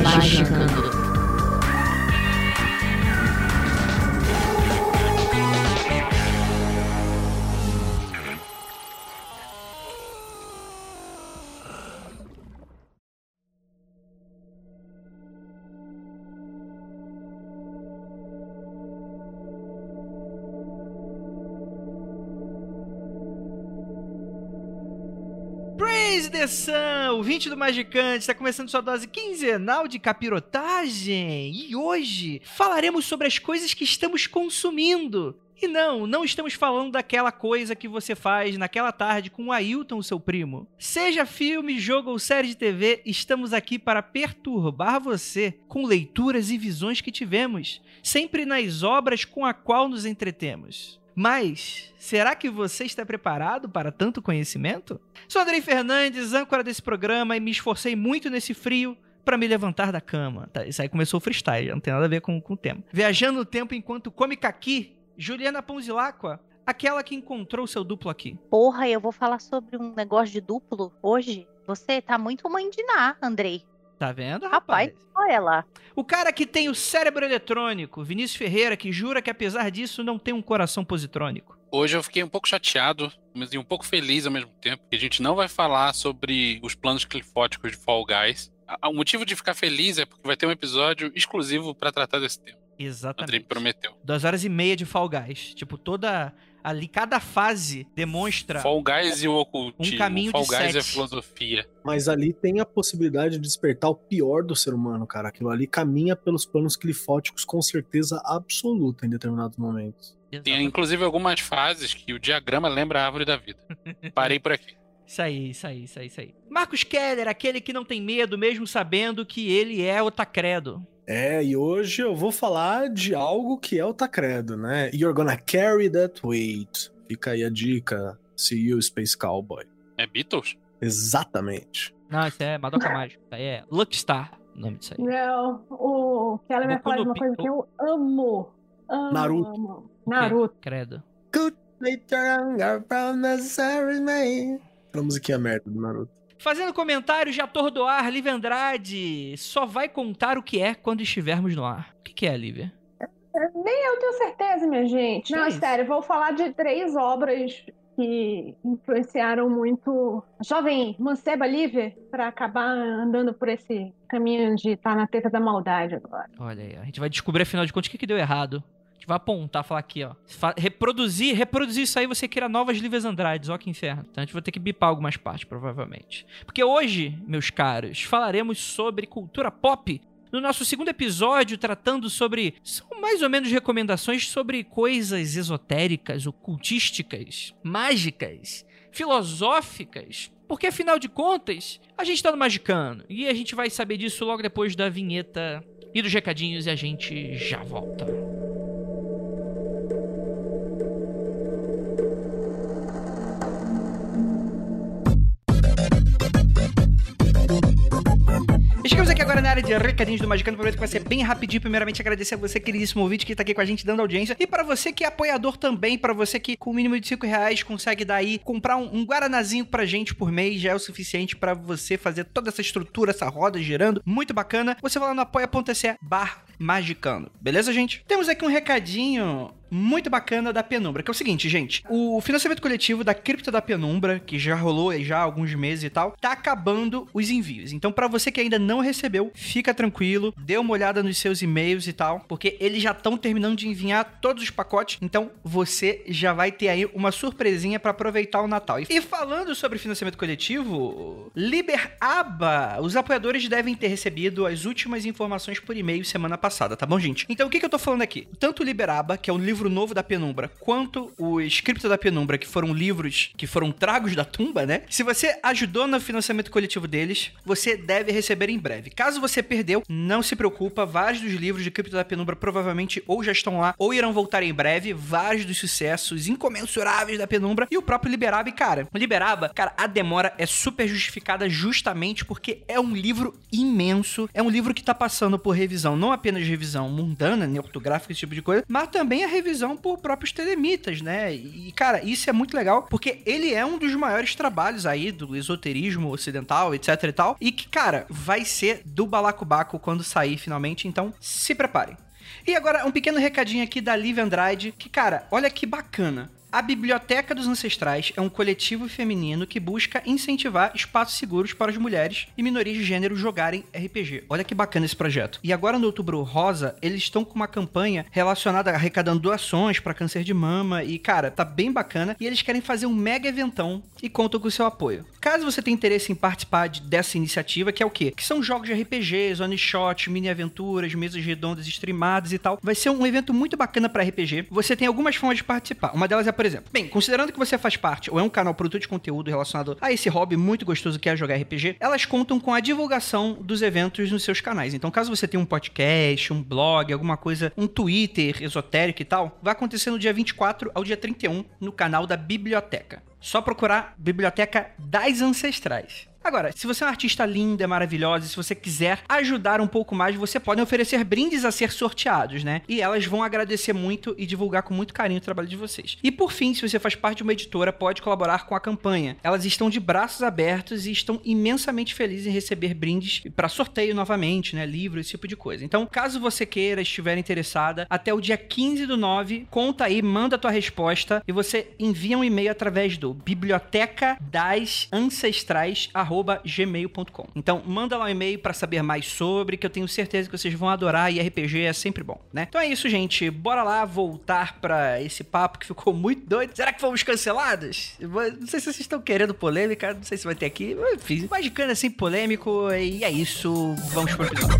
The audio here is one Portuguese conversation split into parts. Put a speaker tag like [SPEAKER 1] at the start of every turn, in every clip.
[SPEAKER 1] Magicando.
[SPEAKER 2] Praise the Sun, ouvinte do Magicante, está começando sua dose quinzenal de capirotagem e hoje falaremos sobre as coisas que estamos consumindo. E não, não estamos falando daquela coisa que você faz naquela tarde com o Ailton, seu primo. Seja filme, jogo ou série de TV, estamos aqui para perturbar você com leituras e visões que tivemos, sempre nas obras com a qual nos entretemos. Mas será que você está preparado para tanto conhecimento? Sou Andrei Fernandes, âncora desse programa, e me esforcei muito nesse frio para me levantar da cama. Tá, isso aí começou o freestyle, não tem nada a ver com, com o tema. Viajando no tempo enquanto come caqui, Juliana Ponzilacqua, aquela que encontrou seu duplo aqui.
[SPEAKER 3] Porra, eu vou falar sobre um negócio de duplo hoje. Você tá muito mãe de Ná, Andrei.
[SPEAKER 2] Tá vendo,
[SPEAKER 3] Rapaz,
[SPEAKER 2] rapaz?
[SPEAKER 3] olha lá.
[SPEAKER 2] O cara que tem o cérebro eletrônico, Vinícius Ferreira, que jura que apesar disso não tem um coração positrônico.
[SPEAKER 4] Hoje eu fiquei um pouco chateado, mas um pouco feliz ao mesmo tempo, que a gente não vai falar sobre os planos clifóticos de Fall Guys. O motivo de ficar feliz é porque vai ter um episódio exclusivo pra tratar desse tema. Andrei
[SPEAKER 2] Exatamente.
[SPEAKER 4] me prometeu.
[SPEAKER 2] Duas horas e meia de Fall Guys. Tipo, toda. Ali, cada fase demonstra.
[SPEAKER 4] Fall Guys e o ocultismo.
[SPEAKER 2] Um caminho
[SPEAKER 4] Fall
[SPEAKER 2] de
[SPEAKER 4] Guys e a
[SPEAKER 2] sete.
[SPEAKER 4] filosofia.
[SPEAKER 5] Mas ali tem a possibilidade de despertar o pior do ser humano, cara. Aquilo ali caminha pelos planos clifóticos com certeza absoluta em determinados momentos.
[SPEAKER 4] Tem
[SPEAKER 2] Exatamente.
[SPEAKER 4] inclusive algumas fases que o diagrama lembra a árvore da vida. Parei por aqui.
[SPEAKER 2] Isso aí, isso aí, isso aí, isso aí. Marcos Keller, aquele que não tem medo, mesmo sabendo que ele é o Tacredo.
[SPEAKER 5] É, e hoje eu vou falar de algo que é o Tacredo, né? You're gonna carry that weight. Fica aí a dica. See you, Space Cowboy.
[SPEAKER 4] É Beatles?
[SPEAKER 5] Exatamente.
[SPEAKER 2] Não, isso é Madoka Mágica. Isso aí é Lucky Star, o nome disso aí.
[SPEAKER 6] Não, o Keller vai falar de
[SPEAKER 2] no
[SPEAKER 6] uma coisa que eu amo. amo
[SPEAKER 5] Naruto.
[SPEAKER 6] amo. Naruto.
[SPEAKER 2] Credo.
[SPEAKER 5] Good later anger from the. Aquela musiquinha merda do Naruto.
[SPEAKER 2] Fazendo comentários de ator do ar, Lívia Andrade. Só vai contar o que é quando estivermos no ar. O que, que é, Lívia?
[SPEAKER 6] Nem eu tenho certeza, minha gente. Não,
[SPEAKER 2] isso?
[SPEAKER 6] sério, vou falar de três obras que influenciaram muito a jovem Manceba Lívia para acabar andando por esse caminho de estar na teta da maldade agora.
[SPEAKER 2] Olha aí, a gente vai descobrir afinal de contas o que, que deu errado. Vai apontar, falar aqui, ó. Reproduzir, reproduzir isso aí, você cria novas Lívias Andrades, ó que inferno. Então a gente vai ter que bipar algumas partes, provavelmente. Porque hoje, meus caros, falaremos sobre cultura pop. No nosso segundo episódio, tratando sobre. São mais ou menos recomendações sobre coisas esotéricas, ocultísticas, mágicas, filosóficas. Porque afinal de contas, a gente tá no Magicano. E a gente vai saber disso logo depois da vinheta e dos recadinhos e a gente já volta. Chegamos aqui agora na área de recadinhos do Magicano, prometo que vai ser bem rapidinho. Primeiramente, agradecer a você, queridíssimo ouvinte, que tá aqui com a gente dando audiência. E para você que é apoiador também, para você que com o mínimo de 5 reais consegue daí comprar um, um guaranazinho pra gente por mês, já é o suficiente para você fazer toda essa estrutura, essa roda girando. Muito bacana. Você vai lá no apoia.se barra magicano. Beleza, gente? Temos aqui um recadinho muito bacana da Penumbra, que é o seguinte, gente. O financiamento coletivo da Cripta da Penumbra, que já rolou já há alguns meses e tal, tá acabando os envios. Então, pra você que ainda não recebeu, fica tranquilo, dê uma olhada nos seus e-mails e tal, porque eles já estão terminando de enviar todos os pacotes. Então, você já vai ter aí uma surpresinha pra aproveitar o Natal. E falando sobre financiamento coletivo, Liberaba, os apoiadores devem ter recebido as últimas informações por e-mail semana passada passada, tá bom, gente? Então o que, que eu tô falando aqui? Tanto o Liberaba, que é um livro novo da Penumbra, quanto o Scripto da Penumbra, que foram livros que foram tragos da tumba, né? Se você ajudou no financiamento coletivo deles, você deve receber em breve. Caso você perdeu, não se preocupa, vários dos livros de Cripto da Penumbra provavelmente ou já estão lá ou irão voltar em breve, vários dos sucessos incomensuráveis da Penumbra e o próprio Liberaba. E cara, o Liberaba, cara, a demora é super justificada justamente porque é um livro imenso, é um livro que tá passando por revisão, não apenas revisão mundana, né, ortográfica, esse tipo de coisa, mas também a revisão por próprios telemitas, né? E cara, isso é muito legal porque ele é um dos maiores trabalhos aí do esoterismo ocidental, etc e tal, e que, cara, vai ser do balacobaco quando sair finalmente, então se preparem. E agora, um pequeno recadinho aqui da Liv Andrade, que, cara, olha que bacana. A Biblioteca dos Ancestrais é um coletivo feminino que busca incentivar espaços seguros para as mulheres e minorias de gênero jogarem RPG. Olha que bacana esse projeto. E agora no Outubro Rosa, eles estão com uma campanha relacionada a arrecadando doações para câncer de mama e, cara, tá bem bacana. E eles querem fazer um mega eventão e contam com o seu apoio. Caso você tenha interesse em participar de, dessa iniciativa, que é o quê? Que são jogos de RPG, one shot, mini aventuras, mesas redondas streamadas e tal. Vai ser um evento muito bacana para RPG. Você tem algumas formas de participar. Uma delas é exemplo. Bem, considerando que você faz parte ou é um canal produtor de conteúdo relacionado a esse hobby muito gostoso que é jogar RPG, elas contam com a divulgação dos eventos nos seus canais. Então, caso você tenha um podcast, um blog, alguma coisa, um Twitter esotérico e tal, vai acontecer no dia 24 ao dia 31 no canal da Biblioteca. Só procurar Biblioteca das Ancestrais. Agora, se você é uma artista linda, maravilhosa, se você quiser ajudar um pouco mais, você pode oferecer brindes a ser sorteados, né? E elas vão agradecer muito e divulgar com muito carinho o trabalho de vocês. E por fim, se você faz parte de uma editora, pode colaborar com a campanha. Elas estão de braços abertos e estão imensamente felizes em receber brindes para sorteio novamente, né? Livro, esse tipo de coisa. Então, caso você queira, estiver interessada, até o dia 15 do 9, conta aí, manda a tua resposta e você envia um e-mail através do biblioteca das ancestrais gmail.com. Então, manda lá um e-mail para saber mais sobre, que eu tenho certeza que vocês vão adorar e RPG é sempre bom, né? Então é isso, gente. Bora lá voltar para esse papo que ficou muito doido. Será que fomos cancelados? Não sei se vocês estão querendo polêmica, não sei se vai ter aqui. Enfim, Magicano é sempre polêmico e é isso. Vamos pro episódio.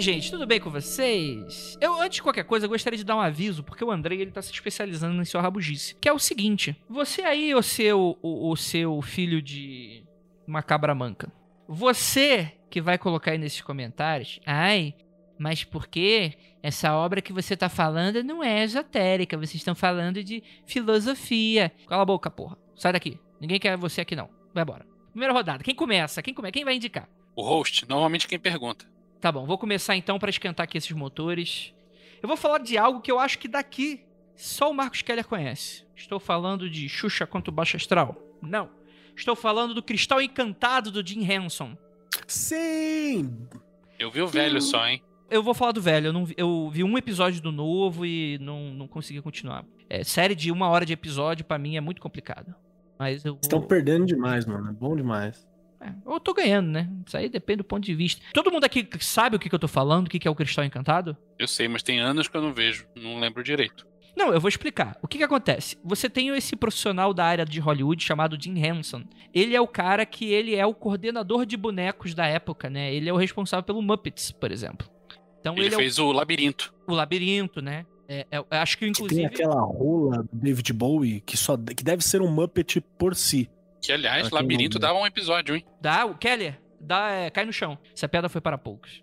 [SPEAKER 2] Gente, tudo bem com vocês? Eu, antes de qualquer coisa, gostaria de dar um aviso, porque o Andrei, ele tá se especializando em seu rabugice. Que é o seguinte, você aí, o seu, o, o seu filho de uma cabra manca, você que vai colocar aí nesses comentários, ai, mas por que essa obra que você tá falando não é esotérica, vocês estão falando de filosofia. Cala a boca, porra. Sai daqui. Ninguém quer você aqui não. Vai embora. Primeira rodada. Quem começa? Quem começa? Quem vai indicar?
[SPEAKER 4] O host, normalmente quem pergunta.
[SPEAKER 2] Tá bom, vou começar então para esquentar aqui esses motores. Eu vou falar de algo que eu acho que daqui só o Marcos Keller conhece. Estou falando de Xuxa contra o Baixo Astral? Não. Estou falando do Cristal Encantado do Jim Henson.
[SPEAKER 5] Sim!
[SPEAKER 4] Eu vi o velho só, hein?
[SPEAKER 2] Eu vou falar do velho, eu, não vi, eu vi um episódio do novo e não, não consegui continuar. É, série de uma hora de episódio, para mim, é muito complicado. Mas eu vou...
[SPEAKER 5] Estão perdendo demais, mano. É bom demais.
[SPEAKER 2] É, eu tô ganhando, né? Isso aí depende do ponto de vista. Todo mundo aqui sabe o que, que eu tô falando, o que, que é o Cristal Encantado?
[SPEAKER 4] Eu sei, mas tem anos que eu não vejo. Não lembro direito.
[SPEAKER 2] Não, eu vou explicar. O que, que acontece? Você tem esse profissional da área de Hollywood chamado Jim Henson. Ele é o cara que ele é o coordenador de bonecos da época, né? Ele é o responsável pelo Muppets, por exemplo. Então
[SPEAKER 4] Ele,
[SPEAKER 2] ele,
[SPEAKER 4] fez
[SPEAKER 2] é
[SPEAKER 4] o labirinto.
[SPEAKER 2] o, o labirinto, né? É, é, eu acho que
[SPEAKER 5] Que
[SPEAKER 2] inclusive
[SPEAKER 5] tem aquela rola do David Bowie que, só, que deve ser um Muppet por si.
[SPEAKER 4] Que, aliás,
[SPEAKER 5] quem
[SPEAKER 4] labirinto dava um episódio, hein?
[SPEAKER 2] Dá, o Keller, dá, é, cai no chão. Essa pedra foi para poucos.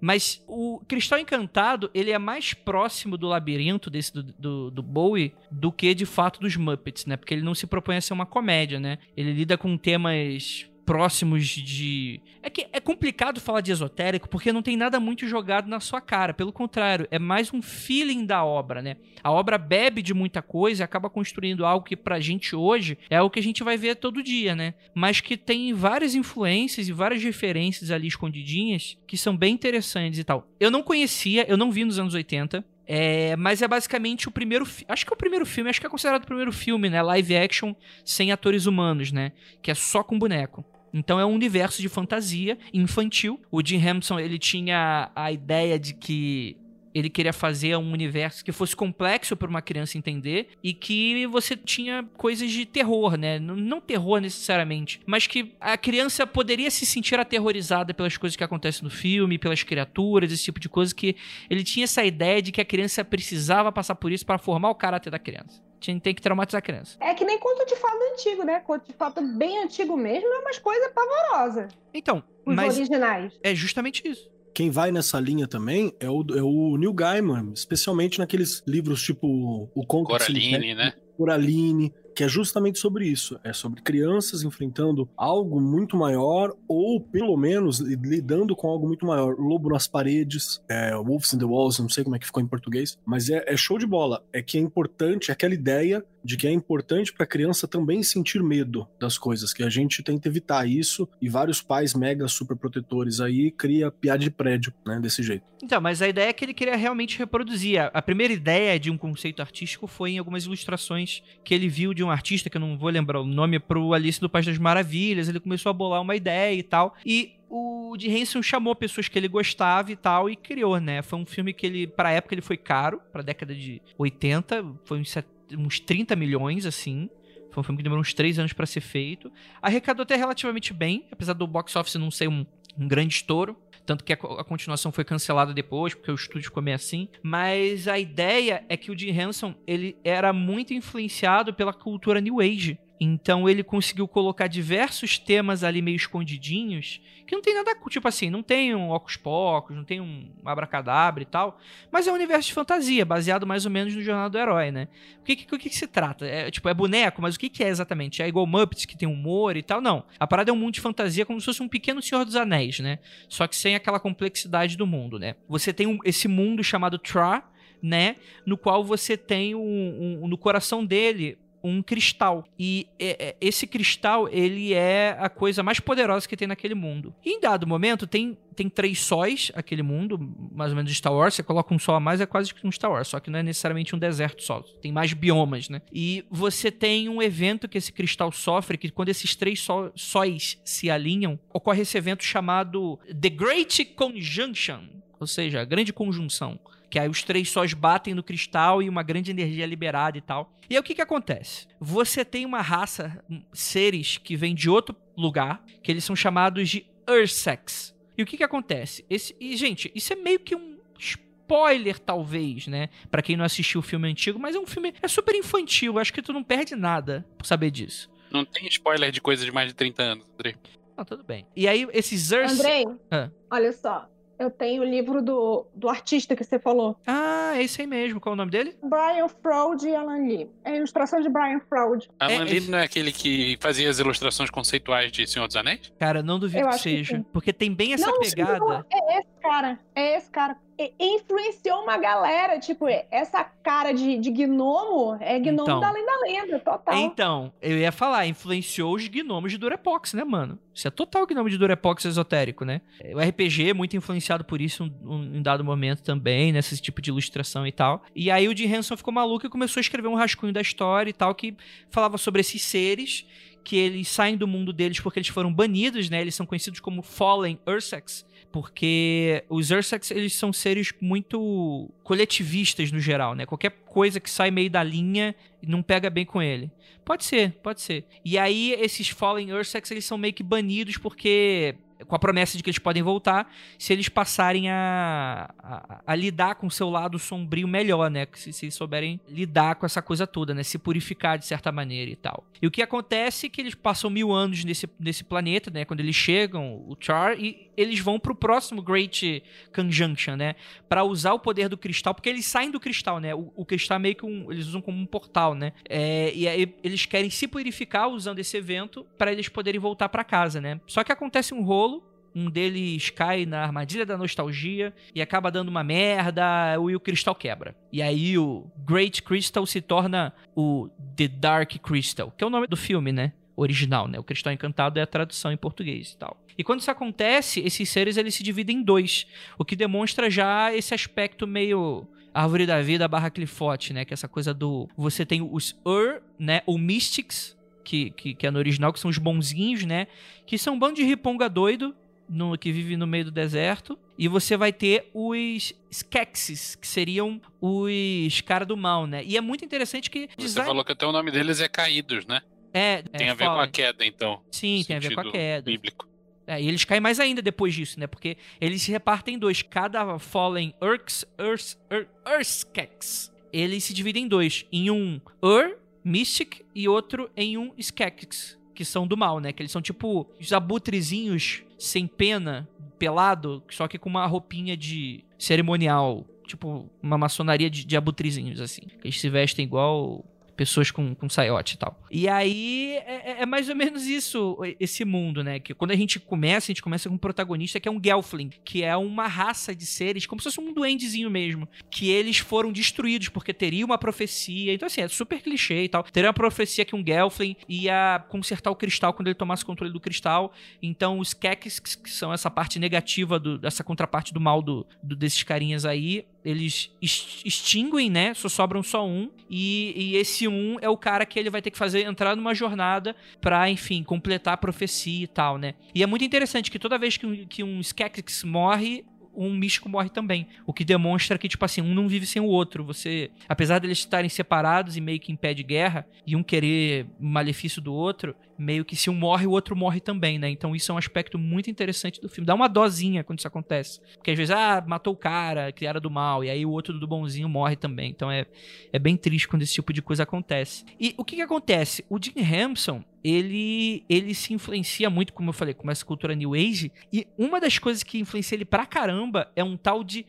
[SPEAKER 2] Mas o Cristal Encantado, ele é mais próximo do labirinto desse do, do, do Bowie do que de fato dos Muppets, né? Porque ele não se propõe a ser uma comédia, né? Ele lida com temas próximos de. É que é complicado falar de esotérico porque não tem nada muito jogado na sua cara. Pelo contrário, é mais um feeling da obra, né? A obra bebe de muita coisa e acaba construindo algo que pra gente hoje é o que a gente vai ver todo dia, né? Mas que tem várias influências e várias referências ali escondidinhas que são bem interessantes e tal. Eu não conhecia, eu não vi nos anos 80. É, mas é basicamente o primeiro. Acho que é o primeiro filme, acho que é considerado o primeiro filme, né? Live action sem atores humanos, né? Que é só com boneco. Então é um universo de fantasia infantil. O Jim Henson, ele tinha a ideia de que ele queria fazer um universo que fosse complexo para uma criança entender e que você tinha coisas de terror, né? Não terror necessariamente, mas que a criança poderia se sentir aterrorizada pelas coisas que acontecem no filme, pelas criaturas, esse tipo de coisa que ele tinha essa ideia de que a criança precisava passar por isso para formar o caráter da criança. Tinha tem que traumatizar a criança.
[SPEAKER 6] É que nem conto de fada antigo, né? Conto de fada bem antigo mesmo é umas coisas pavorosas.
[SPEAKER 2] Então,
[SPEAKER 6] Os
[SPEAKER 2] mas
[SPEAKER 6] originais.
[SPEAKER 2] é justamente isso.
[SPEAKER 5] Quem vai nessa linha também é o, é o Neil Gaiman, especialmente naqueles livros tipo O Conto de
[SPEAKER 4] Coraline, né?
[SPEAKER 5] Coraline, que é justamente sobre isso. É sobre crianças enfrentando algo muito maior, ou pelo menos li- lidando com algo muito maior. Lobo nas paredes, é, Wolves in the Walls, não sei como é que ficou em português, mas é, é show de bola. É que é importante, é aquela ideia de que é importante para a criança também sentir medo das coisas, que a gente tenta evitar isso, e vários pais mega super protetores aí cria piada de prédio, né, desse jeito.
[SPEAKER 2] Então, mas a ideia é que ele queria realmente reproduzir. A primeira ideia de um conceito artístico foi em algumas ilustrações que ele viu de um artista, que eu não vou lembrar o nome, pro Alice do País das Maravilhas. Ele começou a bolar uma ideia e tal. E o de Henson chamou pessoas que ele gostava e tal e criou, né? Foi um filme que ele, pra época, ele foi caro, pra década de 80, foi uns, uns 30 milhões, assim. Foi um filme que demorou uns 3 anos pra ser feito. Arrecadou até relativamente bem, apesar do box office não ser um, um grande estouro. Tanto que a, a continuação foi cancelada depois, porque o estúdio ficou meio assim. Mas a ideia é que o Jim Henson, ele era muito influenciado pela cultura New Age. Então ele conseguiu colocar diversos temas ali meio escondidinhos, que não tem nada, tipo assim, não tem um Ocus Pocus, não tem um abracadabra e tal, mas é um universo de fantasia, baseado mais ou menos no Jornal do Herói, né? O que, que, que, que se trata? É, tipo, é boneco, mas o que, que é exatamente? É igual Muppets, que tem humor e tal? Não. A parada é um mundo de fantasia como se fosse um pequeno Senhor dos Anéis, né? Só que sem aquela complexidade do mundo, né? Você tem um- esse mundo chamado Tra, né? No qual você tem um, um- no coração dele um cristal. E é- é- esse cristal, ele é a coisa mais poderosa que tem naquele mundo. E em dado momento, tem, tem três sóis, aquele mundo, mais ou menos de Star Wars. Você coloca um sol a mais, é quase que um Star Wars. Só que não é necessariamente um deserto só. Tem mais biomas, né? E você tem um evento que esse cristal sofre, que quando esses três só- sóis se alinham, ocorre esse evento chamado The Great Conjunction. Ou seja, a grande conjunção. Que aí os três sóis batem no cristal e uma grande energia é liberada e tal. E aí o que que acontece? Você tem uma raça, um, seres que vêm de outro lugar, que eles são chamados de Ursex. E o que que acontece? Esse, e, gente, isso é meio que um spoiler, talvez, né? Pra quem não assistiu o filme antigo, mas é um filme. É super infantil. Acho que tu não perde nada por saber disso.
[SPEAKER 4] Não tem spoiler de coisa de mais de 30 anos, André.
[SPEAKER 2] Ah, tudo bem. E aí, esses Ursex.
[SPEAKER 6] Andrei,
[SPEAKER 2] Ah.
[SPEAKER 6] olha só. Eu tenho o livro do, do artista que você falou.
[SPEAKER 2] Ah, é esse aí mesmo. Qual é o nome dele?
[SPEAKER 6] Brian Froud e Alan Lee. É a ilustração de Brian Froud.
[SPEAKER 4] Alan
[SPEAKER 2] É,
[SPEAKER 4] Lee
[SPEAKER 2] esse-
[SPEAKER 4] não é aquele que fazia as ilustrações conceituais de Senhor dos Anéis?
[SPEAKER 2] Cara, não duvido
[SPEAKER 6] Eu
[SPEAKER 2] que
[SPEAKER 6] que
[SPEAKER 2] seja.
[SPEAKER 6] sim.
[SPEAKER 2] porque tem bem essa
[SPEAKER 6] Não,
[SPEAKER 2] pegada.
[SPEAKER 6] É esse cara. É esse cara. E- influenciou uma galera. Tipo, essa cara de, de gnomo é gnomo
[SPEAKER 2] Então.
[SPEAKER 6] da lenda lenda, total.
[SPEAKER 2] Então, eu ia falar, influenciou os gnomos de Durepox, né, mano? Isso é total gnome de Durepox esotérico, né? O RPG é muito influenciado por isso um- um- em dado momento também, nesse tipo de ilustração e tal. E aí o Jim Henson ficou maluco e começou a escrever um rascunho da história e tal, que falava sobre esses seres que eles saem do mundo deles porque eles foram banidos, né? Eles são conhecidos como Fallen Ursex, porque os Ursex, eles são seres muito coletivistas no geral, né? Qualquer coisa que sai meio da linha não pega bem com ele. Pode ser, pode ser. E aí, esses Fallen Ursex, eles são meio que banidos porque. Com a promessa de que eles podem voltar se eles passarem a, a, a lidar com o seu lado sombrio melhor, né? Se, se eles souberem lidar com essa coisa toda, né? Se purificar de certa maneira e tal. E o que acontece é que eles passam mil anos nesse, nesse planeta, né? Quando eles chegam, o Char, e eles vão pro próximo Great Conjunction, né? Pra usar o poder do cristal, porque eles saem do cristal, né? O, o cristal é meio que um. Eles usam como um portal, né? É, e aí eles querem se purificar usando esse evento para eles poderem voltar para casa, né? Só que acontece um rolo. Um deles cai na armadilha da nostalgia e acaba dando uma merda e o cristal quebra. E aí o Great Crystal se torna o The Dark Crystal, que é o nome do filme, né? Original, né? O Cristal Encantado é a tradução em português e tal. E quando isso acontece, esses seres eles se dividem em dois, o que demonstra já esse aspecto meio Árvore da Vida barra Clifote, né? Que é essa coisa do. Você tem os Ur, né? Ou Mystics, que, que, que é no original, que são os bonzinhos, né? Que são um bando de ripponga doido, no, que vive no meio do deserto. E você vai ter os Skeksis, que seriam os cara do mal, né? E é muito interessante que...
[SPEAKER 4] Você
[SPEAKER 2] design-
[SPEAKER 4] falou que até o nome deles é Caídos, né?
[SPEAKER 2] É,
[SPEAKER 4] Tem
[SPEAKER 2] é,
[SPEAKER 4] a ver com a queda, então.
[SPEAKER 2] Sim, tem a ver com a queda.
[SPEAKER 4] Bíblico.
[SPEAKER 2] É, e eles caem mais ainda depois disso, né? Porque eles se repartem em dois. Cada Fallen Urks, Urs, Ur, Urskex, eles se dividem em dois. Em um Ur, Mystic, e outro em um Skex, que são do mal, né? Que eles são tipo os abutrezinhos sem pena, pelado, só que com uma roupinha de cerimonial. Tipo, uma maçonaria de, de abutrezinhos, assim. Eles se vestem igual pessoas com, com saiote e tal. E aí é, é- é mais ou menos isso, esse mundo, né? Que quando a gente começa, a gente começa com um protagonista que é um Gelfling, que é uma raça de seres, como se fosse um duendezinho mesmo, que eles foram destruídos porque teria uma profecia. Então, assim, é super clichê e tal. Teria uma profecia que um Gelfling ia consertar o cristal quando ele tomasse controle do cristal. Então, os Keks, que são essa parte negativa, do, dessa contraparte do mal do, do- desses carinhas aí, eles ex- extinguem, né? Só sobram só um. E, e esse um é o cara que ele vai ter que fazer entrar numa jornada pra, enfim, completar a profecia e tal, né? E é muito interessante que toda vez que um, que um Skeksis morre. Um místico morre também. O que demonstra que, tipo assim, um não vive sem o outro. Você, apesar deles estarem separados e meio que em pé de guerra, e um querer malefício do outro, meio que se um morre, o outro morre também, né? Então isso é um aspecto muito interessante do filme. Dá uma dosinha quando isso acontece. Porque às vezes, ah, matou o cara, que era do mal, e aí o outro do bonzinho morre também. Então é, é bem triste quando esse tipo de coisa acontece. E o que que acontece? O Jim Henson, ele, ele se influencia muito, como eu falei, com essa cultura New Age, e uma das coisas que influencia ele pra caramba é um tal de...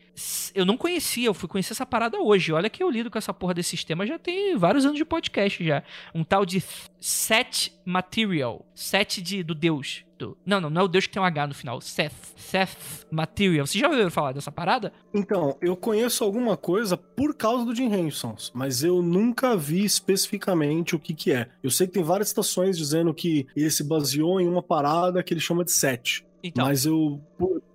[SPEAKER 2] Eu não conhecia, eu fui conhecer essa parada hoje. Olha que eu lido com essa porra desse sistema já tem vários anos de podcast já. Um tal de Set Material. Set de, do Deus. Do- não, não, não é o Deus que tem um H no final. Seth. Seth Material. Vocês já ouviram falar dessa parada?
[SPEAKER 5] Então, eu conheço alguma coisa por causa do Jim Henson, mas eu nunca vi especificamente o que que é. Eu sei que tem várias citações dizendo que ele se baseou em uma parada que ele chama de set.
[SPEAKER 2] Então,
[SPEAKER 5] Mas eu.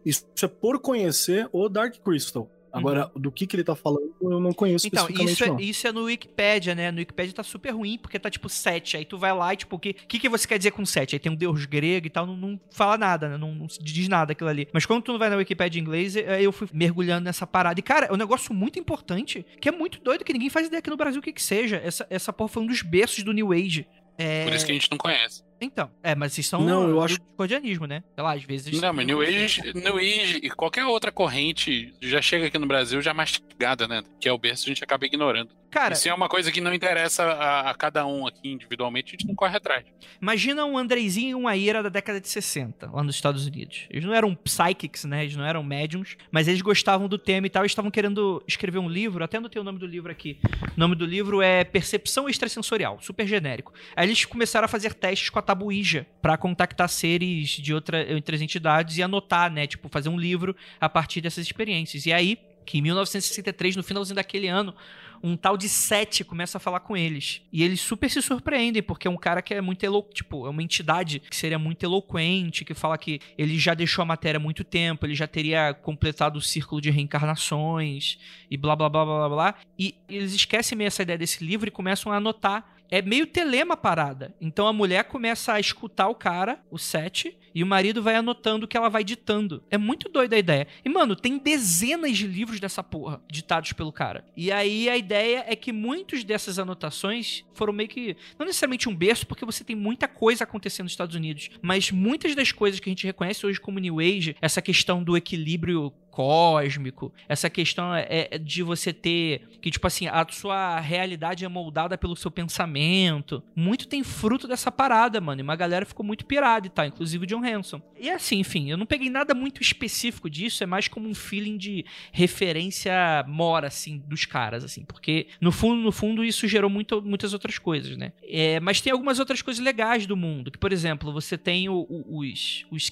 [SPEAKER 5] Isso é por conhecer o Dark Crystal. Agora, do que, que ele tá falando, eu não conheço
[SPEAKER 2] Então,
[SPEAKER 5] especificamente,
[SPEAKER 2] isso é,
[SPEAKER 5] não.
[SPEAKER 2] isso é no Wikipedia, né? No Wikipedia tá super ruim, porque tá tipo 7. Aí tu vai lá e, tipo, o que, que, que você quer dizer com 7? Aí tem um deus grego e tal, não, não fala nada, né? Não, não se diz nada aquilo ali. Mas quando tu não vai na Wikipedia em inglês, eh, eu fui mergulhando nessa parada. E, cara, é um negócio muito importante, que é muito doido, que ninguém faz ideia aqui no Brasil o que que seja. Essa, essa porra foi um dos berços do New Age. É...
[SPEAKER 4] Por isso que a gente não conhece.
[SPEAKER 2] Então, é, mas vocês são
[SPEAKER 5] Não, eu acho-
[SPEAKER 2] discordianismo, né? Sei lá, às vezes...
[SPEAKER 4] Não, mas New Age, New Age e qualquer outra corrente já chega aqui no Brasil já mastigada, né? Que é o berço, a gente acaba ignorando.
[SPEAKER 2] Cara,
[SPEAKER 4] Isso é uma coisa que não interessa a, a cada um aqui individualmente, a gente não corre atrás.
[SPEAKER 2] Imagina um Andreizinho e uma Ira da década de 60, lá nos Estados Unidos. Eles não eram psychics, né? Eles não eram médiums, mas eles gostavam do tema e tal. e estavam querendo escrever um livro, até anotei o nome do livro aqui. O nome do livro é Percepção Extrasensorial, super genérico. Aí eles começaram a fazer testes com a tabuija pra contactar seres de outra, outras entidades e anotar, né? Tipo, fazer um livro a partir dessas experiências. E aí, que em 1963, no finalzinho daquele ano, um tal de Sete começa a falar com eles. E eles super se surpreendem, porque é um cara que é muito eloquente, tipo, é uma entidade que seria muito eloquente, que fala que ele já deixou a matéria há muito tempo, ele já teria completado o círculo de reencarnações e blá blá blá blá blá. E eles esquecem meio essa ideia desse livro e começam a anotar. É meio telema parada. Então a mulher começa a escutar o cara, o Sete, e o marido vai anotando o que ela vai ditando. É muito doida a ideia. E, mano, tem dezenas de livros dessa porra ditados pelo cara. E aí a ideia é que muitos dessas anotações foram meio que. Não necessariamente um berço, porque você tem muita coisa acontecendo nos Estados Unidos. Mas muitas das coisas que a gente reconhece hoje como New Age, essa questão do equilíbrio cósmico, essa questão é, é de você ter que tipo assim, a sua realidade é moldada pelo seu pensamento. Muito tem fruto dessa parada, mano. E uma galera ficou muito pirada e tal, inclusive o John Hanson. E assim, enfim, eu não peguei nada muito específico disso, é mais como um feeling de referência mora assim dos caras assim, porque no fundo, no fundo isso gerou muito, muitas outras coisas, né? É, mas tem algumas outras coisas legais do mundo, que por exemplo, você tem o- o- os os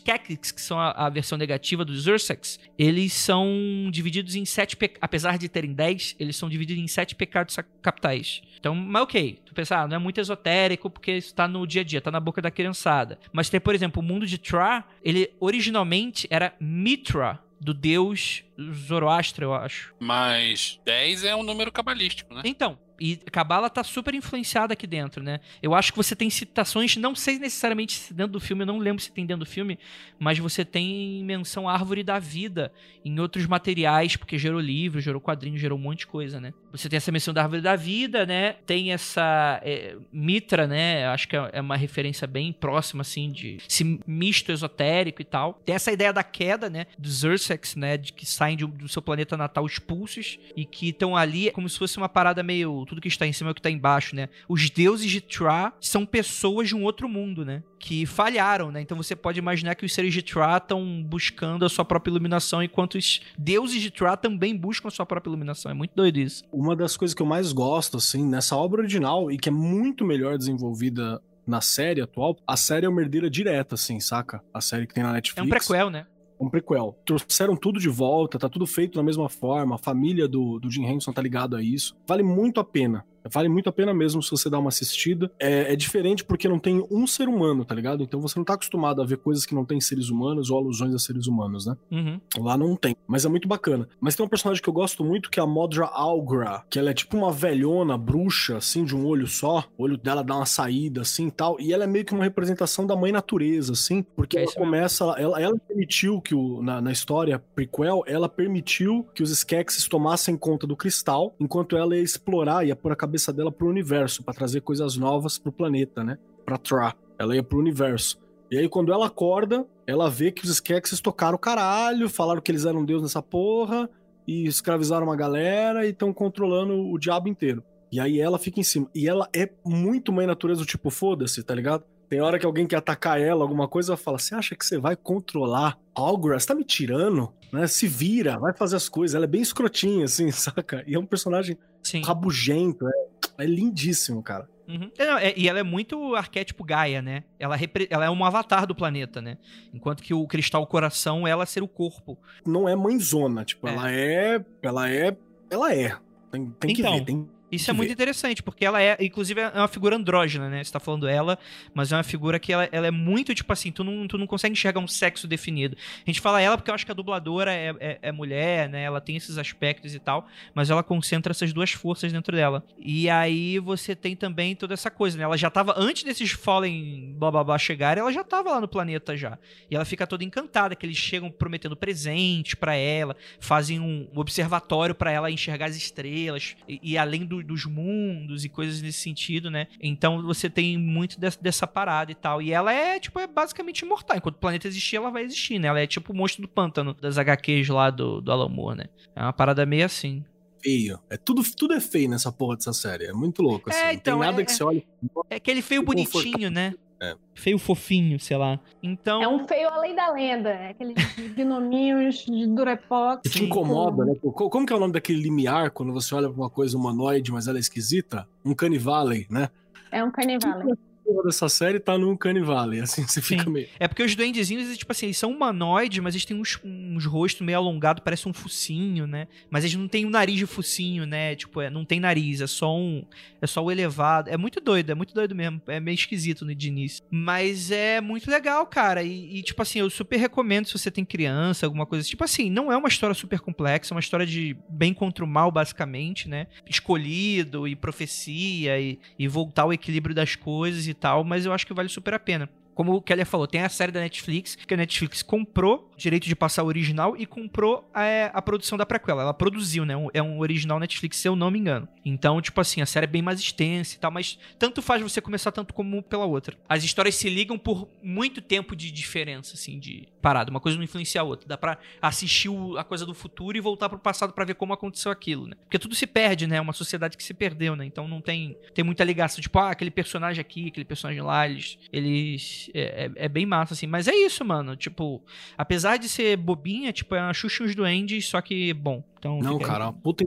[SPEAKER 2] que são a, a versão negativa dos Ursex, eles são divididos em sete, pe- apesar de terem dez, eles são divididos em sete pecados capitais. Então, mas ok, tu pensa, ah, não é muito esotérico porque isso tá no dia a dia, tá na boca da criançada. Mas tem, por exemplo, o mundo de Tra, ele originalmente era Mitra, do deus Zoroastra, eu acho.
[SPEAKER 4] Mas 10 é um número cabalístico, né?
[SPEAKER 2] Então, E Cabala tá super influenciada aqui dentro, né? Eu acho que você tem citações, não sei necessariamente dentro do filme, eu não lembro se tem dentro do filme, mas você tem menção árvore da vida em outros materiais, porque gerou livro, gerou quadrinho, gerou um monte de coisa, né? Você tem essa menção da árvore da vida, né? Tem essa é, Mitra, né? Acho que é uma referência bem próxima, assim, de esse misto esotérico e tal. Tem essa ideia da queda, né? Dos Ursex, né? De que saem de, do seu planeta natal expulsos e que estão ali como se fosse uma parada meio tudo que está em cima é o que está embaixo, né? Os deuses de Tra são pessoas de um outro mundo, né? Que falharam, né? Então você pode imaginar que os seres de Tra estão buscando a sua própria iluminação, enquanto os deuses de Tra também buscam a sua própria iluminação. É muito doido isso.
[SPEAKER 5] Uma das coisas que eu mais gosto, assim, nessa obra original, e que é muito melhor desenvolvida na série atual, a série é uma herdeira direta, assim, saca? A série que tem na Netflix.
[SPEAKER 2] É um prequel, né?
[SPEAKER 5] Um prequel. Trouxeram tudo de volta, tá tudo feito da mesma forma, a família do, do Jim Henson tá ligado a isso. Vale muito a pena. Vale muito a pena mesmo se você dar uma assistida. É, é, diferente porque não tem um ser humano, tá ligado? Então você não tá acostumado a ver coisas que não tem seres humanos ou alusões a seres humanos, né?
[SPEAKER 2] Uhum.
[SPEAKER 5] Lá não tem. Mas é muito bacana. Mas tem um personagem que eu gosto muito que é a Modra Algra, que ela é tipo uma velhona bruxa, assim, de um olho só. O olho dela dá uma saída, assim e tal. E ela é meio que uma representação da mãe natureza, assim, porque é ela começa. Ela, ela, permitiu que o, na, na história prequel, ela permitiu que os Skeksis tomassem conta do cristal, enquanto ela ia explorar, ia por a cabeça dela pro universo, para trazer coisas novas pro planeta, né? Pra Tra. Ela ia pro universo. E aí, quando ela acorda, ela vê que os Skeksis tocaram o caralho, falaram que eles eram deus nessa porra, e escravizaram uma galera e estão controlando o diabo inteiro. E aí ela fica em cima. E ela é muito mãe natureza do tipo, foda-se, tá ligado? Tem hora que alguém quer atacar ela, alguma coisa, ela fala: Você acha que você vai controlar Algra? Você tá me tirando? Né? Se vira, vai fazer as coisas. Ela é bem escrotinha, assim, saca? E é um personagem Sim. rabugento, é é lindíssimo, cara.
[SPEAKER 2] Uhum. É, é, e ela é muito arquétipo Gaia, né? Ela, ela é um avatar do planeta, né? Enquanto que o cristal coração, ela ser o corpo.
[SPEAKER 5] Não é mãezona, tipo, é. ela é. Ela é. Ela é. Tem, tem então, que ver, tem
[SPEAKER 2] isso é muito interessante, porque ela é, inclusive, é uma figura andrógena, né? Você tá falando ela, mas é uma figura que ela, ela é muito, tipo assim, tu não, tu não consegue enxergar um sexo definido. A gente fala ela porque eu acho que a dubladora é, é, é, mulher, né? Ela tem esses aspectos e tal, mas ela concentra essas duas forças dentro dela. E aí você tem também toda essa coisa, né? Ela já tava, antes desses Fallen blá blá blá chegarem, ela já tava lá no planeta já. E ela fica toda encantada, que eles chegam prometendo presente para ela, fazem um observatório para ela enxergar as estrelas, e, e além do dos mundos e coisas nesse sentido, né? Então você tem muito dessa, dessa parada e tal. E ela é, tipo, é basicamente imortal. Enquanto o planeta existir, ela vai existir, né? Ela é tipo o monstro do pântano das HQs lá do, do Alan Moore, né? É uma parada meio assim
[SPEAKER 5] feio. É tudo, tudo é feio nessa porra dessa série. É muito louco, é, assim. É, então, Não tem nada é, que você olhe.
[SPEAKER 2] É aquele feio bonitinho, né? É. Feio fofinho, sei lá. Então.
[SPEAKER 6] É um feio além da lenda. É aqueles gnominhos de Durepox.
[SPEAKER 5] Que te incomoda, né? Como que é o nome daquele limiar quando você olha pra uma coisa humanoide, mas ela é esquisita? Um canivale, né?
[SPEAKER 6] É um canivale
[SPEAKER 5] dessa série tá no Uncanny Valley, assim, você fica meio...
[SPEAKER 2] É porque os duendezinhos, tipo assim, eles são humanoides, mas eles têm uns, uns rostos meio alongados, parece um focinho, né? Mas eles não têm um nariz de focinho, né? Tipo, é, não tem nariz, é só um... É só o elevado. É muito doido, é muito doido mesmo. É meio esquisito no de início. Mas é muito legal, cara. E, e, tipo assim, eu super recomendo se você tem criança, alguma coisa. Tipo assim, não é uma história super complexa, é uma história de bem contra o mal, basicamente, né? Escolhido e profecia e, e voltar ao equilíbrio das coisas e tal, mas eu acho que vale super a pena. Como o Kelly falou, tem a série da Netflix, que a Netflix comprou direito de passar o original e comprou a, é, a produção da prequela. Ela produziu, né? Um, é um original Netflix, se eu não me engano. Então, tipo assim, a série é bem mais extensa e tal, mas tanto faz você começar tanto como pela outra. As histórias se ligam por muito tempo de diferença, assim, de parada. Uma coisa não influencia a outra. Dá pra assistir o, a coisa do futuro e voltar pro passado para ver como aconteceu aquilo, né? Porque tudo se perde, né? É uma sociedade que se perdeu, né? Então não tem, tem muita ligação. Tipo, ah, aquele personagem aqui, aquele personagem lá, eles. eles é, é, é bem massa, assim. Mas é isso, mano. Tipo, apesar de ser bobinha, tipo, é uma Xuxa e os Duendes, só que bom. Então,
[SPEAKER 5] não, cara, aí. puta.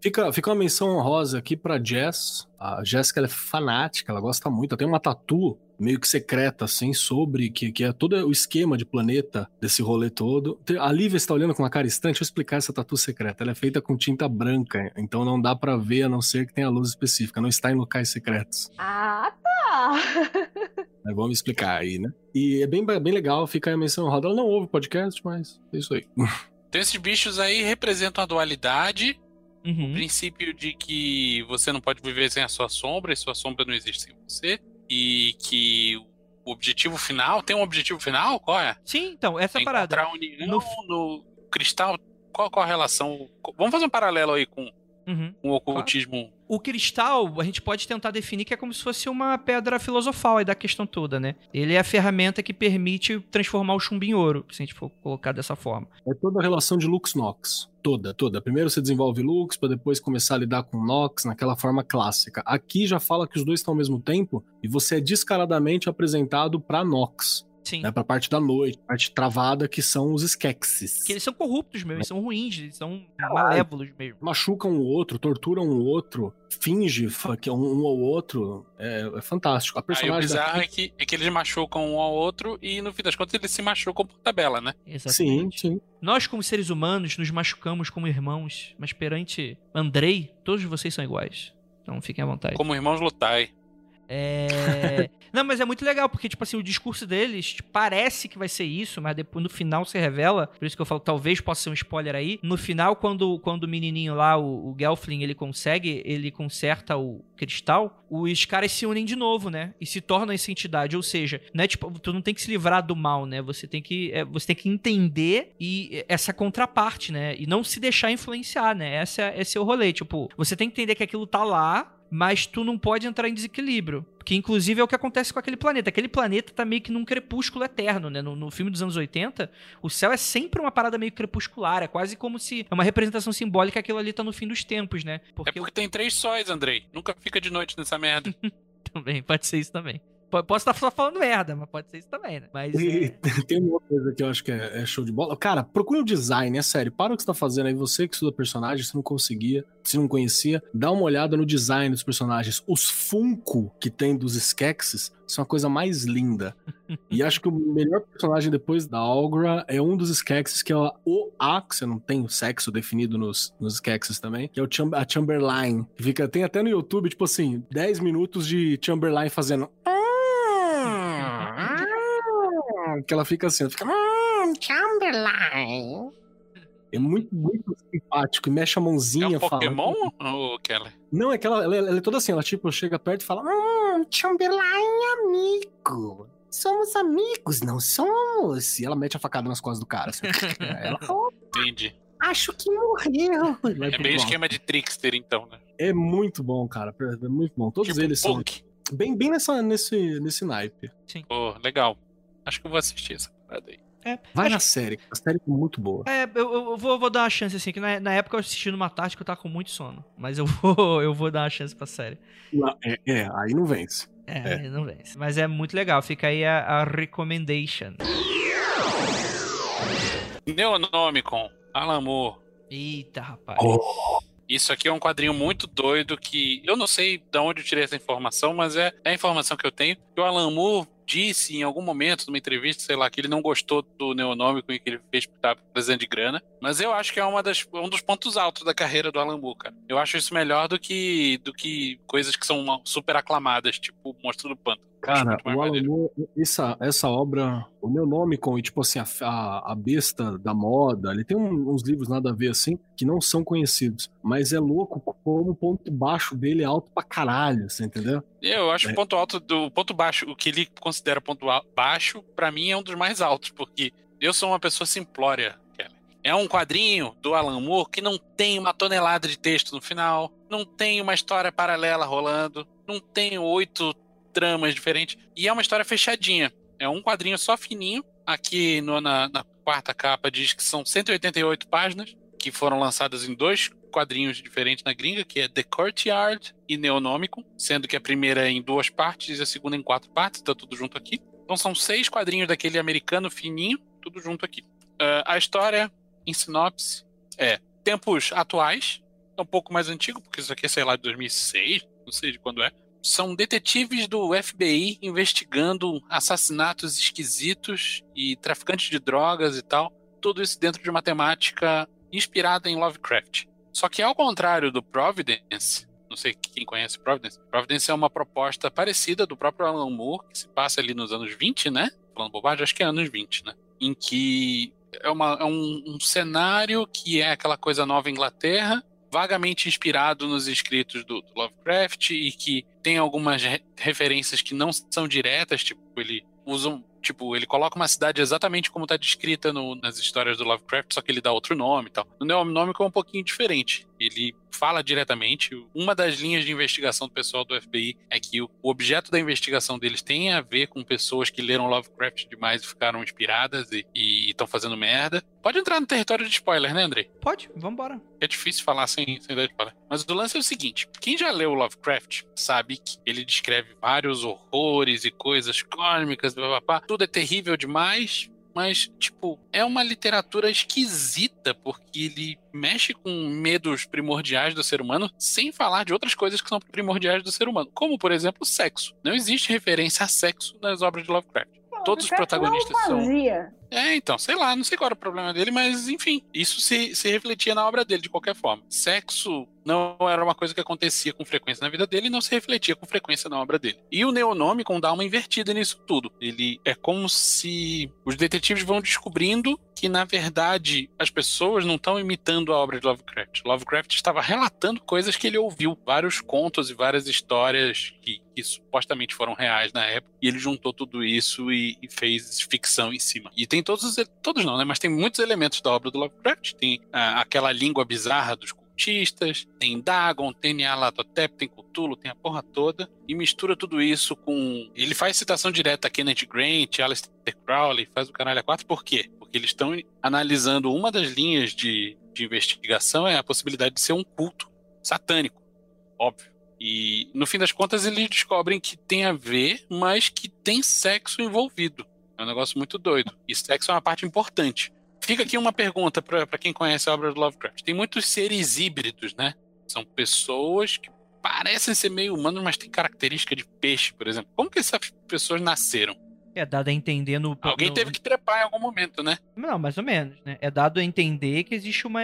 [SPEAKER 5] Fica, fica uma menção honrosa aqui pra Jess. A Jéssica é fanática, ela gosta muito. Tem uma tatu meio que secreta, assim, sobre que, que é todo o esquema de planeta desse rolê todo. A Lívia está olhando com uma cara estranha. Deixa eu explicar essa tatu secreta. Ela é feita com tinta branca, então não dá para ver a não ser que tenha luz específica. Não está em locais secretos.
[SPEAKER 6] Ah, tá!
[SPEAKER 5] Mas vamos explicar aí, né? E é bem, bem legal, fica a menção honrosa. Ela não ouve podcast, mas é isso aí.
[SPEAKER 4] Então esses bichos aí representam a dualidade O
[SPEAKER 2] Uhum.
[SPEAKER 4] princípio de que você não pode viver sem a sua sombra e sua sombra não existe sem você. E que o objetivo final. Tem um objetivo final? Qual é?
[SPEAKER 2] Sim, então, essa parada.
[SPEAKER 4] encontrar união
[SPEAKER 2] No
[SPEAKER 4] no... cristal. Qual, qual a relação? Vamos fazer um paralelo aí com,
[SPEAKER 2] Uhum.
[SPEAKER 4] com o ocultismo.
[SPEAKER 2] O cristal, a gente pode tentar definir que é como se fosse uma pedra filosofal aí da questão toda, né? Ele é a ferramenta que permite transformar o chumbo em ouro, se a gente for colocar dessa forma.
[SPEAKER 5] É toda a relação de Lux-Nox. Toda, toda. Primeiro você desenvolve Lux, pra depois começar a lidar com Nox naquela forma clássica. Aqui já fala que os dois estão ao mesmo tempo e você é descaradamente apresentado pra Nox,
[SPEAKER 2] Sim.
[SPEAKER 5] né? Pra parte da noite, parte travada, que são os Skeksis.
[SPEAKER 2] Que eles são corruptos mesmo, eles são ruins, eles são malévolos mesmo.
[SPEAKER 5] Machucam o outro, torturam o outro, finge que é um, um ao outro. É, é fantástico. A
[SPEAKER 4] Aí o
[SPEAKER 5] personagem
[SPEAKER 4] bizarro
[SPEAKER 5] daqui-
[SPEAKER 4] é que, é que eles machucam um ao outro e no fim das contas eles se machucam por tabela, né?
[SPEAKER 5] Sim,
[SPEAKER 2] Exatamente.
[SPEAKER 5] sim.
[SPEAKER 2] Nós, como seres humanos, nos machucamos como irmãos, mas perante Andrei, todos vocês são iguais. Então fiquem à vontade.
[SPEAKER 4] Como irmãos lutai.
[SPEAKER 2] É... Não, mas é muito legal, porque, tipo assim, o discurso deles parece que vai ser isso, mas depois no final se revela. Por isso que eu falo talvez possa ser um spoiler aí. No final, quando, quando o menininho lá, o, o Gelfling, ele consegue, ele conserta o cristal, os caras se unem de novo, né? E se tornam essa entidade. Ou seja, não é tipo, tu não tem que se livrar do mal, né? Você tem que, é, você tem que entender e essa contraparte, né? E não se deixar influenciar, né? Essa, é- esse é o rolê. Tipo, você tem que entender que aquilo tá lá, mas tu não pode entrar em desequilíbrio. Que inclusive é o que acontece com aquele planeta. Aquele planeta tá meio que num crepúsculo eterno, né? No, no filme dos anos 80, o céu é sempre uma parada meio crepuscular. É quase como se. É uma representação simbólica que aquilo ali tá no fim dos tempos, né?
[SPEAKER 4] É
[SPEAKER 2] Porque
[SPEAKER 4] porque tem três sóis, Andrei. Nunca fica de noite nessa merda.
[SPEAKER 2] também, pode ser isso também. Po- Posso estar só falando merda, mas pode ser isso também, né? Mas.
[SPEAKER 5] E
[SPEAKER 2] é,
[SPEAKER 5] tem uma outra coisa que eu acho que é, é show de bola. Cara, procure o design, é sério. Para o que você tá fazendo aí, você que estuda personagem, se não conseguia, se não conhecia, dá uma olhada no design dos personagens. Os Funko que tem dos Skeksis são a coisa mais linda. e acho que o melhor personagem depois da Algra é um dos Skeksis, que é o A, que você não tem o sexo definido nos, nos Skeksis também, que é o Cham a Chamberlain. Fica, tem até no YouTube, tipo assim, 10 minutos de Chamberlain fazendo. Que ela fica assim, ela fica. "Hum, Chamberlain. É muito, muito simpático. E mexe a
[SPEAKER 4] É
[SPEAKER 5] mãozinha.
[SPEAKER 4] um
[SPEAKER 5] fala-
[SPEAKER 4] Pokémon, ô Keller?
[SPEAKER 5] Não, é que ela, ela- ela é toda assim, ela tipo chega perto e fala: Hum, Chamberlain, amigo. Somos amigos, não somos? E ela mete a facada nas costas do cara. Assim. ela fala,
[SPEAKER 4] Entendi.
[SPEAKER 5] acho que morreu.
[SPEAKER 4] É
[SPEAKER 5] próximo.
[SPEAKER 4] esquema de trickster, então, né?
[SPEAKER 5] É muito bom, cara. É muito bom. Todos
[SPEAKER 4] Tipo
[SPEAKER 5] eles são bem, bem nessa, nesse, nesse naipe.
[SPEAKER 4] Pô, legal. Acho que eu vou assistir essa parada aí.
[SPEAKER 5] Vai
[SPEAKER 2] Acho-
[SPEAKER 5] na série. A série é muito boa.
[SPEAKER 2] É, eu, eu vou, vou dar uma chance, assim, que na, na época eu assisti numa tarde que eu tava com muito sono. Mas eu vou, eu vou dar uma chance pra série.
[SPEAKER 5] Não, é, é, aí não vence.
[SPEAKER 2] É,
[SPEAKER 5] É.
[SPEAKER 2] aí não vence. Mas é muito legal, fica aí a, a recommendation.
[SPEAKER 4] Neonomicon, Alan Moore.
[SPEAKER 2] Eita, rapaz.
[SPEAKER 4] Isso aqui é um quadrinho muito doido que eu não sei de onde eu tirei essa informação, mas é, é a informação que eu tenho. Que o Alan Moore disse em algum momento, numa entrevista, sei lá, que ele não gostou do Neonômico e que ele fez estava precisando de grana. Mas eu acho que é uma das, um dos pontos altos da carreira do Alan Moore, cara. Eu acho isso melhor do que, do que coisas que são super aclamadas, tipo Monstro do Pântano.
[SPEAKER 5] Cara, o Alan. Moore, essa, essa obra, o Neonomicon e tipo assim, a, a, a besta da moda, ele tem um- uns livros nada a ver assim, que não são conhecidos. Mas é louco como o ponto baixo dele é alto pra caralho, você entendeu?
[SPEAKER 4] Eu acho
[SPEAKER 5] É.
[SPEAKER 4] o ponto alto do ponto baixo, o que ele considera ponto baixo, pra mim é um dos mais altos, porque eu sou uma pessoa simplória, Kelly. É um quadrinho do Alan Moore que não tem uma tonelada de texto no final, não tem uma história paralela rolando, não tem oito tramas diferentes, e é uma história fechadinha. É um quadrinho só fininho. Aqui no- na, na quarta capa diz que são 188 páginas, que foram lançadas em dois quadrinhos diferentes na gringa, que é The Courtyard e Neonômico, sendo que a primeira é em duas partes e a segunda em quatro partes, tá tudo junto aqui. Então são seis quadrinhos daquele americano fininho, tudo junto aqui. Ah, a história, em sinopse, é tempos atuais, é um pouco mais antigo, porque isso aqui é, sei lá, de 2006, não sei de quando é. São detetives do FBI investigando assassinatos esquisitos e traficantes de drogas e tal. Tudo isso dentro de uma temática inspirada em Lovecraft. Só que ao contrário do Providence, não sei quem conhece Providence, Providence é uma proposta parecida do próprio Alan Moore, que se passa ali nos anos 20, né? Falando bobagem, acho que é anos 20, né? Em que é, uma- é um, um cenário que é aquela coisa nova Inglaterra, vagamente inspirado nos escritos do, do Lovecraft e que tem algumas re referências que não são diretas, tipo, ele usa um, Tipo, ele coloca uma cidade exatamente como está descrita no, nas histórias do Lovecraft, só que ele dá outro nome e tal. No Neonômico é um pouquinho diferente. Ele fala diretamente. Uma das linhas de investigação do pessoal do FBI é que o objeto da investigação deles tem a ver com pessoas que leram Lovecraft demais e ficaram inspiradas e estão fazendo merda. Pode entrar no território de spoiler, né, Andrei?
[SPEAKER 2] Pode, vambora.
[SPEAKER 4] É difícil falar sem, sem dar spoiler. Mas o lance é o seguinte: quem já leu Lovecraft sabe que ele descreve vários horrores e coisas cósmicas, blá, blá, blá. Tudo é terrível demais, mas, tipo, é uma literatura esquisita, porque ele mexe com medos primordiais do ser humano, sem falar de outras coisas que são primordiais do ser humano, como, por exemplo, sexo. Não existe referência a sexo nas obras de Lovecraft. Todos os protagonistas são. É, então, sei lá, não sei qual era o problema dele, mas enfim, isso se, se refletia na obra dele de qualquer forma. Sexo não era uma coisa que acontecia com frequência na vida dele e não se refletia com frequência na obra dele. E o Neonomicon dá uma invertida nisso tudo. Ele é como se os detetives vão descobrindo que, na verdade, as pessoas não estão imitando a obra de Lovecraft. Lovecraft estava relatando coisas que ele ouviu, vários contos e várias histórias que, que supostamente foram reais na época, e ele juntou tudo isso e, e fez ficção em cima. E tem todos os, todos não, né? Mas tem muitos elementos da obra do Lovecraft. Tem ah, aquela língua bizarra dos cultistas, tem Dagon, tem Nyarlathotep, tem Cthulhu, tem a porra toda, e mistura tudo isso com... Ele faz citação direta a Kenneth Grant, Aleister Crowley, faz o caralho a quatro, por quê? Eles estão analisando uma das linhas de, de investigação é a possibilidade de ser um culto satânico, óbvio. E no fim das contas eles descobrem que tem a ver, mas que tem sexo envolvido. É um negócio muito doido. E sexo é uma parte importante. Fica aqui uma pergunta para quem conhece a obra do Lovecraft. Tem muitos seres híbridos, né? São pessoas que parecem ser meio humanos, mas têm característica de peixe, por exemplo. Como que essas pessoas nasceram?
[SPEAKER 2] É dado a entender no.
[SPEAKER 4] Alguém
[SPEAKER 2] no...
[SPEAKER 4] teve que trepar em algum momento, né?
[SPEAKER 2] Não, mais ou menos, né? É dado a entender que existe uma.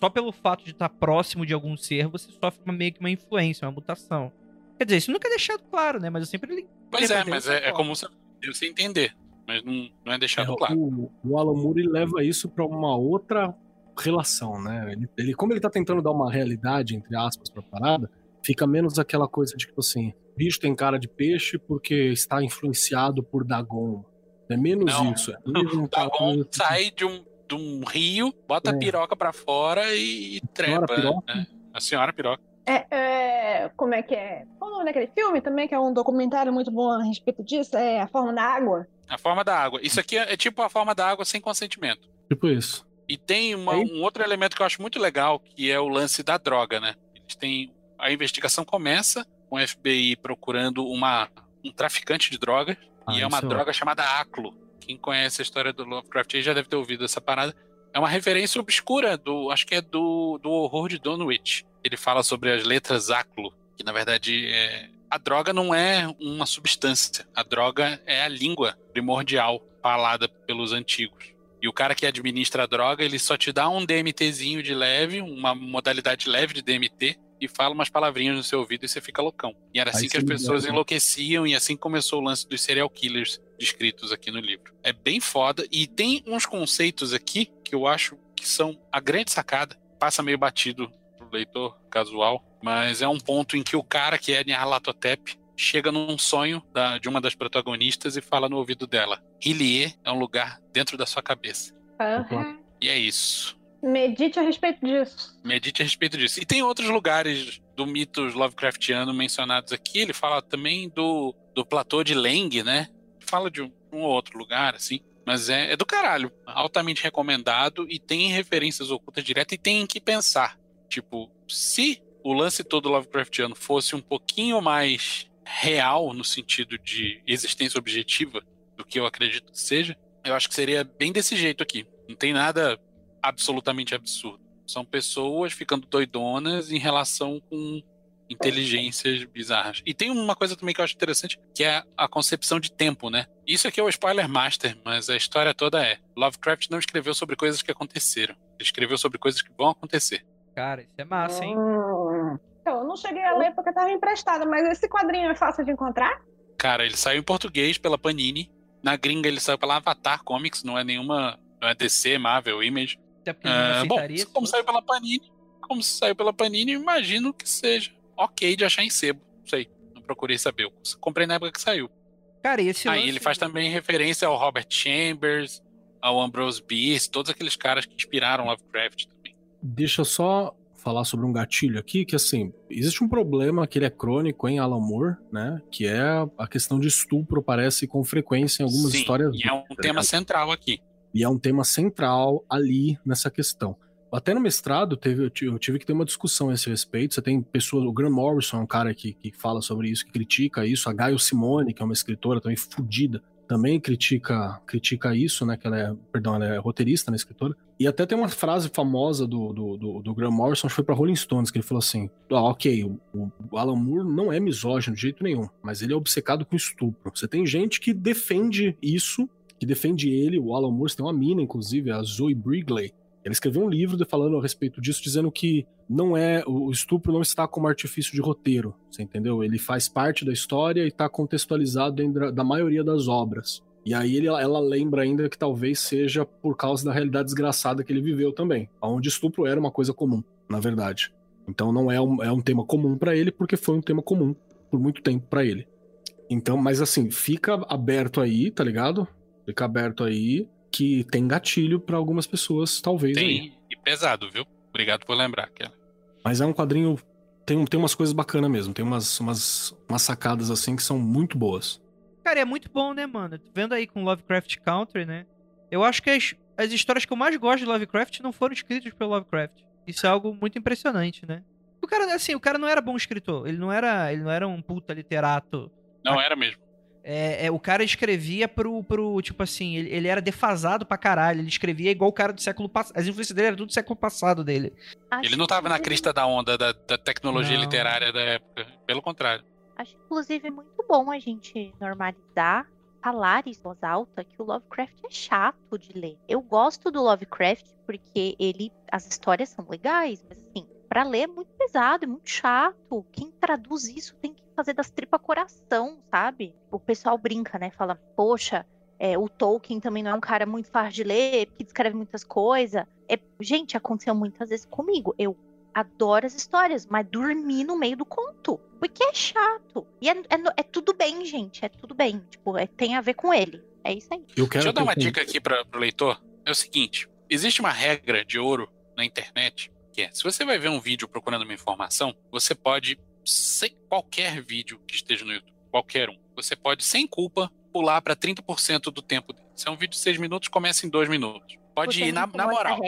[SPEAKER 2] Só pelo fato de estar próximo de algum ser, você sofre uma, meio que uma influência, uma mutação. Quer dizer, isso nunca é deixado claro, né? Mas eu sempre.
[SPEAKER 4] Pois é, mas é, é como você, você entender mas não, não é deixado é, claro.
[SPEAKER 5] O, o Alan Moore leva isso para uma outra relação, né? Ele, ele, como ele tá tentando dar uma realidade, entre aspas, pra parada, fica menos aquela coisa de tipo assim, bicho tem cara de peixe porque está influenciado por Dagon. É menos não, isso. É
[SPEAKER 4] mesmo Dagon sai de um, de um rio, bota é. a piroca pra fora e, e trepa. Né? A senhora piroca.
[SPEAKER 6] É, é, como é que é? Qual o nome daquele filme também, que é um documentário muito bom a respeito disso? É A Forma da Água.
[SPEAKER 4] A forma da água. Isso aqui é, é tipo a forma da água sem consentimento.
[SPEAKER 5] Tipo isso.
[SPEAKER 4] E tem uma, um outro elemento que eu acho muito legal, que é o lance da droga, né? Eles têm. A investigação começa com o FBI procurando uma, um traficante de drogas. Ah, e é uma droga chamada Aclo. Quem conhece a história do Lovecraft já deve ter ouvido essa parada. É uma referência obscura do. Acho que é do, do horror de Dunwich. Ele fala sobre as letras Aclo, que na verdade é, a droga não é uma substância. A droga é a língua primordial falada pelos antigos. E o cara que administra a droga, ele só te dá um DMTzinho de leve, uma modalidade leve de DMT, e fala umas palavrinhas no seu ouvido e você fica loucão. E era assim Aí que as pessoas enlouqueciam, e assim começou o lance dos serial killers descritos aqui no livro. É bem foda, e tem uns conceitos aqui que eu acho que são a grande sacada, passa meio batido pro leitor casual, mas é um ponto em que o cara que é Nyarlathotep chega num sonho da, de uma das protagonistas e fala no ouvido dela: Ilie é um lugar dentro da sua cabeça.
[SPEAKER 6] Uhum.
[SPEAKER 4] E é isso.
[SPEAKER 6] Medite a respeito disso.
[SPEAKER 4] Medite a respeito disso. E tem outros lugares do mito Lovecraftiano mencionados aqui. Ele fala também do, do platô de Leng, né? Fala de um, um outro lugar, assim. Mas é, é do caralho. Altamente recomendado e tem referências ocultas diretas e tem que pensar. Tipo, se o lance todo Lovecraftiano fosse um pouquinho mais real no sentido de existência objetiva do que eu acredito que seja, eu acho que seria bem desse jeito aqui. Não tem nada absolutamente absurdo. São pessoas ficando doidonas em relação com inteligências bizarras. E tem uma coisa também que eu acho interessante, que é a concepção de tempo, né? Isso aqui é o spoiler master, mas a história toda é: Lovecraft não escreveu sobre coisas que aconteceram. Ele escreveu sobre coisas que vão acontecer.
[SPEAKER 2] Cara, isso é massa, hein?
[SPEAKER 6] Então, eu não cheguei a ler porque estava emprestado, mas esse quadrinho é fácil de encontrar?
[SPEAKER 4] Cara, ele saiu em português pela Panini. Na gringa ele saiu pela Avatar Comics, não é nenhuma. Não é DC, Marvel, Image.
[SPEAKER 2] Até porque uh, bom,
[SPEAKER 4] como saiu pela Panini, como se saiu pela Panini, imagino que seja ok de achar em sebo. Não sei, não procurei saber. Eu comprei na época que saiu.
[SPEAKER 2] Cara, e esse
[SPEAKER 4] Aí
[SPEAKER 2] lance-
[SPEAKER 4] ele faz também referência ao Robert Chambers, ao Ambrose Bierce, todos aqueles caras que inspiraram Lovecraft também.
[SPEAKER 5] Deixa eu só falar sobre um gatilho aqui, que assim, existe um problema que ele é crônico em Alan Moore, né? Que é a questão de estupro, aparece com frequência em algumas
[SPEAKER 4] Sim,
[SPEAKER 5] histórias.
[SPEAKER 4] e é um tema central aqui.
[SPEAKER 5] E é um tema central ali nessa questão. Até no mestrado, teve, eu ti- eu tive que ter uma discussão a esse respeito. Você tem pessoas, o Graham Morrison é um cara que, que fala sobre isso, que critica isso. A Gaio Simone, que é uma escritora também fodida, também critica, critica isso, né? Que ela é, perdão, ela é roteirista, né, escritora. E até tem uma frase famosa do, do, do, do Graham Morrison, que foi pra Rolling Stones, que ele falou assim: ah, ok, o, o Alan Moore não é misógino de jeito nenhum, mas ele é obcecado com estupro. Você tem gente que defende isso, que defende ele, o Alan Moore, tem uma mina, inclusive, a Zoe Brigley. Ele escreveu um livro falando a respeito disso, dizendo que não é o estupro não está como artifício de roteiro, você entendeu? Ele faz parte da história e está contextualizado dentro da- maioria das obras. E aí ele, ela lembra ainda que talvez seja por causa da realidade desgraçada que ele viveu também, onde estupro era uma coisa comum, na verdade. Então não é um, é um tema comum pra ele porque foi um tema comum por muito tempo pra ele. Então, mas assim, fica aberto aí, tá ligado? Fica aberto aí que tem gatilho pra algumas pessoas, talvez aí.
[SPEAKER 4] Tem e pesado, viu? Obrigado por lembrar, Kelly.
[SPEAKER 5] Mas é um quadrinho. Tem, tem umas coisas bacanas mesmo. Tem umas, umas, umas sacadas assim que são muito boas.
[SPEAKER 2] Cara, é muito bom, né, mano? Vendo aí com Lovecraft Country, né? Eu acho que as, as histórias que eu mais gosto de Lovecraft não foram escritas pelo Lovecraft. Isso é algo muito impressionante, né? O cara, assim, o cara não era bom escritor. Ele não era, ele não era um puta literato.
[SPEAKER 4] Não era mesmo.
[SPEAKER 2] É, é, o cara escrevia pro, pro tipo assim, ele, ele era defasado pra caralho. Ele escrevia igual o cara do século passado. As influências dele eram tudo do século passado dele.
[SPEAKER 3] Acho
[SPEAKER 4] Ele não tava na crista da onda da, da tecnologia
[SPEAKER 2] Não.
[SPEAKER 4] literária da época. Pelo contrário.
[SPEAKER 3] Acho, inclusive, muito bom a gente normalizar, falar em voz alta, que o Lovecraft é chato de ler. Eu gosto do Lovecraft porque ele, as histórias são legais, mas assim, pra ler é muito pesado, é muito chato. Quem traduz isso tem que fazer das tripas coração, sabe? O pessoal brinca, né? Fala, poxa, é, o Tolkien também não é um cara muito fácil de ler, porque escreve muitas coisas. É, gente, aconteceu muitas vezes comigo. Eu adoro as histórias, mas dormi no meio do conto. Porque é chato. E é, é é tudo bem, gente. É tudo bem. Tipo, é- tem a ver com ele. É isso aí.
[SPEAKER 5] Eu quero
[SPEAKER 4] Deixa eu dar uma
[SPEAKER 5] um-
[SPEAKER 4] dica aqui para o leitor. É o seguinte: existe uma regra de ouro na internet que é: se você vai ver um vídeo procurando uma informação, você pode, sem qualquer vídeo que esteja no YouTube, qualquer um, você pode, sem culpa, pular para 30% do tempo dele. Se é um vídeo de 6 minutos, começa em 2 minutos. Pode
[SPEAKER 3] Você
[SPEAKER 4] ir na, na moral.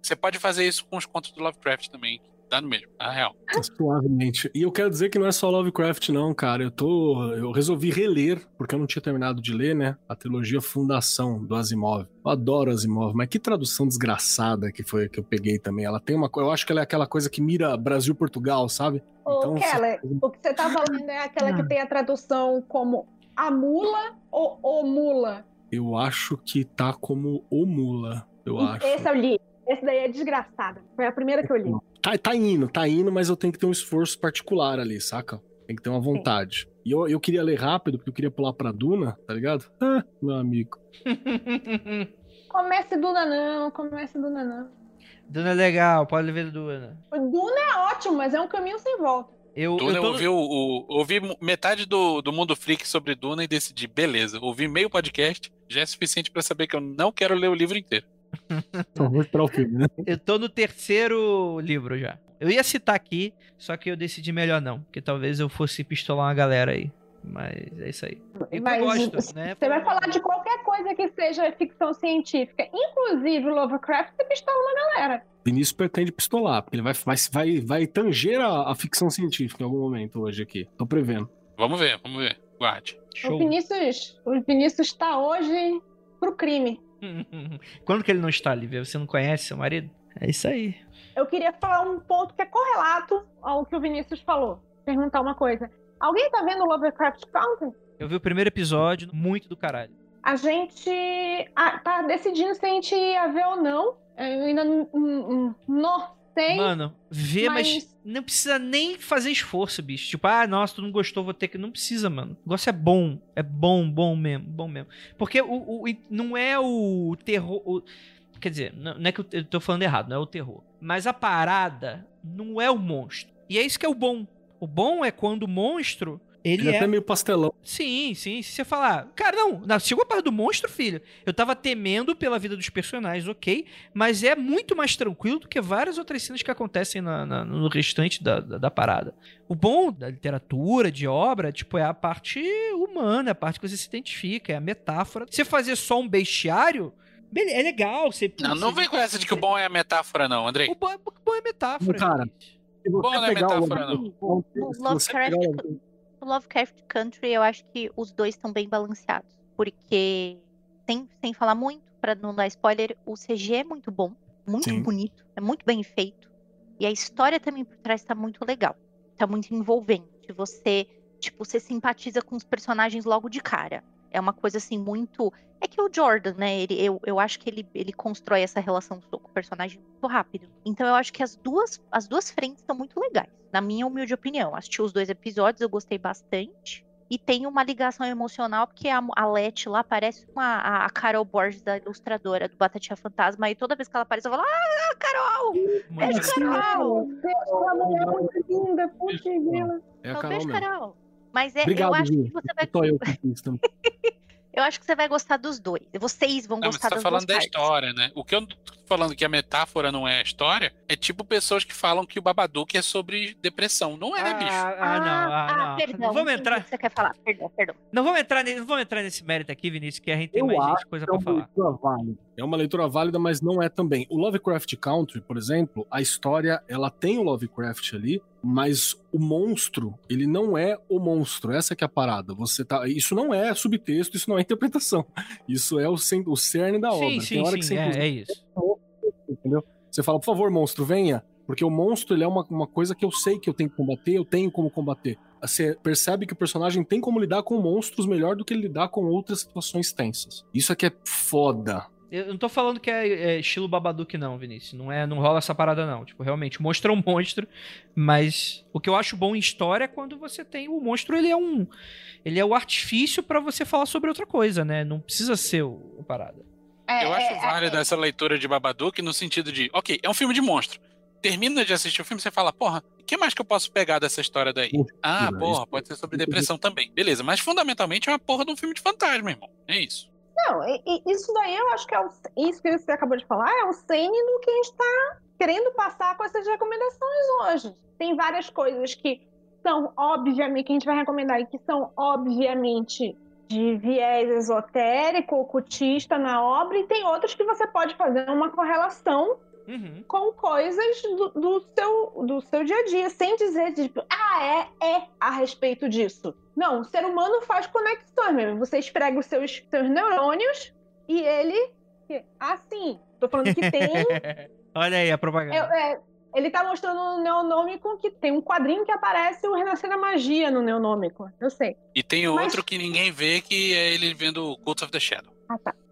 [SPEAKER 4] Você pode fazer isso com os contos do Lovecraft também. Dá no mesmo, na real.
[SPEAKER 5] Suavemente. E eu quero dizer que não é só Lovecraft, não, cara. Eu tô. Eu resolvi reler, porque eu não tinha terminado de ler, né? A trilogia Fundação do Asimov. Eu adoro Asimov, mas que tradução desgraçada que foi que eu peguei também. Ela tem uma. Eu acho que ela é aquela coisa que mira Brasil-Portugal, sabe?
[SPEAKER 6] Ô,
[SPEAKER 5] Então,
[SPEAKER 6] Keller, o que você tá falando é aquela que tem a tradução como a mula ou o mula?
[SPEAKER 5] Eu acho que tá como o Mula. Eu acho.
[SPEAKER 6] Esse eu li. Esse daí é desgraçado. Foi a primeira que eu li.
[SPEAKER 5] Tá, tá indo, tá indo, mas eu tenho que ter um esforço particular ali, saca? Tem que ter uma vontade. E eu, eu queria ler rápido, porque eu queria pular pra Duna, tá ligado? Ah, meu amigo.
[SPEAKER 6] Comece Duna não, comece Duna não.
[SPEAKER 2] Duna é legal, pode ver Duna.
[SPEAKER 6] O Duna é ótimo, mas é um caminho sem volta.
[SPEAKER 2] Eu,
[SPEAKER 4] Duna,
[SPEAKER 2] eu
[SPEAKER 4] eu
[SPEAKER 2] tô...
[SPEAKER 4] ouvi, o, o- ouvi metade do, do Mundo Freak sobre Duna e decidi, beleza, ouvi meio podcast, já é suficiente pra saber que eu não quero ler o livro inteiro.
[SPEAKER 5] Então, vou esperar o filme, né?
[SPEAKER 2] Eu tô no terceiro livro já. Eu ia citar aqui, só que eu decidi melhor não, porque talvez eu fosse pistolar uma galera aí. Mas é isso aí. Eu
[SPEAKER 6] Mas
[SPEAKER 2] gosto, né?
[SPEAKER 6] Você vai falar de qualquer coisa que seja ficção científica, inclusive o Lovecraft, você pistola uma galera.
[SPEAKER 5] Vinícius pretende pistolar, porque ele vai, vai, vai, vai tanger a, a ficção científica em algum momento hoje aqui. Tô prevendo.
[SPEAKER 4] Vamos ver, vamos ver. Guarde.
[SPEAKER 6] O
[SPEAKER 2] Show.
[SPEAKER 6] Vinícius, o Vinícius está hoje pro crime.
[SPEAKER 2] Quando que ele não está, Lívia? Você não conhece seu marido? É isso aí.
[SPEAKER 6] Eu queria falar um ponto que é correlato ao que o Vinícius falou. Perguntar uma coisa. Alguém tá vendo Lovecraft Country?
[SPEAKER 2] Eu vi o primeiro episódio, muito do caralho.
[SPEAKER 6] A gente ah, tá decidindo se a gente ia ver ou não. Eu ainda não, sei.
[SPEAKER 2] Mano, vê, mas...
[SPEAKER 6] mas-
[SPEAKER 2] não precisa nem fazer esforço, bicho. Tipo, ah, nossa, tu não gostou, vou ter que. Não precisa, mano. O negócio é bom. É bom, bom mesmo, bom mesmo. Porque o, o- não é o terror. o- Quer dizer, não é que eu tô falando errado, não é o terror. Mas a parada não é o monstro. E é isso que é o bom. O bom é quando o monstro. Ele,
[SPEAKER 5] Ele é
[SPEAKER 2] é.
[SPEAKER 5] até meio pastelão.
[SPEAKER 2] Sim, sim. Se você falar. Cara, não. não chegou a parte do monstro, filho. Eu tava temendo pela vida dos personagens, ok. Mas é muito mais tranquilo do que várias outras cenas que acontecem na- na- no restante da, da, da parada. O bom da literatura, de obra, tipo, é a parte humana, a parte que você se identifica, é a metáfora. Você fazer só um bestiário. É legal. Você,
[SPEAKER 4] Não, não vem com essa de que o bom é a metáfora, não, Andrei.
[SPEAKER 2] O bom, é- o bom é metáfora.
[SPEAKER 5] Cara,
[SPEAKER 4] Bom, não é
[SPEAKER 5] o
[SPEAKER 4] metáfora,
[SPEAKER 5] Lovecraft
[SPEAKER 3] não. O Lovecraft-
[SPEAKER 5] o-
[SPEAKER 3] No Lovecraft Country, eu acho que os dois estão bem balanceados. Porque, sem, sem falar muito, pra não dar spoiler, o CG é muito bom, muito
[SPEAKER 5] Sim.
[SPEAKER 3] bonito, é muito bem feito. E a história também por trás tá muito legal. Tá muito envolvente. Você, tipo, você simpatiza com os personagens logo de cara. É uma coisa assim muito. É que o Jordan, né? Ele, eu, eu acho que ele, ele constrói essa relação com o personagem muito rápido. Então eu acho que as duas, as duas frentes são muito legais. Na minha humilde opinião. Assisti os dois episódios, eu gostei bastante. E tem uma ligação emocional, porque a, a Leti lá parece uma, a, a Carol Borges, da ilustradora do Batatinha Fantasma. E toda vez que ela aparece, eu falo, ah, Carol! Beijo. Carol!
[SPEAKER 6] Aquela mulher é.
[SPEAKER 5] É a
[SPEAKER 3] Então,
[SPEAKER 5] Carol
[SPEAKER 3] beijo,
[SPEAKER 5] mesmo.
[SPEAKER 3] Carol! Mas é,
[SPEAKER 5] Obrigado,
[SPEAKER 3] eu acho
[SPEAKER 5] Gil.
[SPEAKER 3] que você vai.
[SPEAKER 5] Só eu que fiz também.
[SPEAKER 3] Eu acho que você vai gostar dos dois. Vocês vão
[SPEAKER 4] Não, mas
[SPEAKER 3] gostar
[SPEAKER 4] você tá
[SPEAKER 3] das
[SPEAKER 4] falando
[SPEAKER 3] duas
[SPEAKER 4] da
[SPEAKER 3] partes.
[SPEAKER 4] história, né? O que eu tô falando que a metáfora não é a história é tipo pessoas que falam que o Babadook é sobre depressão. Não é, bicho.
[SPEAKER 2] Ah, ah, não, ah, não.
[SPEAKER 3] perdão.
[SPEAKER 2] Não vamos entrar.
[SPEAKER 3] que você quer falar. Perdão, perdão.
[SPEAKER 2] Não vamos entrar, nesse, não vamos entrar nesse mérito aqui, Vinícius, que a gente tem
[SPEAKER 5] Eu
[SPEAKER 2] mais gente, coisa
[SPEAKER 5] É
[SPEAKER 2] pra
[SPEAKER 5] uma
[SPEAKER 2] falar.
[SPEAKER 5] leitura válida. É uma leitura válida, mas não é também. O Lovecraft Country, por exemplo, a história, ela tem o Lovecraft ali, mas o monstro, ele não é o monstro. Essa que é a parada. Você tá, isso não é subtexto, isso não é interpretação. Isso é o, o cerne da
[SPEAKER 2] sim,
[SPEAKER 5] obra.
[SPEAKER 2] sim,
[SPEAKER 5] tem hora
[SPEAKER 2] sim,
[SPEAKER 5] que você,
[SPEAKER 2] é, é isso.
[SPEAKER 5] entendeu? Você fala, por favor, monstro, venha. Porque o monstro, ele é uma, uma coisa que eu sei que eu tenho que combater, eu tenho como combater. Você percebe que o personagem tem como lidar com monstros melhor do que ele lidar com outras situações tensas. Isso aqui é foda.
[SPEAKER 2] Eu não tô falando que é, é estilo Babadook, não, Vinícius. Não, é, não rola essa parada, não. Tipo, realmente, o monstro é um monstro, mas o que eu acho bom em história é quando você tem o monstro, ele é um. Ele é o artifício pra você falar sobre outra coisa, né? Não precisa ser o, a parada.
[SPEAKER 6] É,
[SPEAKER 4] Eu acho
[SPEAKER 6] é,
[SPEAKER 4] válida essa leitura de Babadook no sentido de, ok, é um filme de monstro. Termina de assistir o filme, você fala, porra, o que mais que eu posso pegar dessa história daí? Ah,
[SPEAKER 5] Isso,
[SPEAKER 4] porra, pode ser sobre depressão também. Beleza, mas fundamentalmente é uma porra de um filme de fantasma, irmão. É isso.
[SPEAKER 6] Não, isso daí eu acho que é o, isso que você acabou de falar é o cene do que a gente está querendo passar com essas recomendações hoje. Tem várias coisas que são obviamente que a gente vai recomendar e que são obviamente de viés esotérico, ocultista na obra, e tem outros que você pode fazer uma correlação
[SPEAKER 2] Uhum.
[SPEAKER 6] com coisas do, do seu, do seu dia a dia, sem dizer, tipo, ah, é, é a respeito disso. Não, o ser humano faz conexões mesmo. Você esfrega os seus, seus neurônios e ele. Assim, tô falando que tem.
[SPEAKER 2] Olha aí a propaganda.
[SPEAKER 6] é- é, ele tá mostrando no Neonômico que tem um quadrinho que aparece o Renascer da Magia no Neonômico. Eu sei.
[SPEAKER 4] E tem
[SPEAKER 6] Mas-
[SPEAKER 4] outro que ninguém vê, que é ele vendo Cult of the Shadow.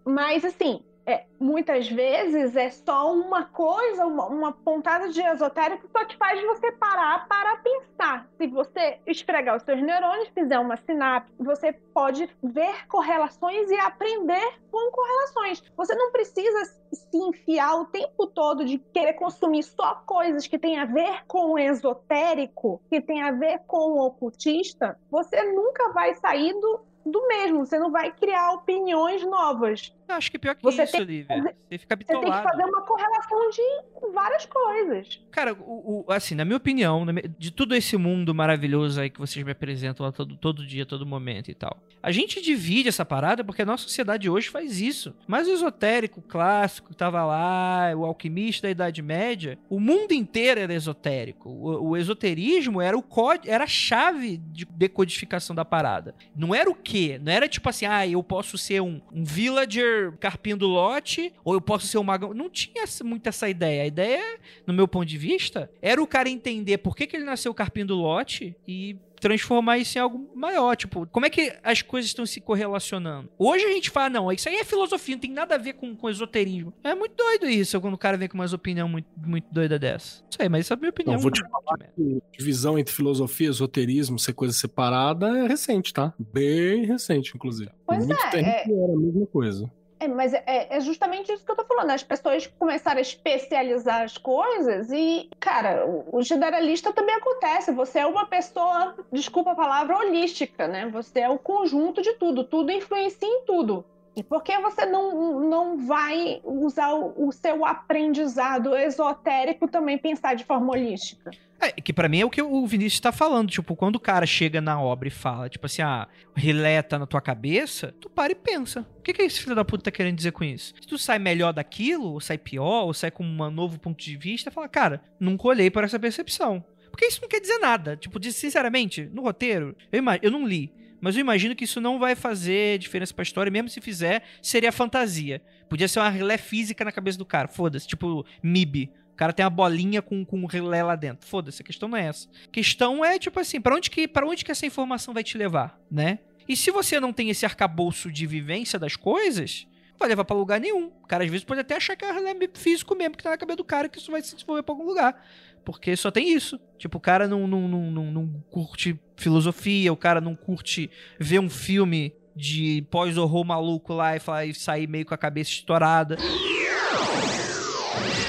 [SPEAKER 6] Mas, assim, é, muitas vezes é só uma coisa, uma, uma pontada de esotérico, só que faz você parar para pensar. Se você esfregar os seus neurônios, fizer uma sinapse, você pode ver correlações e aprender com correlações. Você não precisa se enfiar o tempo todo de querer consumir só coisas que têm a ver com o esotérico, que tem a ver com o ocultista. Você nunca vai sair do, do mesmo, você não vai criar opiniões novas.
[SPEAKER 2] Eu acho que pior que
[SPEAKER 6] Você
[SPEAKER 2] isso,
[SPEAKER 6] tem-
[SPEAKER 2] Olivia. Você fica
[SPEAKER 6] Você tem que
[SPEAKER 2] bitolado.
[SPEAKER 6] fazer uma correlação de várias coisas.
[SPEAKER 2] Cara, o, o- assim, na minha opinião, de todo esse mundo maravilhoso aí que vocês me apresentam todo, todo dia, todo momento e tal. A gente divide essa parada porque a nossa sociedade hoje faz isso. Mas o esotérico clássico que tava lá, o alquimista da Idade Média, o mundo inteiro era esotérico. O, o esoterismo era o código, era a chave de decodificação da parada. Não era o quê? Não era tipo assim, ah, eu posso ser um, um villager carpindo lote, ou eu posso ser um magão. Não tinha muito essa ideia. A ideia no meu ponto de vista, era o cara entender por que, que ele nasceu carpindo lote e transformar isso em algo maior. Tipo, como é que as coisas estão se correlacionando? Hoje a gente fala, não, isso aí é filosofia, não tem nada a ver com, com esoterismo. É muito doido isso, quando o cara vem com umas opinião muito, muito doida dessa. Não sei, mas essa é a minha opinião.
[SPEAKER 5] Não, vou te
[SPEAKER 2] mano.
[SPEAKER 5] Divisão entre filosofia, esoterismo, ser coisa separada é recente, tá? Bem recente, inclusive.
[SPEAKER 6] Pois
[SPEAKER 5] Muito
[SPEAKER 6] é,
[SPEAKER 5] tempo
[SPEAKER 6] é-
[SPEAKER 5] era a mesma coisa.
[SPEAKER 6] É, mas é, é justamente isso que eu tô falando. As pessoas começaram a especializar as coisas e, cara, o, o generalista também acontece. Você é uma pessoa, desculpa a palavra, holística, né? Você é o conjunto de tudo. Tudo influencia em tudo. E por que você não, não vai usar o, o seu aprendizado esotérico também pensar de forma holística?
[SPEAKER 2] É, que para mim é o que o Vinícius tá falando. Tipo, quando o cara chega na obra e fala, tipo assim, ah, relé na tua cabeça, tu para e pensa. O que, que esse filho da puta tá querendo dizer com isso? Se tu sai melhor daquilo, ou sai pior, ou sai com um novo ponto de vista, fala, cara, nunca olhei para essa percepção. Porque isso não quer dizer nada. Tipo, sinceramente, no roteiro, eu, eu não li. Mas eu imagino que isso não vai fazer diferença pra história, mesmo se fizer, seria fantasia. Podia ser uma relé física na cabeça do cara, foda-se, tipo MIB. O cara tem uma bolinha com, com um relé lá dentro. Foda-se, a questão não é essa. A questão é, tipo assim, para onde, que, pra onde que essa informação vai te levar, né? E se você não tem esse arcabouço de vivência das coisas, não vai levar para lugar nenhum. O cara às vezes pode até achar que é relé físico mesmo, que tá na cabeça do cara, que isso vai se desenvolver pra algum lugar. Porque só tem isso. Tipo, o cara não, não, não, não, não curte filosofia, o cara não curte ver um filme de pós-horror maluco lá e, falar, e sair meio com a cabeça estourada.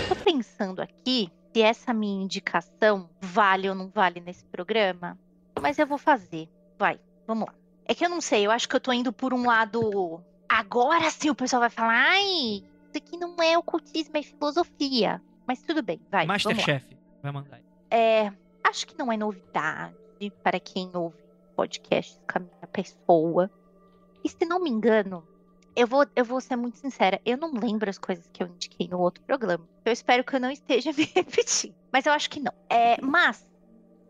[SPEAKER 3] Tô pensando aqui se essa minha indicação vale ou não vale nesse programa, mas eu vou fazer. Vai, vamos lá. É que eu não sei, eu acho que eu tô indo por um lado. Agora sim o pessoal vai falar, ai, isso aqui não é ocultismo, é filosofia. Mas tudo bem, vai.
[SPEAKER 2] Masterchef vai mandar.
[SPEAKER 3] É, acho que não é novidade para quem ouve podcasts com a minha pessoa. E se não me engano, eu vou, eu vou ser muito sincera, eu não lembro as coisas que eu indiquei no outro programa. Eu espero que eu não esteja me repetindo. Mas eu acho que não. É, mas,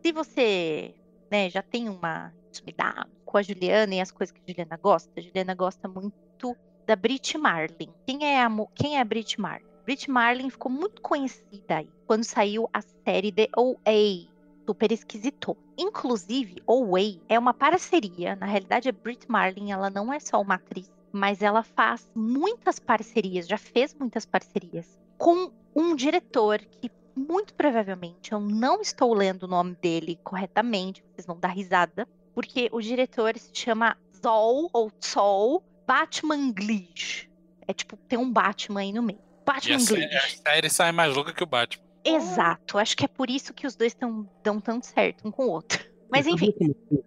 [SPEAKER 3] se você né, já tem uma intimidade com a Juliana e as coisas que a Juliana gosta, a Juliana gosta muito da Brit Marlin. Quem é a, quem é a Brit Marlin? Brit Marlin ficou muito conhecida aí quando saiu a série The OA, super esquisito. Inclusive, OA é uma parceria, na realidade a Brit Marlin, ela não é só uma atriz, mas ela faz muitas parcerias, já fez muitas parcerias com um diretor que muito provavelmente eu não estou lendo o nome dele corretamente, vocês vão dar risada, porque o diretor se chama Zol ou Sol Batman Glitch. É tipo, tem um Batman aí no meio. Batman
[SPEAKER 4] a, série, a série sai mais louca que o Batman.
[SPEAKER 3] Exato, acho que é por isso que os dois tão, dão tanto certo um com o outro. Mas enfim.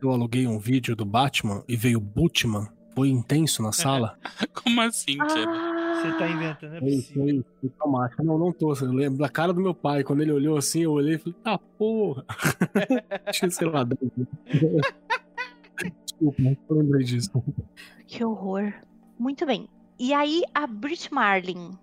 [SPEAKER 5] Eu aluguei um vídeo do Batman e veio Butman. Foi intenso na sala.
[SPEAKER 4] Como assim, Tia?
[SPEAKER 2] Ah, Você tá inventando, é
[SPEAKER 5] foi, foi, foi traumático. Não, não tô. Eu lembro da cara do meu pai. Quando ele olhou assim, eu olhei e falei, tá porra. Tinha, sei lá, Desculpa, não lembrei disso.
[SPEAKER 3] Que horror. Muito bem. E aí, a Brit Marlin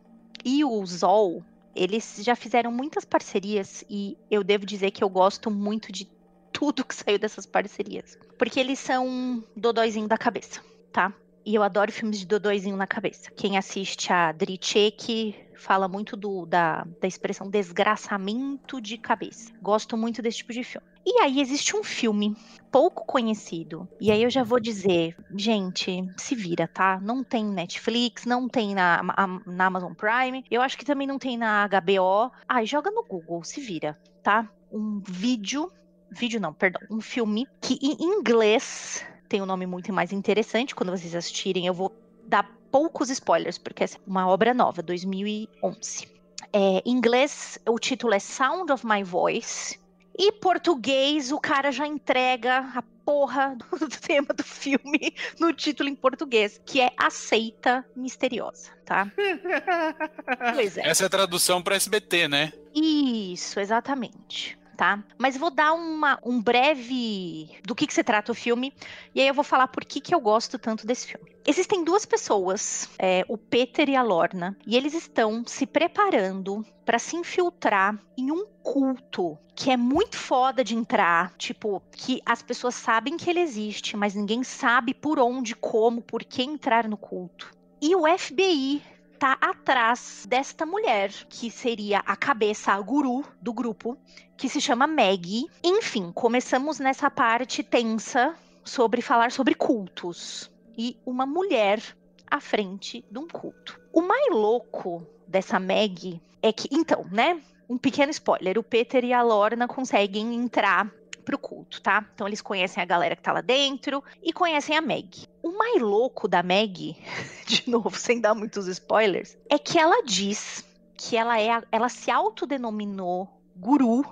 [SPEAKER 3] e o Zol, eles já fizeram muitas parcerias e eu devo dizer que eu gosto muito de tudo que saiu dessas parcerias. Porque eles são dodóizinho da cabeça, tá? E eu adoro filmes de dodóizinho na cabeça. Quem assiste a Drichek fala muito do, da, da expressão desgraçamento de cabeça. Gosto muito desse tipo de filme. E aí existe um filme pouco conhecido. E aí eu já vou dizer, gente, se vira, tá? Não tem Netflix, não tem na, na Amazon Prime. Eu acho que também não tem na HBO. Ai, joga no Google, se vira, tá? Um vídeo. Vídeo não, perdão. Um filme que em inglês tem um nome muito mais interessante. Quando vocês assistirem, eu vou dar poucos spoilers, porque essa é uma obra nova, 2011. É, em inglês, o título é Sound of My Voice. E português, o cara já entrega a porra do tema do filme no título em português, que é Aceita Misteriosa, tá?
[SPEAKER 4] pois é. Essa é a tradução para SBT, né?
[SPEAKER 3] Isso, exatamente tá? Mas vou dar uma, um breve do que, que se trata o filme, e aí eu vou falar por que, que eu gosto tanto desse filme. Existem duas pessoas, é, o Peter e a Lorna, e eles estão se preparando para se infiltrar em um culto que é muito foda de entrar, tipo, que as pessoas sabem que ele existe, mas ninguém sabe por onde, como, por que entrar no culto. E o FBI tá atrás desta mulher, que seria a cabeça, a guru do grupo, que se chama Maggie. Enfim, começamos nessa parte tensa sobre falar sobre cultos e uma mulher à frente de um culto. O mais louco dessa Maggie é que, então, né? Um pequeno spoiler: o Peter e a Lorna conseguem entrar pro culto, tá? Então eles conhecem a galera que tá lá dentro e conhecem a Meg. O mais louco da Meg, de novo, sem dar muitos spoilers, é que ela diz que ela é, ela se autodenominou guru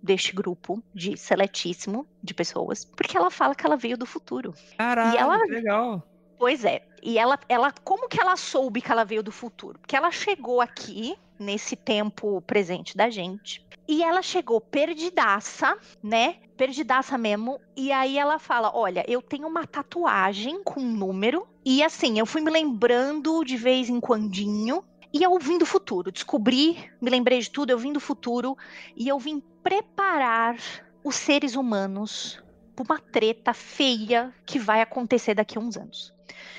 [SPEAKER 3] deste grupo de seletíssimo de pessoas, porque ela fala que ela veio do futuro.
[SPEAKER 2] Caralho,
[SPEAKER 3] ela-
[SPEAKER 2] que legal.
[SPEAKER 3] Pois é. E ela, ela, como que ela soube que ela veio do futuro? Porque ela chegou aqui nesse tempo presente da gente. E ela chegou perdidaça, né? Perdidaça mesmo. E aí ela fala: Olha, eu tenho uma tatuagem com um número. E assim, eu fui me lembrando de vez em quandinho. E eu vim do futuro. Descobri, me lembrei de tudo, eu vim do futuro. E eu vim preparar os seres humanos pra uma treta feia que vai acontecer daqui a uns anos.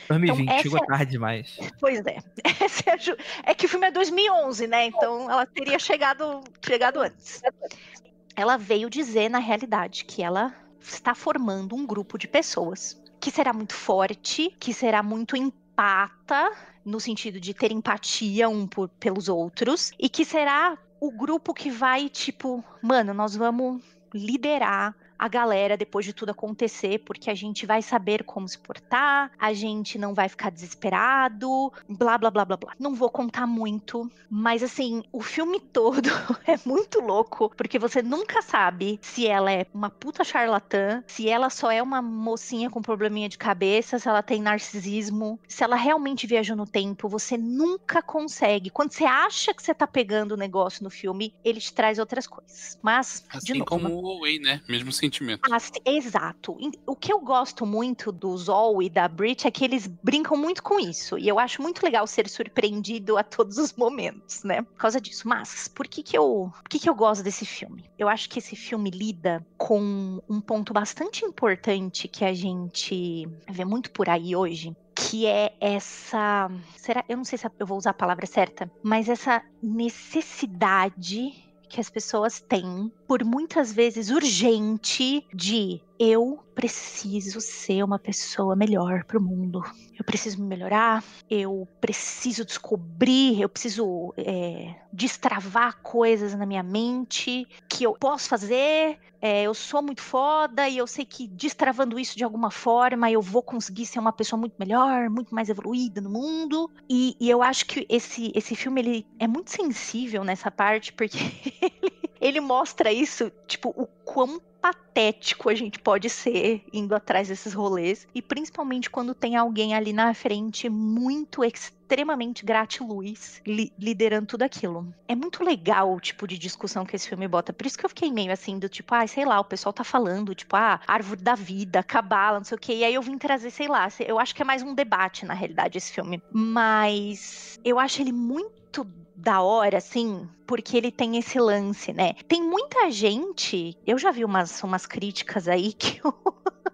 [SPEAKER 2] 2020,
[SPEAKER 3] essa
[SPEAKER 2] chegou
[SPEAKER 3] é-
[SPEAKER 2] tarde demais.
[SPEAKER 3] Pois é. É, é que o filme é 2011, né? Então ela teria chegado, chegado antes. Ela veio dizer, na realidade, que ela está formando um grupo de pessoas que será muito forte, que será muito empata, no sentido de ter empatia um por- pelos outros, e que será o grupo que vai, tipo, mano, nós vamos liderar a galera depois de tudo acontecer, porque a gente vai saber como se portar, a gente não vai ficar desesperado, blá blá blá blá blá. Não vou contar muito, mas assim, o filme todo é muito louco, porque você nunca sabe se ela é uma puta charlatã, se ela só é uma mocinha com probleminha de cabeça, se ela tem narcisismo, se ela realmente viajou no tempo, você nunca consegue. Quando você acha que você tá pegando o negócio no filme, ele te traz outras coisas. Mas, de
[SPEAKER 4] Assim
[SPEAKER 3] novo,
[SPEAKER 4] como o Way, né? Mesmo sentimento.
[SPEAKER 3] sim, exato. O que eu gosto muito do Zol e da Brit é que eles brincam muito com isso. E eu acho muito legal ser surpreendido a todos os momentos, né? Por causa disso. Mas, por que que eu, por que que eu gosto desse filme? Eu acho que esse filme lida com um ponto bastante importante que a gente vê muito por aí hoje, que é essa. Será? Eu não sei se eu vou usar a palavra certa, mas essa necessidade que as pessoas têm, por muitas vezes urgente, de eu preciso ser uma pessoa melhor pro mundo. Eu preciso me melhorar, eu preciso descobrir, eu preciso é, destravar coisas na minha mente que eu posso fazer. é, eu sou muito foda e eu sei que destravando isso de alguma forma eu vou conseguir ser uma pessoa muito melhor, muito mais evoluída no mundo. E, e eu acho que esse, esse filme ele é muito sensível nessa parte, porque ele, ele mostra isso, tipo, o quão patético a gente pode ser indo atrás desses rolês. E principalmente quando tem alguém ali na frente muito extremamente gratiluz li- liderando tudo aquilo. É muito legal o tipo de discussão que esse filme bota. Por isso que eu fiquei meio assim, do tipo, ah, sei lá, o pessoal tá falando, tipo, ah, árvore da vida, cabala, não sei o quê. E aí eu vim trazer, sei lá, eu acho que é mais um debate, na realidade, esse filme. Mas eu acho ele muito da hora, assim, porque ele tem esse lance, né? Tem muita gente, eu já vi umas, umas críticas aí que, o-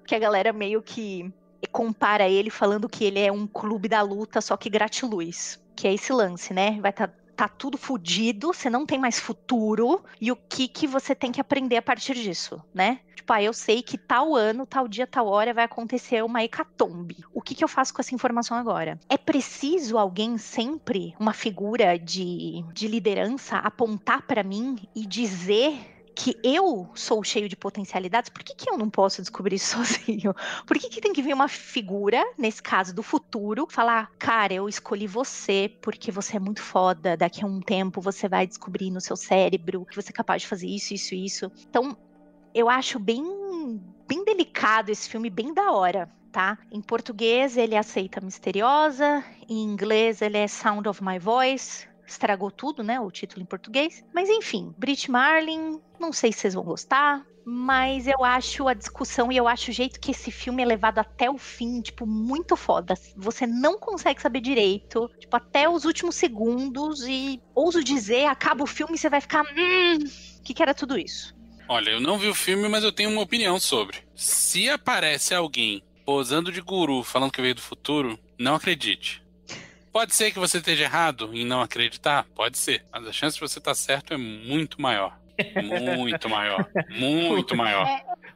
[SPEAKER 3] que a galera meio que compara ele falando que ele é um clube da luta, só que gratiluz. Que é esse lance, né? Vai tá, tá tudo fudido, você não tem mais futuro, e o que que você tem que aprender a partir disso, né? Tipo, ah, eu sei que tal ano, tal dia, tal hora vai acontecer uma hecatombe. O que que eu faço com essa informação agora? É preciso alguém sempre, uma figura de, de liderança, apontar pra mim e dizer que eu sou cheio de potencialidades, por que, que eu não posso descobrir sozinho? Por que, que tem que vir uma figura, nesse caso do futuro, falar, cara, eu escolhi você porque você é muito foda, daqui a um tempo você vai descobrir no seu cérebro que você é capaz de fazer isso, isso, isso. Então, eu acho bem, bem delicado esse filme, bem da hora. Tá? Em português ele aceita misteriosa, em inglês ele é Sound of My Voice, estragou tudo, né? O título em português. Mas enfim, Brit Marlin, não sei se vocês vão gostar, mas eu acho a discussão e eu acho o jeito que esse filme é levado até o fim, tipo, muito foda. Você não consegue saber direito, tipo, até os últimos segundos e ouso dizer, acaba o filme e você vai ficar, hum, o que, que era tudo isso?
[SPEAKER 4] Olha, eu não vi o filme, mas eu tenho uma opinião sobre. Se aparece alguém posando de guru falando que veio do futuro, não acredite. Pode ser que você esteja errado em não acreditar? Pode ser. Mas a chance de você estar certo é muito maior. Muito maior. Muito maior.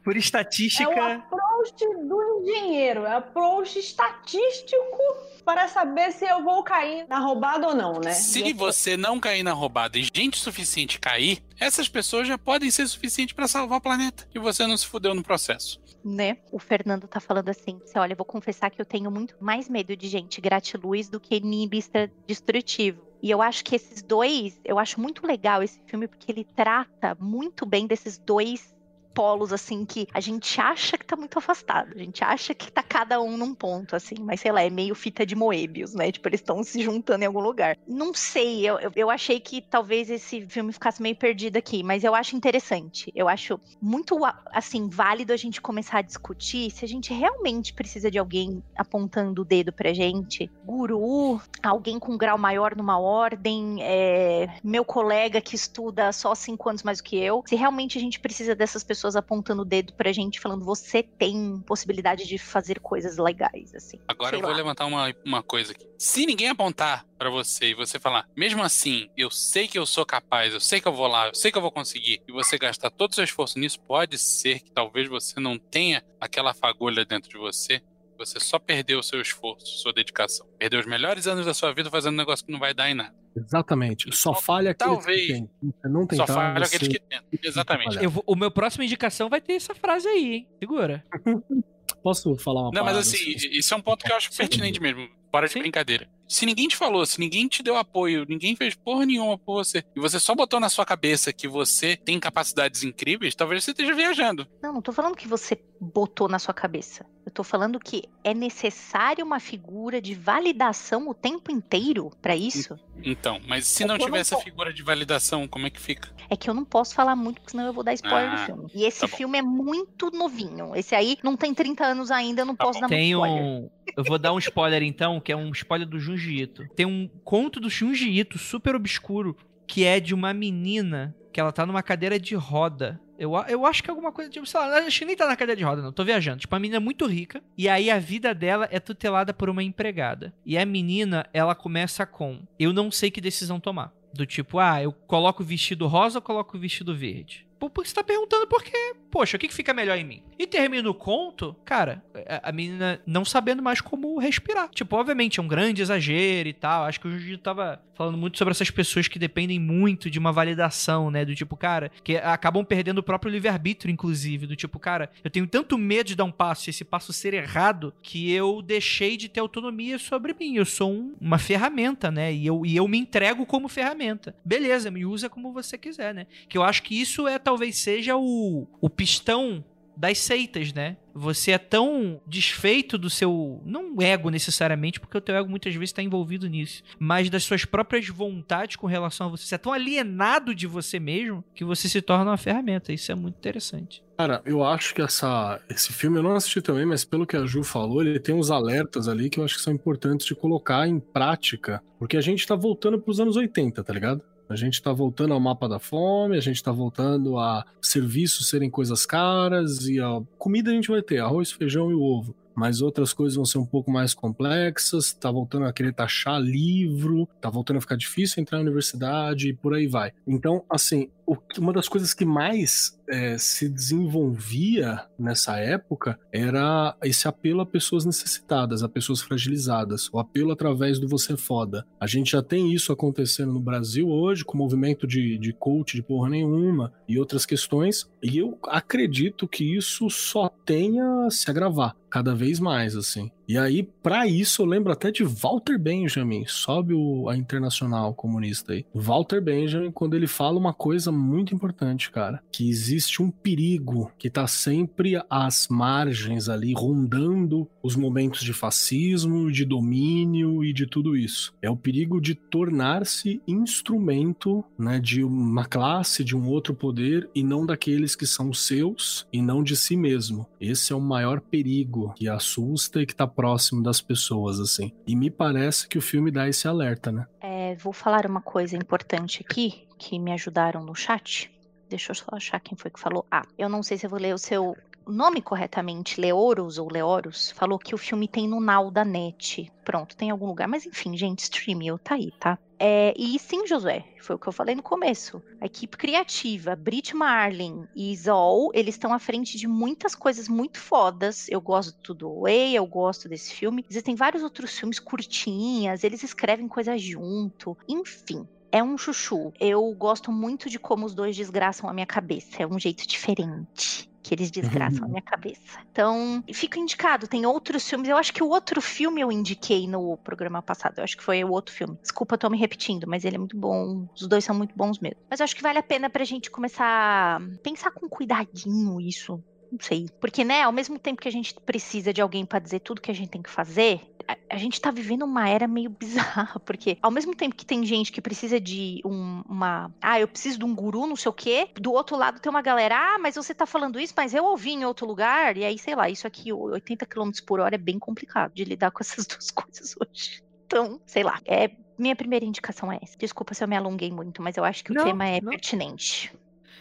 [SPEAKER 2] Por
[SPEAKER 6] É o
[SPEAKER 2] estatística,
[SPEAKER 6] approach do engenheiro, é approach estatístico para saber se eu vou cair na roubada ou não, né?
[SPEAKER 4] Se você não cair na roubada e gente suficiente cair, essas pessoas já podem ser suficientes para salvar o planeta. E você não se fudeu no processo.
[SPEAKER 3] Né? O Fernando tá falando assim: você olha, eu vou confessar que eu tenho muito mais medo de gente gratiluz do que niilista destrutivo. E eu acho que esses dois, eu acho muito legal esse filme porque ele trata muito bem desses dois polos, assim, que a gente acha que tá muito afastado. A gente acha que tá cada um num ponto, assim. Mas, sei lá, é meio fita de Moebius, né? Tipo, eles estão se juntando em algum lugar. Não sei, eu, eu, achei que talvez esse filme ficasse meio perdido aqui, mas eu acho interessante. Eu acho muito, assim, válido a gente começar a discutir se a gente realmente precisa de alguém apontando o dedo pra gente. Guru, alguém com grau maior numa ordem, é, meu colega que estuda só cinco anos mais do que eu. Se realmente a gente precisa dessas pessoas pessoas apontando o dedo pra gente, falando você tem possibilidade de fazer coisas legais, assim.
[SPEAKER 4] Agora
[SPEAKER 3] Sei
[SPEAKER 4] eu vou
[SPEAKER 3] lá.
[SPEAKER 4] levantar uma, uma coisa aqui. Se ninguém apontar pra você e você falar, mesmo assim, eu sei que eu sou capaz, eu sei que eu vou lá, eu sei que eu vou conseguir, e você gastar todo o seu esforço nisso, pode ser que talvez você não tenha aquela fagulha dentro de você. Você só perdeu o seu esforço, sua dedicação. Perdeu os melhores anos da sua vida fazendo um negócio que não vai dar em nada.
[SPEAKER 5] Exatamente. Só
[SPEAKER 4] Então,
[SPEAKER 5] falha aquele
[SPEAKER 4] talvez.
[SPEAKER 5] que tem. Você não
[SPEAKER 4] Só
[SPEAKER 5] tentar,
[SPEAKER 4] falha
[SPEAKER 5] você...
[SPEAKER 4] aqueles que tentam. Exatamente.
[SPEAKER 2] vou- o meu próximo indicação vai ter essa frase aí, hein? Segura.
[SPEAKER 5] Posso falar uma
[SPEAKER 4] Não, mas
[SPEAKER 5] parada?
[SPEAKER 4] assim, isso é um ponto que eu acho
[SPEAKER 2] Sim.
[SPEAKER 4] pertinente mesmo. Para de
[SPEAKER 2] Sim.
[SPEAKER 4] brincadeira. Se ninguém te falou, se ninguém te deu apoio, ninguém fez porra nenhuma por você, e você só botou na sua cabeça que você tem capacidades incríveis, talvez você esteja viajando.
[SPEAKER 3] Não, não tô falando que você botou na sua cabeça. Eu tô falando que é necessário uma figura de validação o tempo inteiro pra isso.
[SPEAKER 4] Então, mas se
[SPEAKER 6] É
[SPEAKER 4] não tiver
[SPEAKER 6] não
[SPEAKER 4] essa figura de validação, como é que fica?
[SPEAKER 3] É que eu não posso falar muito, porque senão eu vou dar spoiler do
[SPEAKER 4] Ah,
[SPEAKER 3] filme. E esse
[SPEAKER 4] tá bom.
[SPEAKER 3] filme é muito novinho. Esse aí não tem 30 anos ainda, eu não
[SPEAKER 4] Tá
[SPEAKER 3] posso
[SPEAKER 4] bom.
[SPEAKER 3] dar muito
[SPEAKER 2] Tem
[SPEAKER 3] spoiler.
[SPEAKER 2] um. Eu vou dar um spoiler então, que é um spoiler do Junji Ito. Tem um conto do Junji Ito super obscuro, que é de uma menina que ela tá numa cadeira de roda. Eu, a- eu acho que é alguma coisa tipo, sei lá, acho que nem tá na cadeira de roda, não, tô viajando. Tipo, uma menina muito rica, e aí a vida dela é tutelada por uma empregada. E a menina, ela começa com: Eu não sei que decisão tomar. Do tipo, ah, eu coloco o vestido rosa ou coloco o vestido verde? Porque você tá perguntando por quê? Poxa, o que, que fica melhor em mim? E termina o conto, cara, a, a menina não sabendo mais como respirar. Tipo, obviamente é um grande exagero e tal. Acho que o Juju tava falando muito sobre essas pessoas que dependem muito de uma validação, né? Do tipo, cara, que acabam perdendo o próprio livre-arbítrio, inclusive. Do tipo, cara, eu tenho tanto medo de dar um passo e esse passo ser errado que eu deixei de ter autonomia sobre mim. Eu sou um- uma ferramenta, né? E eu, e eu me entrego como ferramenta. Beleza, me usa como você quiser, né? Que eu acho que isso é talvez seja o, o pistão das seitas, né? Você é tão desfeito do seu. Não ego necessariamente, porque o teu ego muitas vezes está envolvido nisso. Mas das suas próprias vontades com relação a você. Você é tão alienado de você mesmo que você se torna uma ferramenta. Isso é muito interessante.
[SPEAKER 5] Cara, eu acho que essa, esse filme eu não assisti também, mas pelo que a Ju falou, ele tem uns alertas ali que eu acho que são importantes de colocar em prática, porque a gente tá voltando pros anos 80, tá ligado? A gente tá voltando ao mapa da fome, a gente tá voltando a serviços serem coisas caras e a comida a gente vai ter, arroz, feijão e ovo. Mas outras coisas vão ser um pouco mais complexas, tá voltando a querer taxar livro, tá voltando a ficar difícil entrar na universidade e por aí vai. Então, assim, uma das coisas que mais é, se desenvolvia nessa época era esse apelo a pessoas necessitadas, a pessoas fragilizadas, o apelo através do você é foda. A gente já tem isso acontecendo no Brasil hoje, com o movimento de, de coach de porra nenhuma e outras questões, e eu acredito que isso só tenha se agravar cada vez mais, assim. E aí, pra isso, eu lembro até de Walter Benjamin, sobe o, a Internacional Comunista aí. Walter Benjamin, quando ele fala uma coisa muito importante, cara, que existe um perigo que tá sempre às margens ali, rondando os momentos de fascismo, de domínio e de tudo isso. É o perigo de tornar-se instrumento, né, de uma classe, de um outro poder e não daqueles que são seus e não de si mesmo. Esse é o maior perigo que assusta e que tá próximo das pessoas, assim. E me parece que o filme dá esse alerta, né?
[SPEAKER 3] É, vou falar uma coisa importante aqui, que me ajudaram no chat. Deixa eu só achar quem foi que falou. Ah, eu não sei se eu vou ler o seu o nome corretamente, Leoros ou Leoros, falou que o filme tem no Now da Net. Pronto, tem em algum lugar. Mas enfim, gente, Streamio tá aí, tá? É, e sim, Josué, foi o que eu falei no começo. A equipe criativa, Brit Marlin e Zol, eles estão à frente de muitas coisas muito fodas. Eu gosto do Way, eu gosto desse filme. Existem vários outros filmes curtinhas, eles escrevem coisas junto. Enfim, é um chuchu. Eu gosto muito de como os dois desgraçam a minha cabeça. É um jeito diferente que eles desgraçam a minha cabeça. Então, fica indicado. Tem outros filmes. Eu acho que o outro filme eu indiquei no programa passado. Eu acho que foi o outro filme. Desculpa, eu tô me repetindo, mas ele é muito bom. Os dois são muito bons mesmo. Mas eu acho que vale a pena pra gente começar a pensar com cuidadinho isso não sei. Porque, né, ao mesmo tempo que a gente precisa de alguém para dizer tudo que a gente tem que fazer, a, a, gente tá vivendo uma era meio bizarra. Porque, ao mesmo tempo que tem gente que precisa de um, uma. Ah, eu preciso de um guru, não sei o quê. Do outro lado tem uma galera. Ah, mas você tá falando isso, mas eu ouvi em outro lugar. E aí, sei lá, isso aqui, 80 km por hora, é bem complicado de lidar com essas duas coisas hoje. Então, sei lá. É, minha primeira indicação é essa. Desculpa se eu me alonguei muito, mas eu acho que não, o tema é não. pertinente.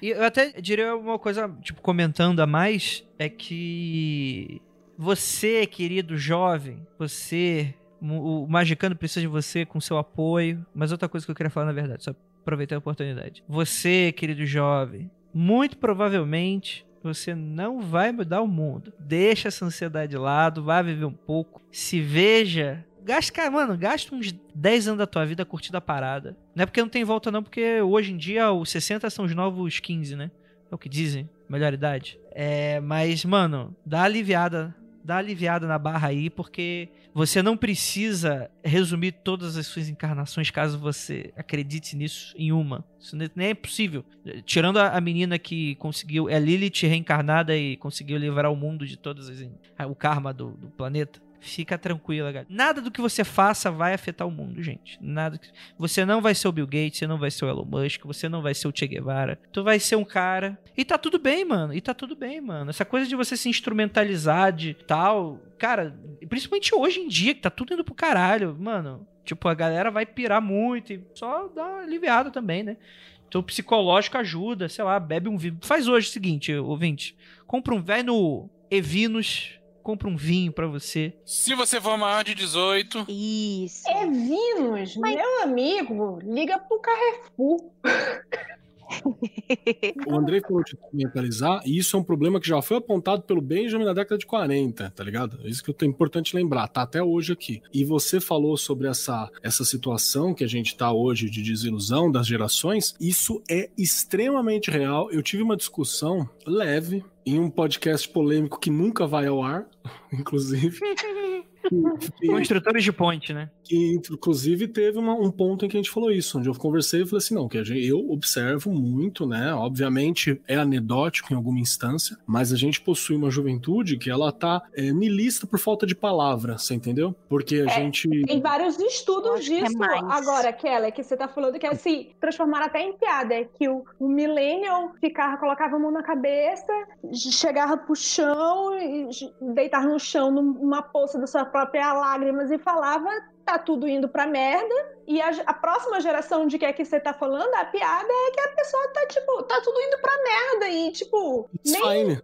[SPEAKER 2] E eu até diria uma coisa, tipo, comentando a mais, é que você, querido jovem, você, o Magicano precisa de você com seu apoio. Mas outra coisa que eu queria falar, na verdade, só aproveitar a oportunidade. Você, querido jovem, muito provavelmente você não vai mudar o mundo. Deixa essa ansiedade de lado, vá viver um pouco. Se veja Gasta, mano, gasta uns 10 anos da tua vida curtindo a parada. Não é porque não tem volta, não, porque hoje em dia os 60 são os novos 15, né? É o que dizem, melhor idade. É, mas, mano, dá aliviada. Dá aliviada na barra aí, porque você não precisa resumir todas as suas encarnações caso você acredite nisso em uma. Isso nem é possível. Tirando a, menina que conseguiu, é Lilith reencarnada e conseguiu livrar o mundo de todas as. o karma do, do planeta. Fica tranquila, galera. Nada do que você faça vai afetar o mundo, gente. Nada. Que... Você não vai ser o Bill Gates, você não vai ser o Elon Musk, você não vai ser o Che Guevara. Tu vai ser um cara. E tá tudo bem, mano. E tá tudo bem, mano. Essa coisa de você se instrumentalizar de tal. Cara, principalmente hoje em dia, que tá tudo indo pro caralho, mano. Tipo, a galera vai pirar muito e só dá uma aliviada também, né? Então, psicológico ajuda, sei lá, bebe um vinho. Faz hoje o seguinte, ouvinte. Compra um velho Evinos compra um vinho para você.
[SPEAKER 4] Se você for maior de 18.
[SPEAKER 3] Isso.
[SPEAKER 6] É vinhos, Mas... meu amigo, liga pro Carrefour.
[SPEAKER 5] o Andrei falou de mentalizar, e isso é um problema que já foi apontado pelo Benjamin na década de 40, tá ligado? É isso que é importante lembrar, tá até hoje aqui. E você falou sobre essa, essa situação que a gente tá hoje de desilusão das gerações, isso é extremamente real. Eu tive uma discussão leve em um podcast polêmico que nunca vai ao ar, inclusive.
[SPEAKER 2] Construtores de ponte, né?
[SPEAKER 5] Que, inclusive, teve uma, um ponto em que a gente falou isso, onde eu conversei e falei assim: não, que gente, eu observo muito, né? Obviamente é anedótico em alguma instância, mas a gente possui uma juventude que ela tá é, milista por falta de palavra, você entendeu? Porque a é, gente.
[SPEAKER 6] Tem vários estudos disso. É agora, Kelly, que você tá falando que é assim, transformar até em piada, é que o, o millennial ficava, colocava a mão na cabeça, chegava pro chão, deitar no chão numa poça da sua própria lágrimas e falava tá tudo indo pra merda. E a, a, próxima geração de que é que você tá falando, a piada é que a pessoa tá, tipo, tá tudo indo pra merda. E, tipo,
[SPEAKER 5] It's nem, fine.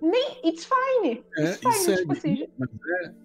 [SPEAKER 6] nem. It's fine.
[SPEAKER 5] É,
[SPEAKER 6] it's fine,
[SPEAKER 5] isso é
[SPEAKER 6] tipo
[SPEAKER 5] é,
[SPEAKER 6] assim.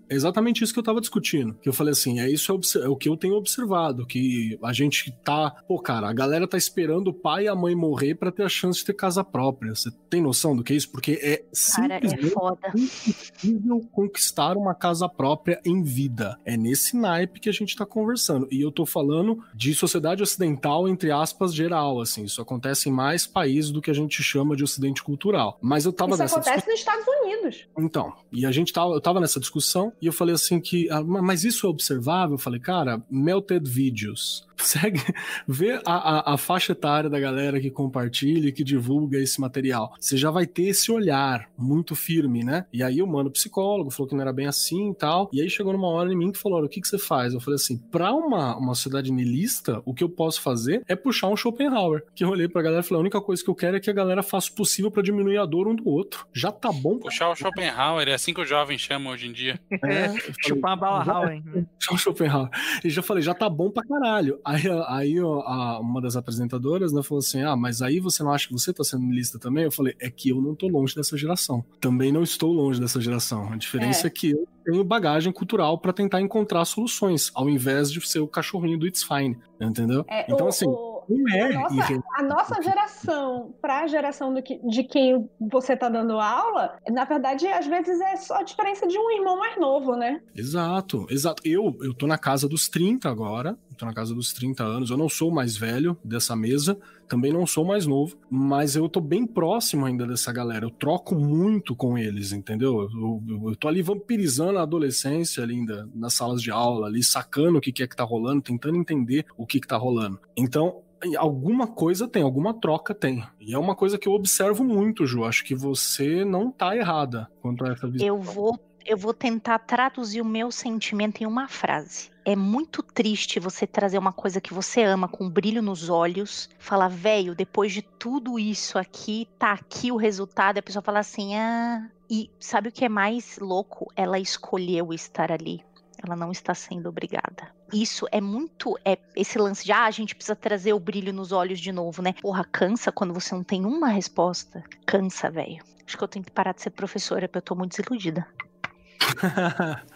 [SPEAKER 5] É, exatamente isso que eu tava discutindo. Que eu falei assim, é isso é, é, o que eu tenho observado, que a gente tá, pô, cara, a galera tá esperando o pai e a mãe morrer para ter a chance de ter casa própria. Você tem noção do que é isso? Porque é
[SPEAKER 3] cara, é foda.
[SPEAKER 5] impossível conquistar uma casa própria em vida. É nesse naipe que a gente tá conversando. E eu tô falando de sociedade ocidental entre aspas geral, assim. Isso acontece em mais países do que a gente chama de ocidente cultural. Mas eu tava
[SPEAKER 6] isso
[SPEAKER 5] nessa
[SPEAKER 6] acontece nos Estados Unidos.
[SPEAKER 5] Então, e a gente tava, eu tava nessa discussão e eu falei assim que, ah, mas isso é observável? Eu falei, cara, melted videos. Segue, vê a, a, a, faixa etária da galera que compartilha e que divulga esse material. Você já vai ter esse olhar muito firme, né? E aí o mano psicólogo falou que não era bem assim e tal. E aí chegou numa hora em mim que falou: o que, que você faz? Eu falei assim: pra uma, uma sociedade nilista, o que eu posso fazer é puxar um Schopenhauer. Que eu olhei pra galera e falei: a única coisa que eu quero é que a galera faça o possível para diminuir a dor um do outro. Já tá bom.
[SPEAKER 4] Puxar o Schopenhauer, é assim que os jovens chamam hoje em dia.
[SPEAKER 2] É, chupar uma bala Hauer.
[SPEAKER 5] Puxar o Schopenhauer. E já falei: já tá bom pra caralho Aí, aí a, uma das apresentadoras né, falou assim: Ah, mas aí você não acha que você tá sendo lista também? Eu falei: É que eu não tô longe dessa geração. Também não estou longe dessa geração. A diferença é, é que eu tenho bagagem cultural para tentar encontrar soluções, ao invés de ser o cachorrinho do It's Fine, entendeu?
[SPEAKER 6] É, então, o, assim. O... É a, nossa, a nossa geração, para a geração que, de quem você está dando aula, na verdade, às vezes é só a diferença de um irmão mais novo, né?
[SPEAKER 5] Exato, exato. Eu, eu tô na casa dos 30 agora, tô na casa dos 30 anos, eu não sou mais velho dessa mesa, também não sou mais novo, mas eu tô bem próximo ainda dessa galera. Eu troco muito com eles, entendeu? Eu, eu, eu tô ali vampirizando a adolescência ali ainda, nas salas de aula, ali sacando o que, que é que tá rolando, tentando entender o que, que tá rolando. Então, alguma coisa tem, alguma troca tem. E é uma coisa que eu observo muito, Ju. Acho que você não tá errada quanto a essa visão.
[SPEAKER 3] Eu vou, eu vou tentar traduzir o meu sentimento em uma frase é muito triste você trazer uma coisa que você ama com um brilho nos olhos, falar, velho, depois de tudo isso aqui, tá aqui o resultado, a pessoa fala assim, ah. E sabe o que é mais louco? Ela escolheu estar ali. Ela não está sendo obrigada. Isso é muito. É esse lance de, ah, a gente precisa trazer o brilho nos olhos de novo, né? Porra, cansa quando você não tem uma resposta. Cansa, velho. Acho que eu tenho que parar de ser professora, porque eu tô muito desiludida.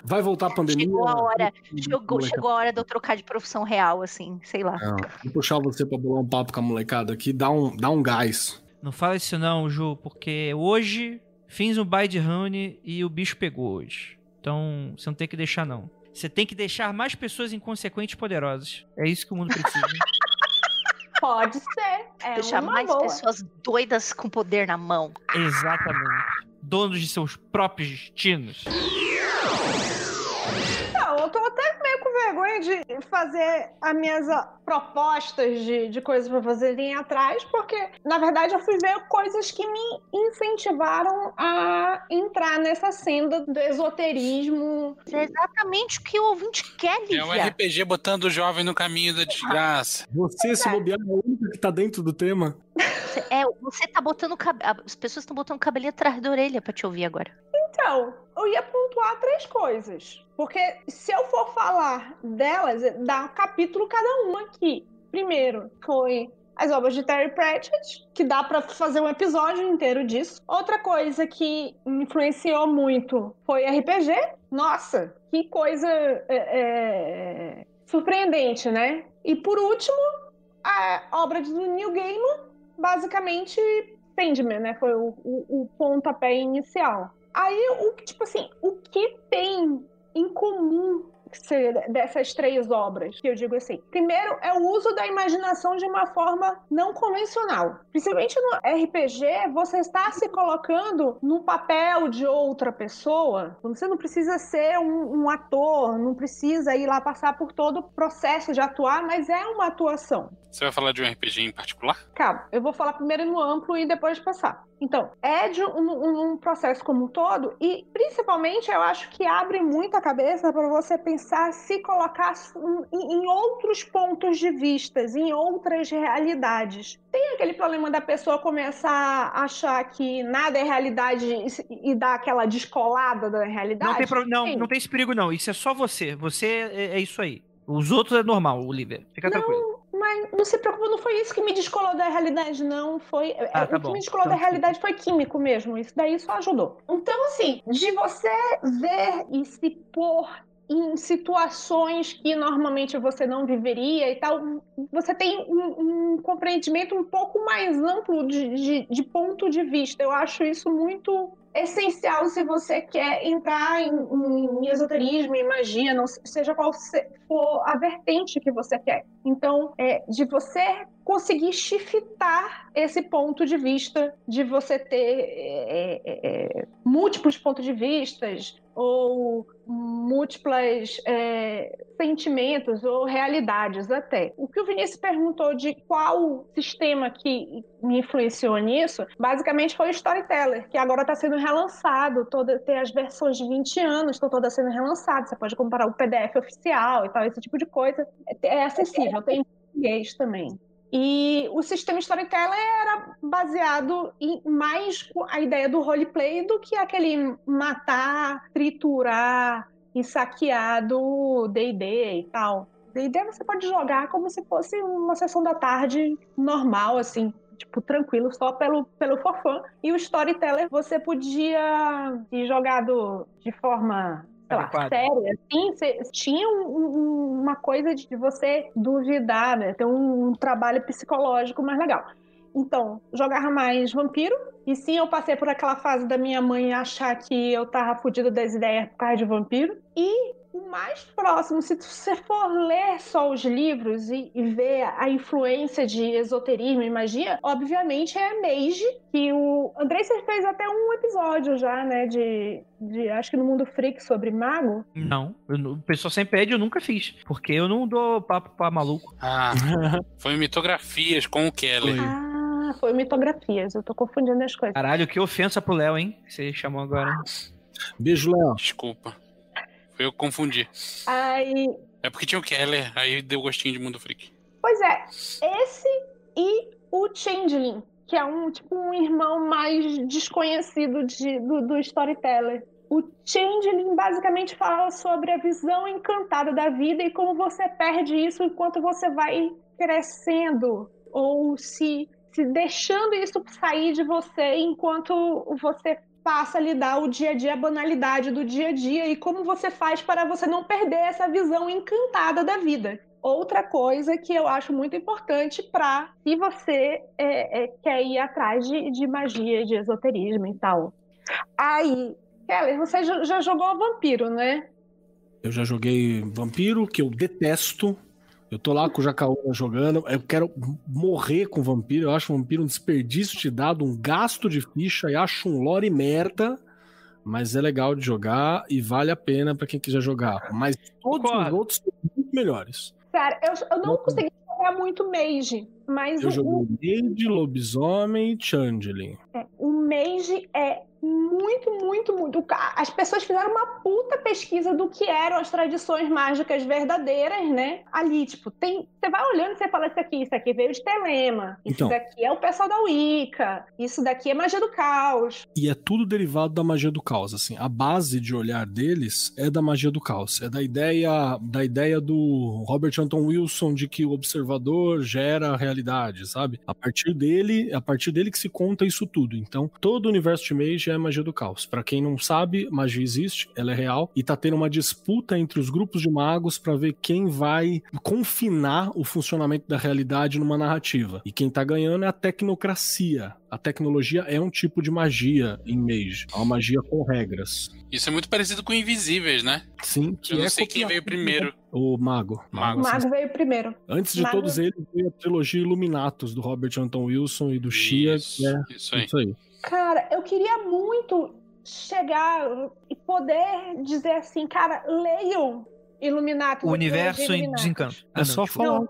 [SPEAKER 5] Vai voltar a pandemia?
[SPEAKER 3] Chegou a hora, chegou, chegou a hora de eu trocar de profissão real, assim, sei lá. Não,
[SPEAKER 5] vou puxar você pra bolar um papo com a molecada aqui, dá um, dá um gás.
[SPEAKER 2] Não fala isso não, Ju, porque hoje fiz um buy de Honey e o bicho pegou hoje. Então, você não tem que deixar não. Você tem que deixar mais pessoas inconsequentes poderosas. É isso que o mundo precisa.
[SPEAKER 6] Pode ser. É
[SPEAKER 3] deixar mais
[SPEAKER 6] boa.
[SPEAKER 3] pessoas doidas com poder na mão.
[SPEAKER 2] Exatamente donos de seus próprios destinos?
[SPEAKER 6] Vergonha de fazer as minhas propostas de, de coisas para fazerem atrás, porque, na verdade, eu fui ver coisas que me incentivaram a entrar nessa senda do esoterismo.
[SPEAKER 3] É exatamente o que o ouvinte quer, Lívia.
[SPEAKER 4] É um RPG botando o jovem no caminho da desgraça.
[SPEAKER 5] Você, se bobear, é a única que tá dentro do tema.
[SPEAKER 3] É, você tá botando. As pessoas estão botando o cabelinho atrás da orelha pra te ouvir agora.
[SPEAKER 6] Então, eu ia pontuar três coisas. Porque se eu for falar delas, dá um capítulo cada uma aqui. Primeiro, foi as obras de Terry Pratchett, que dá para fazer um episódio inteiro disso. Outra coisa que me influenciou muito foi RPG. Nossa, que coisa é, é, surpreendente, né? E por último, a obra do Neil Gaiman, basicamente Sandman, né? Foi o, o, o pontapé inicial. Aí, o, tipo assim, o que tem em comum dessas três obras, que eu digo assim. Primeiro é o uso da imaginação de uma forma não convencional. Principalmente no RPG, você está se colocando no papel de outra pessoa. Você não precisa ser um, um ator, não precisa ir lá passar por todo o processo de atuar, mas é uma atuação.
[SPEAKER 4] Você vai falar de um RPG em particular?
[SPEAKER 6] Calma, eu vou falar primeiro no amplo e depois passar. Então, é de um, um, processo como um todo e, principalmente, eu acho que abre muito a cabeça para você pensar, se colocar em, em outros pontos de vistas, em outras realidades. Tem aquele problema da pessoa começar a achar que nada é realidade e, e dar aquela descolada da realidade?
[SPEAKER 2] Não tem, pro... não, não tem esse perigo, não. Isso é só você. Você é, é isso aí. Os outros é normal, Olivia. Fica
[SPEAKER 6] não,
[SPEAKER 2] tranquilo.
[SPEAKER 6] Mas não se preocupa, não foi isso que me descolou da realidade, não. Foi. Ah, tá o que me descolou da realidade foi químico mesmo. Isso daí só ajudou. Então, assim, de você ver e se pôr em situações que normalmente você não viveria e tal, você tem um, um compreendimento um pouco mais amplo de, de, de, ponto de vista. Eu acho isso muito essencial se você quer entrar em, em esoterismo, em magia, não seja qual for a vertente que você quer. Então, é, de você conseguir shiftar esse ponto de vista, de você ter é, é, é múltiplos pontos de vistas, ou múltiplas é, sentimentos ou realidades até. O que o Vinícius perguntou de qual sistema que me influenciou nisso, basicamente foi o Storyteller, que agora está sendo relançado, toda, tem as versões de 20 anos, estão todas sendo relançadas, você pode comparar o PDF oficial e tal, esse tipo de coisa. É, é acessível, tem em português também. E o sistema Storyteller era baseado em mais a ideia do roleplay do que aquele matar, triturar e saquear do D&D e tal. D&D você pode jogar como se fosse uma sessão da tarde normal, assim, tipo, tranquilo, só pelo, pelo forfã. E o Storyteller você podia ir jogado de forma sei lá,
[SPEAKER 2] Adequado.
[SPEAKER 6] séria, assim, tinha um- um- uma coisa de você duvidar, né? Ter um, trabalho psicológico mais legal. Então, jogava mais vampiro. E sim, eu passei por aquela fase da minha mãe achar que eu tava fodida das ideias por causa de vampiro. E o mais próximo, se você for ler só os livros e, e ver a influência de esoterismo e magia, obviamente é a Mage, que o Andrei você fez até um episódio já, né, de, de acho que no Mundo Freak sobre mago.
[SPEAKER 2] Não, eu o pessoal sempre pede, eu nunca fiz. Porque eu não dou papo pra maluco.
[SPEAKER 4] Ah, foi mitografias com o Kelly.
[SPEAKER 5] Foi.
[SPEAKER 6] Ah, foi mitografias, eu tô confundindo as coisas.
[SPEAKER 2] Caralho, que ofensa pro Léo, hein? Que você chamou agora.
[SPEAKER 5] Beijo, Léo.
[SPEAKER 4] Desculpa. Eu confundi.
[SPEAKER 6] Aí,
[SPEAKER 4] É porque tinha o Keller, aí deu gostinho de Mundo Freak.
[SPEAKER 6] Pois é, esse e o Changeling, que é um tipo um irmão mais desconhecido de- do, do Storyteller. O Changeling basicamente fala sobre a visão encantada da vida e como você perde isso enquanto você vai crescendo ou se, se deixando isso sair de você enquanto você passa a lidar o dia a dia, a banalidade do dia a dia e como você faz para você não perder essa visão encantada da vida. Outra coisa que eu acho muito importante para se você é, é, quer ir atrás de, de magia, de esoterismo e tal. Aí, Kelly, você já jogou vampiro, né?
[SPEAKER 5] Eu já joguei Vampiro, que eu detesto. Eu tô lá com o Jacaúna jogando. Eu quero morrer com Vampiro. Eu acho Vampiro um desperdício de dado, um gasto de ficha. E acho um lore merda. Mas é legal de jogar e vale a pena pra quem quiser jogar. Mas todos os outros são muito melhores.
[SPEAKER 6] Cara, eu, eu não consegui jogar muito Mage, mas
[SPEAKER 5] Eu
[SPEAKER 6] o,
[SPEAKER 5] joguei Mage, Lobisomem e Changeling.
[SPEAKER 6] É, o Mage é muito, muito, muito. As pessoas fizeram uma puta pesquisa do que eram as tradições mágicas verdadeiras, né? Ali, tipo, tem. Você vai olhando e você fala: Isso aqui, isso aqui veio de Telema, isso
[SPEAKER 5] Então.
[SPEAKER 6] daqui é o pessoal da Wicca, isso daqui é magia do caos.
[SPEAKER 5] E é tudo derivado da magia do caos, assim. A base de olhar deles é da magia do caos. É da ideia, da ideia do Robert Anton Wilson de que o observador gera a realidade, sabe? A partir dele, é a partir dele que se conta isso tudo. Então, todo o universo de Mage é magia do caos. Pra quem não sabe, magia existe, ela é real e tá tendo uma disputa entre os grupos de magos pra ver quem vai confinar o funcionamento da realidade numa narrativa. E quem tá ganhando é a tecnocracia. A tecnologia é um tipo de magia em Mage. É uma magia com regras.
[SPEAKER 4] Isso é muito parecido com Invisíveis, né?
[SPEAKER 5] Sim, que
[SPEAKER 4] Eu não
[SPEAKER 5] é
[SPEAKER 4] sei quem veio primeiro.
[SPEAKER 5] O Mago.
[SPEAKER 4] Mago.
[SPEAKER 6] O
[SPEAKER 5] assim,
[SPEAKER 6] Mago veio primeiro.
[SPEAKER 5] Antes de
[SPEAKER 6] Mago-
[SPEAKER 5] todos eles, veio a trilogia Illuminatus, do Robert Anton Wilson e do Shia,
[SPEAKER 4] Isso,
[SPEAKER 5] que é
[SPEAKER 4] isso aí.
[SPEAKER 5] isso aí.
[SPEAKER 6] Cara, eu queria muito chegar e poder dizer assim, cara, leiam Illuminatus.
[SPEAKER 2] O universo em desencanto.
[SPEAKER 5] É só falar.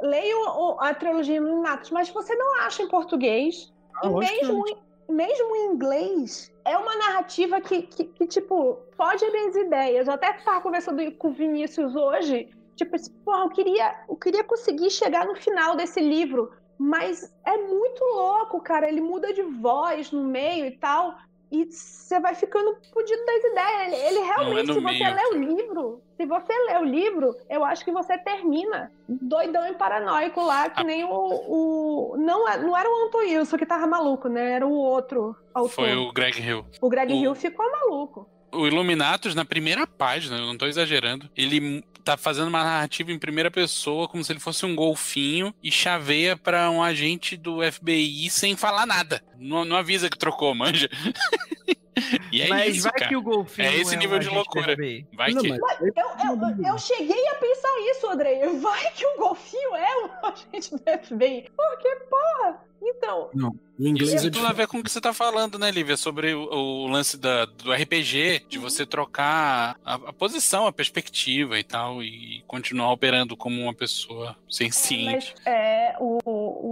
[SPEAKER 6] Leiam a trilogia Illuminatus, mas você não acha em português.
[SPEAKER 5] Ah,
[SPEAKER 6] e mesmo, em, mesmo em inglês, é uma narrativa que, que, que, tipo, foge minhas ideias. Eu até estava conversando com o Vinícius hoje, tipo, assim, porra, eu queria, eu queria conseguir chegar no final desse livro, mas é muito louco, cara. Ele muda de voz no meio e tal. E você vai ficando fudido das ideias. Ele, ele realmente,
[SPEAKER 4] no
[SPEAKER 6] se você lê o livro, se você lê o livro, eu acho que você termina doidão e paranoico lá, que nem o. o- não, é- não era o Anton Wilson que tava maluco, né? Era o outro autor.
[SPEAKER 4] Foi o Greg Hill.
[SPEAKER 6] O Greg
[SPEAKER 4] o-
[SPEAKER 6] Hill ficou maluco.
[SPEAKER 4] O Illuminatus, na primeira página, eu não tô exagerando, ele tá fazendo uma narrativa em primeira pessoa, como se ele fosse um golfinho, e chaveia pra um agente do FBI sem falar nada. Não, não avisa que trocou, manja. e é
[SPEAKER 2] Mas
[SPEAKER 4] isso,
[SPEAKER 2] vai
[SPEAKER 4] cara.
[SPEAKER 2] que o golfinho
[SPEAKER 4] É esse
[SPEAKER 2] um
[SPEAKER 4] nível de
[SPEAKER 2] agente
[SPEAKER 4] loucura. Vai
[SPEAKER 5] Não,
[SPEAKER 4] que.
[SPEAKER 5] mas-
[SPEAKER 6] Eu, eu, eu cheguei a pensar isso, Andrei. Vai que o golfinho é um agente do FBI. Porque, porra! Então,
[SPEAKER 5] O inglês
[SPEAKER 4] Isso
[SPEAKER 5] é
[SPEAKER 4] tem tudo a ver com o que você tá falando, né, Lívia? Sobre o, o lance da, do RPG, de você trocar a, a posição, a perspectiva e tal, e continuar operando como uma pessoa senciente.
[SPEAKER 6] Mas é, o,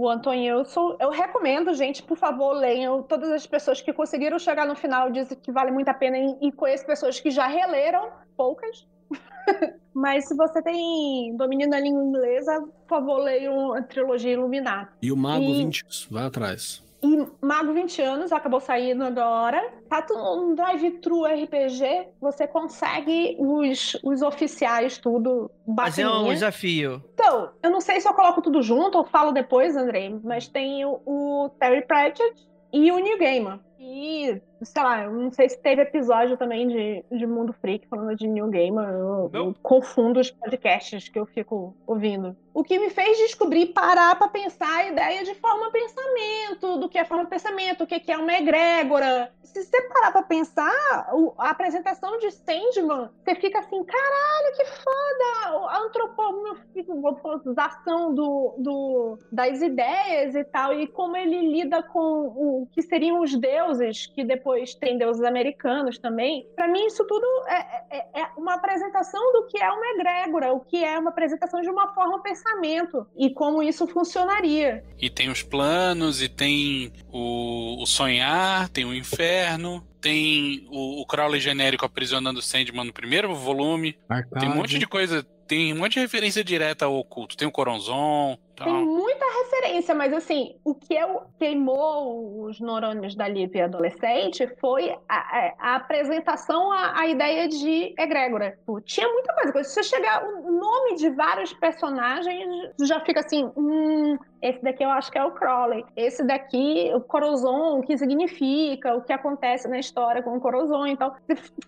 [SPEAKER 6] o Anton Wilson, eu recomendo, gente, por favor, leiam. Todas as pessoas que conseguiram chegar no final dizem que vale muito a pena e, e conheço pessoas que já releram, poucas. Mas se você tem domínio da língua inglesa, por favor, leiam a trilogia Iluminado.
[SPEAKER 5] E o Mago
[SPEAKER 6] E-
[SPEAKER 5] 20 vai atrás.
[SPEAKER 6] E Mago 20 anos acabou saindo agora. tá no drive-thru RPG, você consegue os, os oficiais tudo
[SPEAKER 2] Fazer um
[SPEAKER 6] bacaninha.
[SPEAKER 2] desafio.
[SPEAKER 6] Então, eu não sei se eu coloco tudo junto ou falo depois, Andrei, mas tem o, o Terry Pratchett e o New Gamer. E, sei lá, eu não sei se teve episódio também de, de Mundo Freak falando de New Gamer. Eu, eu confundo os podcasts que eu fico ouvindo. O que me fez descobrir, parar pra pensar a ideia de forma pensamento, do que é forma pensamento, o que que é uma egrégora. Se você parar pra pensar, a apresentação de Sandman, você fica assim, caralho, que foda! A antropomofização do, do, das ideias e tal, e como ele lida com o que seriam os deuses, que depois tem deuses americanos também. Pra mim, isso tudo é, é- é uma apresentação do que é uma egrégora, o que é uma apresentação de uma forma pensamento e como isso funcionaria.
[SPEAKER 4] E tem os planos, e tem o, o sonhar, tem o inferno, tem o, o Crowley genérico aprisionando o Sandman no primeiro volume.
[SPEAKER 5] Arcade.
[SPEAKER 4] Tem um monte de coisa, tem um monte de referência direta ao oculto. Tem o Coronzon,
[SPEAKER 6] Tem
[SPEAKER 4] tal.
[SPEAKER 6] muita referência, mas assim, o que eu queimou os neurônios da Lívia adolescente foi a, a- apresentação à, ideia de egrégora. Tinha muita coisa. Quando você chegar o nome de vários personagens, já fica assim, hum, esse daqui eu acho que é o Crowley. Esse daqui, o Corozon, o que significa, o que acontece na história com o Corozon e tal.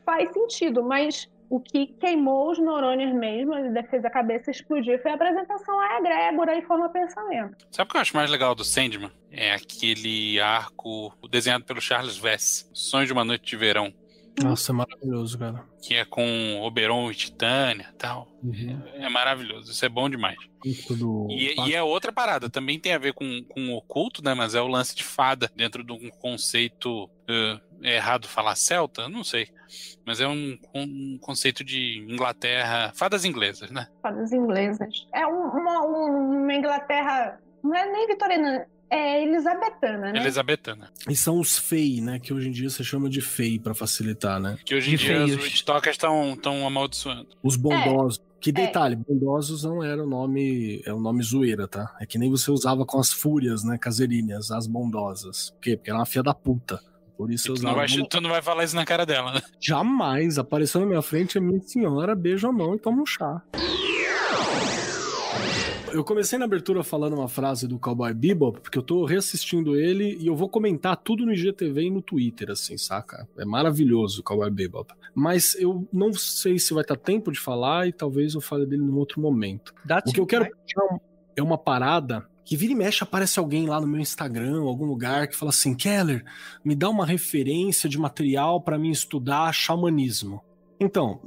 [SPEAKER 6] Faz sentido, mas o que queimou os neurônios mesmo, ele fez a cabeça explodir, foi a apresentação à egrégora e forma pensamento.
[SPEAKER 4] Sabe o que eu acho mais legal do Sandman? É aquele arco desenhado pelo Charles Vess, Sonho de uma Noite de Verão,
[SPEAKER 5] Nossa, é maravilhoso, cara.
[SPEAKER 4] que é com Oberon e Titânia e tal.
[SPEAKER 5] Uhum.
[SPEAKER 4] É maravilhoso, isso é bom demais.
[SPEAKER 5] Isso do...
[SPEAKER 4] E, e é outra parada, também tem a ver com, com o oculto, né? Mas é o lance de fada, dentro de um conceito. eh, é errado falar celta? Não sei. Mas é um, um conceito de Inglaterra. Fadas inglesas, né?
[SPEAKER 6] Fadas inglesas. É um- uma, um- uma Inglaterra. Não é nem vitoriana, é elisabetana, né?
[SPEAKER 4] Elizabetana.
[SPEAKER 5] E são os FEI, né? Que hoje em dia você chama de FEI pra facilitar, né?
[SPEAKER 4] Que hoje em
[SPEAKER 2] De
[SPEAKER 4] dia os
[SPEAKER 2] feios.
[SPEAKER 4] Witchtalkers estão tão amaldiçoando.
[SPEAKER 5] Os bondosos. Que
[SPEAKER 6] É.
[SPEAKER 5] detalhe, bondosos não era o nome, é o nome zoeira, tá? É que nem você usava com as fúrias, né, caseirinhas, as bondosas. Por quê? Porque era uma filha da puta. Por isso eu
[SPEAKER 4] Tu não,
[SPEAKER 5] usava.
[SPEAKER 4] vai, tu não vai falar isso na cara dela, né?
[SPEAKER 5] Jamais apareceu na minha frente a minha senhora, beijo a mão e toma um chá. Eu comecei na abertura falando uma frase do Cowboy Bebop, porque eu tô reassistindo ele e eu vou comentar tudo no IGTV e no Twitter, assim, saca? É maravilhoso o Cowboy Bebop. Mas eu não sei se vai estar tempo de falar e talvez eu fale dele num outro momento.
[SPEAKER 2] Dá
[SPEAKER 5] O que eu quero um- é uma parada que vira e mexe aparece alguém lá no meu Instagram, algum lugar que fala assim: Keller, me dá uma referência de material para mim estudar xamanismo. Então,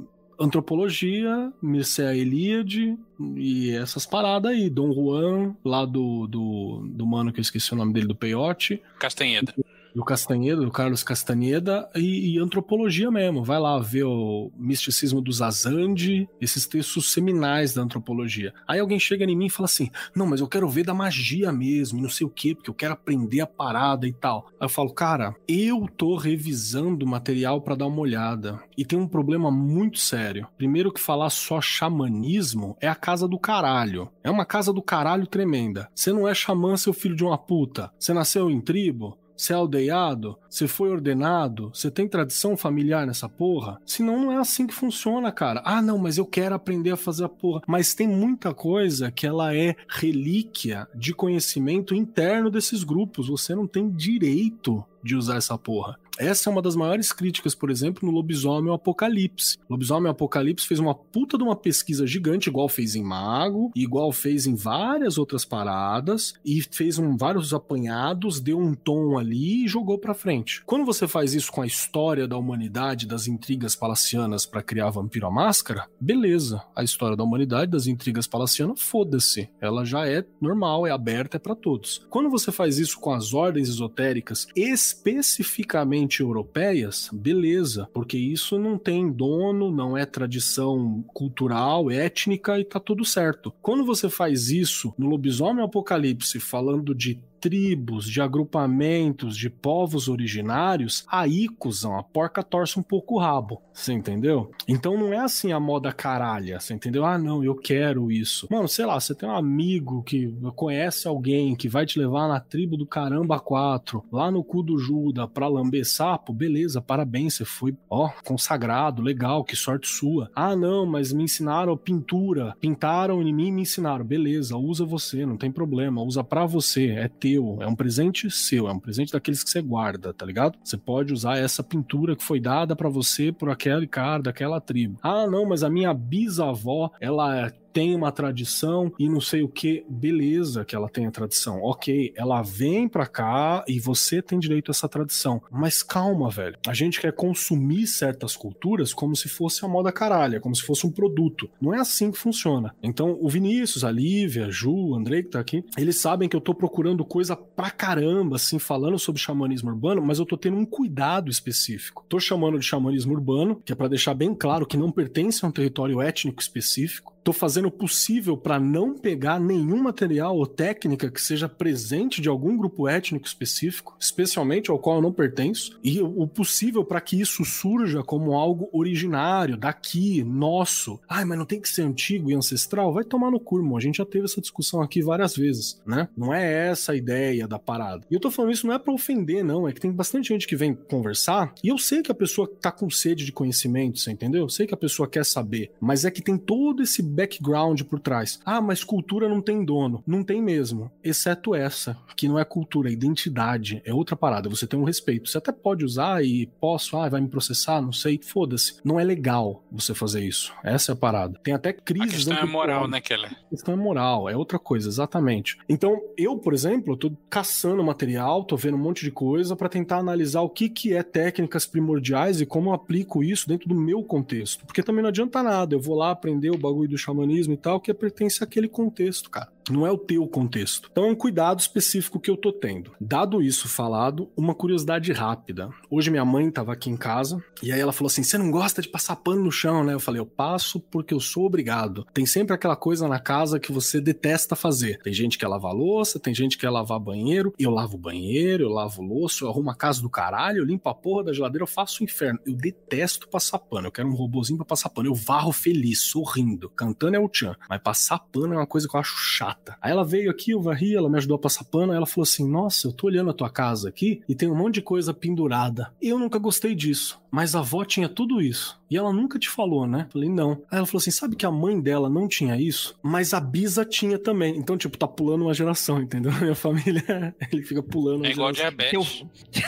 [SPEAKER 5] antropologia, Mircea Eliade e essas paradas aí, Dom Juan, lá do, do, do mano que eu esqueci o nome dele, do Peiote,
[SPEAKER 4] Castanheda.
[SPEAKER 5] Do Castanheda, do Carlos Castanheda, e, e antropologia mesmo. Vai lá ver o misticismo do Zazandi, esses textos seminais da antropologia. Aí alguém chega em mim e fala assim: Não, mas eu quero ver da magia mesmo, não sei o quê, porque eu quero aprender a parada e tal. Aí eu falo, cara, eu tô revisando o material pra dar uma olhada. E tem um problema muito sério. Primeiro que falar só xamanismo é a casa do caralho. É uma casa do caralho tremenda. Você não é xamã, seu filho de uma puta. Você nasceu em tribo, você é aldeado? Você foi ordenado? Você tem tradição familiar nessa porra? Senão não é assim que funciona, cara. Ah, não, mas eu quero aprender a fazer a porra. Mas tem muita coisa que ela é relíquia de conhecimento interno desses grupos. Você não tem direito de usar essa porra. Essa é uma das maiores críticas, por exemplo, no Lobisomem Apocalipse. Lobisomem Apocalipse fez uma puta de uma pesquisa gigante, igual fez em Mago, igual fez em várias outras paradas, e fez um, vários apanhados, deu um tom ali e jogou pra frente. Quando você faz isso com a história da humanidade, das intrigas palacianas pra criar Vampiro à Máscara, beleza. A história da humanidade, das intrigas palacianas, foda-se. Ela já é normal, é aberta, é pra todos. Quando você faz isso com as ordens esotéricas, especificamente europeias, beleza, porque isso não tem dono, não é tradição cultural, étnica e tá tudo certo. Quando você faz isso no Lobisomem Apocalipse, falando de tribos, de agrupamentos, de povos originários, aí, cuzão, a porca torce um pouco o rabo. Você entendeu? Então não é assim a moda caralha. Você entendeu? Ah, não, eu quero isso. Mano, sei lá, você tem um amigo que conhece alguém que vai te levar na tribo do caramba 4, lá no cu do Juda, pra lamber sapo, beleza, parabéns, você foi, ó, consagrado, legal, que sorte sua. Ah, não, mas me ensinaram pintura, pintaram em mim e me ensinaram. Beleza, usa você, não tem problema, usa pra você, é teu, é um presente seu, é um presente daqueles que você guarda, tá ligado? Você pode usar essa pintura que foi dada para você por aquele cara daquela tribo. Ah, não, mas a minha bisavó, ela tem uma tradição e não sei o que, beleza que ela tem a tradição. Ok, ela vem pra cá e você tem direito a essa tradição. Mas calma, velho. A gente quer consumir certas culturas como se fosse a moda caralha, como se fosse um produto. Não é assim que funciona. Então, o Vinícius, a Lívia, a Ju, o Andrei que tá aqui, eles sabem que eu tô procurando coisa pra caramba, assim, falando sobre xamanismo urbano, mas eu tô tendo um cuidado específico. Tô chamando de xamanismo urbano, que é para deixar bem claro que não pertence a um território étnico específico Tô fazendo o possível para não pegar nenhum material ou técnica que seja presente de algum grupo étnico específico, especialmente ao qual eu não pertenço, e o possível para que isso surja como algo originário, daqui, nosso. Ai, mas não tem que ser antigo e ancestral? Vai tomar no cu, irmão. A gente já teve essa discussão aqui várias vezes, né? Não é essa a ideia da parada. E eu tô falando isso não é para ofender, não. É que tem bastante gente que vem conversar e eu sei que a pessoa tá com sede de conhecimento, você entendeu? Eu sei que a pessoa quer saber, mas é que tem todo esse background por trás. Ah, mas cultura não tem dono. Não tem mesmo. Exceto essa, que não é cultura, é identidade. É outra parada. Você tem um respeito. Você até pode usar e posso, ah, vai me processar, não sei. Foda-se. Não é legal você fazer isso. Essa é a parada. Tem até crise. A
[SPEAKER 4] questão é moral, né, Keller?
[SPEAKER 5] A questão é moral, é outra coisa, exatamente. Então, eu, por exemplo, tô caçando material, tô vendo um monte de coisa para tentar analisar o que, que é técnicas primordiais e como eu aplico isso dentro do meu contexto. Porque também não adianta nada. Eu vou lá aprender o bagulho do xamanismo e tal, que pertence àquele contexto, cara. Não é o teu contexto. Então é um cuidado específico que eu tô tendo. Dado isso falado, uma curiosidade rápida. Hoje minha mãe tava aqui em casa e aí ela falou assim: "Você não gosta de passar pano no chão, né?" Eu falei: "Eu passo porque eu sou obrigado". Tem sempre aquela coisa na casa que você detesta fazer. Tem gente que quer lavar louça, tem gente que quer lavar banheiro. Eu lavo banheiro, eu lavo louça, eu arrumo a casa do caralho, eu limpo a porra da geladeira, eu faço o inferno. Eu detesto passar pano. Eu quero um robozinho para passar pano. Eu varro feliz, sorrindo, cantando é o tchan. Mas passar pano é uma coisa que eu acho chata. Aí ela veio aqui, eu varri, ela me ajudou a passar pano, aí ela falou assim: Nossa, eu tô olhando a tua casa aqui e tem um monte de coisa pendurada. Eu nunca gostei disso, mas a avó tinha tudo isso. E ela nunca te falou, né? Falei, não. Aí ela falou assim: sabe que a mãe dela não tinha isso, mas a Bisa tinha também. Então, tipo, tá pulando uma geração, entendeu? Minha família, ele fica pulando.
[SPEAKER 4] É igual diabetes.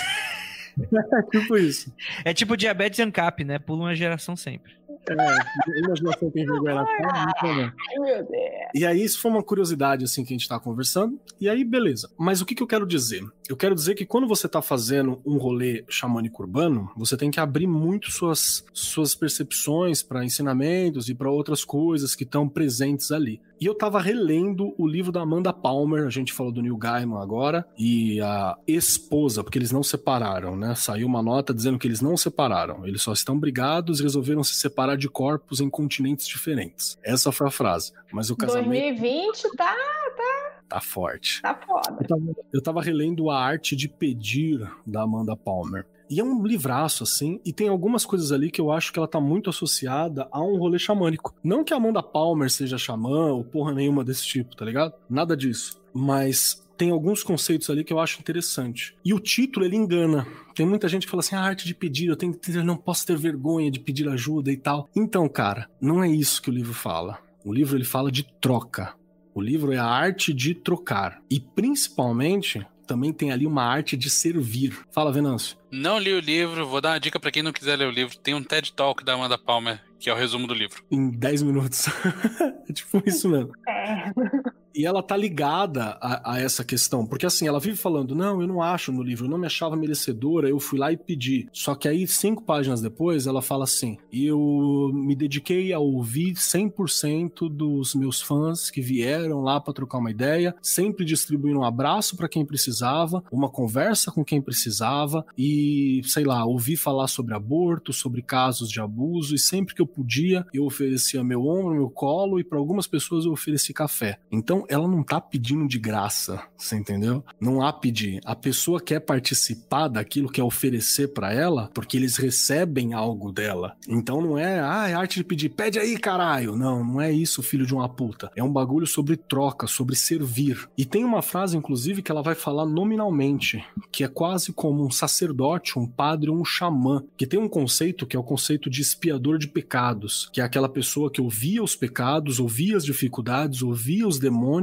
[SPEAKER 5] é tipo isso.
[SPEAKER 2] É tipo diabetes ANCAP, né? Pula uma geração sempre.
[SPEAKER 5] É, imaginação tem vergonha na cara,
[SPEAKER 6] Ai, meu Deus.
[SPEAKER 5] E aí, isso foi uma curiosidade, assim, que a gente tá conversando. E aí, beleza. Mas o que, que eu quero dizer? Eu quero dizer que quando você tá fazendo um rolê xamânico urbano, você tem que abrir muito suas, suas percepções para ensinamentos e para outras coisas que estão presentes ali. E eu tava relendo o livro da Amanda Palmer, a gente falou do Neil Gaiman agora, e a esposa, porque eles não separaram, né? Saiu uma nota dizendo que eles não separaram, eles só estão brigados e resolveram se separar de corpos em continentes diferentes. Essa foi a frase. Mas o casamento.
[SPEAKER 6] 2020 tá, tá,
[SPEAKER 5] Tá forte.
[SPEAKER 6] tá foda.
[SPEAKER 5] Eu tava, eu tava relendo A Arte de Pedir, da Amanda Palmer. E é um livraço, assim, e tem algumas coisas ali que eu acho que ela tá muito associada a um rolê xamânico. Não que a Amanda Palmer seja xamã ou porra nenhuma desse tipo, tá ligado? Nada disso. Mas tem alguns conceitos ali que eu acho interessante. E o título, ele engana. Tem muita gente que fala assim, a arte de pedir, eu, tenho eu não posso ter vergonha de pedir ajuda e tal. Então, cara, não é isso que o livro fala. O livro, ele fala de troca. O livro é a arte de trocar. E, principalmente, também tem ali uma arte de servir. Fala, Venâncio.
[SPEAKER 4] Não li o livro, vou dar uma dica pra quem não quiser ler o livro. Tem um TED Talk da Amanda Palmer, que é o resumo do livro.
[SPEAKER 5] Em 10 minutos. é tipo isso mesmo.
[SPEAKER 6] É.
[SPEAKER 5] E ela tá ligada a, a essa questão, porque assim, ela vive falando: não, eu não acho no livro, eu não me achava merecedora, eu fui lá e pedi. Só que aí, cinco páginas depois, ela fala assim: eu me dediquei a ouvir 100% dos meus fãs que vieram lá para trocar uma ideia, sempre distribuindo um abraço para quem precisava, uma conversa com quem precisava e, sei lá, ouvi falar sobre aborto, sobre casos de abuso e sempre que eu podia, eu oferecia meu ombro, meu colo e para algumas pessoas eu ofereci café. Então, Ela não tá pedindo de graça, você entendeu? Não há pedir. A pessoa quer participar daquilo, quer oferecer para ela, porque eles recebem algo dela. Então não é, ah, é arte de pedir, pede aí, caralho. Não, não é isso, filho de uma puta. É um bagulho sobre troca, sobre servir. E tem uma frase, inclusive, que ela vai falar nominalmente, que é quase como um sacerdote, um padre um xamã, que tem um conceito que é o conceito de espiador de pecados, que é aquela pessoa que ouvia os pecados, ouvia as dificuldades, ouvia os demônios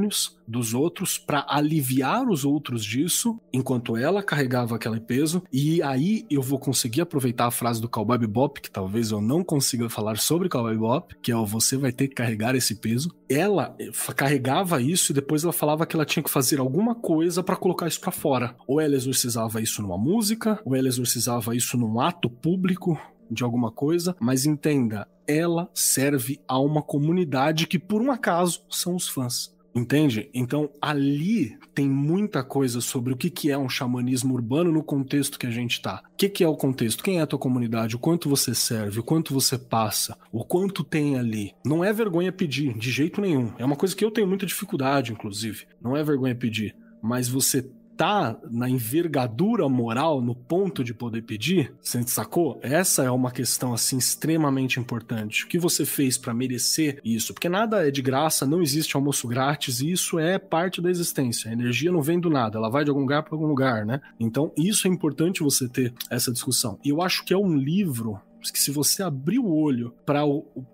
[SPEAKER 5] dos outros para aliviar os outros disso, enquanto ela carregava aquele peso. E aí eu vou conseguir aproveitar a frase do Cowboy Bebop, que talvez eu não consiga falar sobre Cowboy Bebop, que é o você vai ter que carregar esse peso. Ela eh, carregava isso e depois ela falava que ela tinha que fazer alguma coisa para colocar isso para fora. Ou ela exorcizava isso numa música, ou ela exorcizava isso num ato público, de alguma coisa, mas entenda, ela serve a uma comunidade que por um acaso são os fãs. Entende? Então ali tem muita coisa sobre o que, que é um xamanismo urbano no contexto que a gente tá. O que, que é o contexto? Quem é a tua comunidade? O quanto você serve? O quanto você passa? O quanto tem ali? Não é vergonha pedir, de jeito nenhum. É uma coisa que eu tenho muita dificuldade, inclusive. Não é vergonha pedir. Mas você tá na envergadura moral, no ponto de poder pedir, você sacou? Essa é uma questão assim extremamente importante. O que você fez para merecer isso? Porque nada é de graça, não existe almoço grátis, e isso é parte da existência. A energia não vem do nada, ela vai de algum lugar para algum lugar, né? Então, isso é importante você ter essa discussão. E eu acho que é um livro que se você abrir o olho para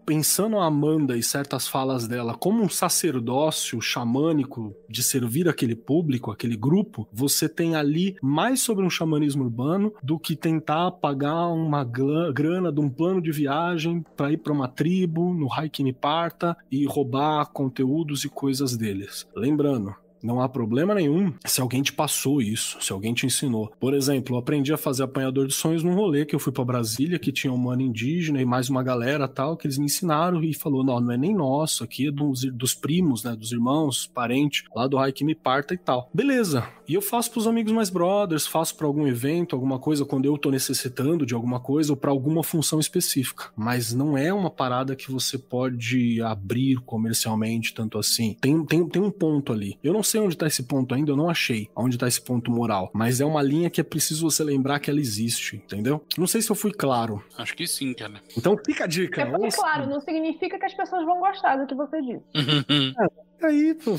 [SPEAKER 5] pensando a Amanda e certas falas dela como um sacerdócio xamânico de servir aquele público, aquele grupo, você tem ali mais sobre um xamanismo urbano do que tentar pagar uma grana de um plano de viagem para ir para uma tribo no Haikini Parta e roubar conteúdos e coisas deles. Lembrando, não há problema nenhum se alguém te passou isso, se alguém te ensinou. Por exemplo, eu aprendi a fazer apanhador de sonhos num rolê que eu fui para Brasília, que tinha um mano indígena e mais uma galera tal, que eles me ensinaram e falou: não, não é nem nosso, aqui é dos, dos primos, né? Dos irmãos, parente, lá do raio que me parta e tal. Beleza. E eu faço pros amigos mais brothers, faço para algum evento, alguma coisa, quando eu tô necessitando de alguma coisa ou para alguma função específica. Mas não é uma parada que você pode abrir comercialmente tanto assim. Tem, tem, tem um ponto ali. Eu não sei onde tá esse ponto ainda, eu não achei onde tá esse ponto moral. Mas é uma linha que é preciso você lembrar que ela existe, entendeu? Não sei se eu fui claro.
[SPEAKER 4] Acho que sim, cara.
[SPEAKER 5] Então fica a dica.
[SPEAKER 6] É porque, claro, não significa que as pessoas vão gostar do que você disse.
[SPEAKER 5] é, aí, pô.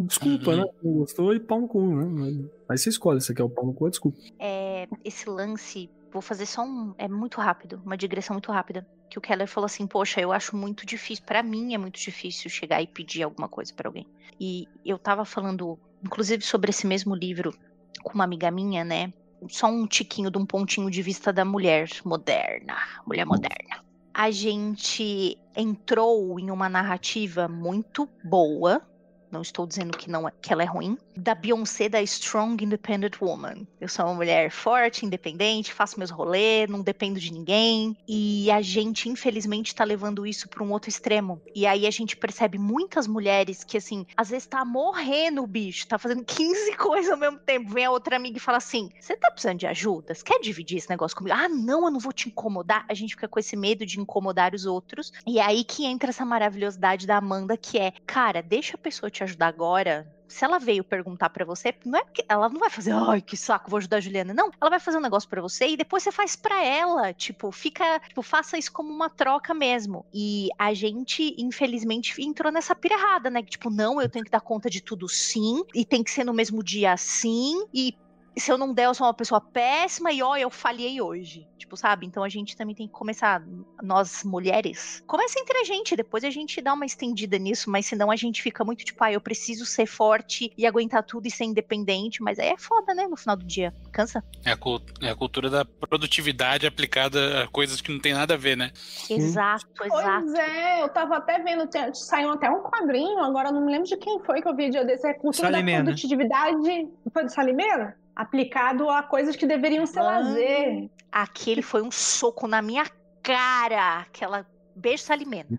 [SPEAKER 5] Desculpa, né? Não gostou e pau no cu, né? Aí você escolhe, você quer o pau no cu, é desculpa.
[SPEAKER 3] É, esse lance, vou fazer só um. É muito rápido, uma digressão muito rápida. Que o Keller falou assim: Poxa, eu acho muito difícil. para mim é muito difícil chegar e pedir alguma coisa para alguém. E eu tava falando, inclusive, sobre esse mesmo livro com uma amiga minha, né? Só um tiquinho de um pontinho de vista da mulher moderna. Mulher moderna. A gente entrou em uma narrativa muito boa não estou dizendo que não é, que ela é ruim, da Beyoncé da Strong Independent Woman. Eu sou uma mulher forte, independente, faço meus rolês, não dependo de ninguém. E a gente, infelizmente, tá levando isso para um outro extremo. E aí a gente percebe muitas mulheres que, assim, às vezes tá morrendo o bicho, tá fazendo 15 coisas ao mesmo tempo. Vem a outra amiga e fala assim: Você tá precisando de ajuda? Você quer dividir esse negócio comigo? Ah, não, eu não vou te incomodar. A gente fica com esse medo de incomodar os outros. E é aí que entra essa maravilhosidade da Amanda, que é, cara, deixa a pessoa te ajudar agora, se ela veio perguntar para você, não é porque ela não vai fazer, ai, que saco, vou ajudar a Juliana. Não, ela vai fazer um negócio para você e depois você faz para ela, tipo, fica, tipo, faça isso como uma troca mesmo. E a gente, infelizmente, entrou nessa pira errada, né? Que, tipo, não, eu tenho que dar conta de tudo sim, e tem que ser no mesmo dia sim, e se eu não der, eu sou uma pessoa péssima e ó, eu falhei hoje. Tipo, sabe? Então a gente também tem que começar, nós mulheres, começa entre a gente, depois a gente dá uma estendida nisso, mas senão a gente fica muito tipo, ah, eu preciso ser forte e aguentar tudo e ser independente, mas aí é foda, né, no final do dia. Cansa.
[SPEAKER 4] É a, é a cultura da produtividade aplicada a coisas que não tem nada a ver, né?
[SPEAKER 3] Exato,
[SPEAKER 6] pois
[SPEAKER 3] exato.
[SPEAKER 6] Pois é, eu tava até vendo, saiu até um quadrinho, agora não me lembro de quem foi que eu vi o dia desse, é a cultura da produtividade. Foi do Salimeiro? Aplicado a coisas que deveriam ser lazer.
[SPEAKER 3] Aquele foi um soco na minha cara, aquela beijo salimento.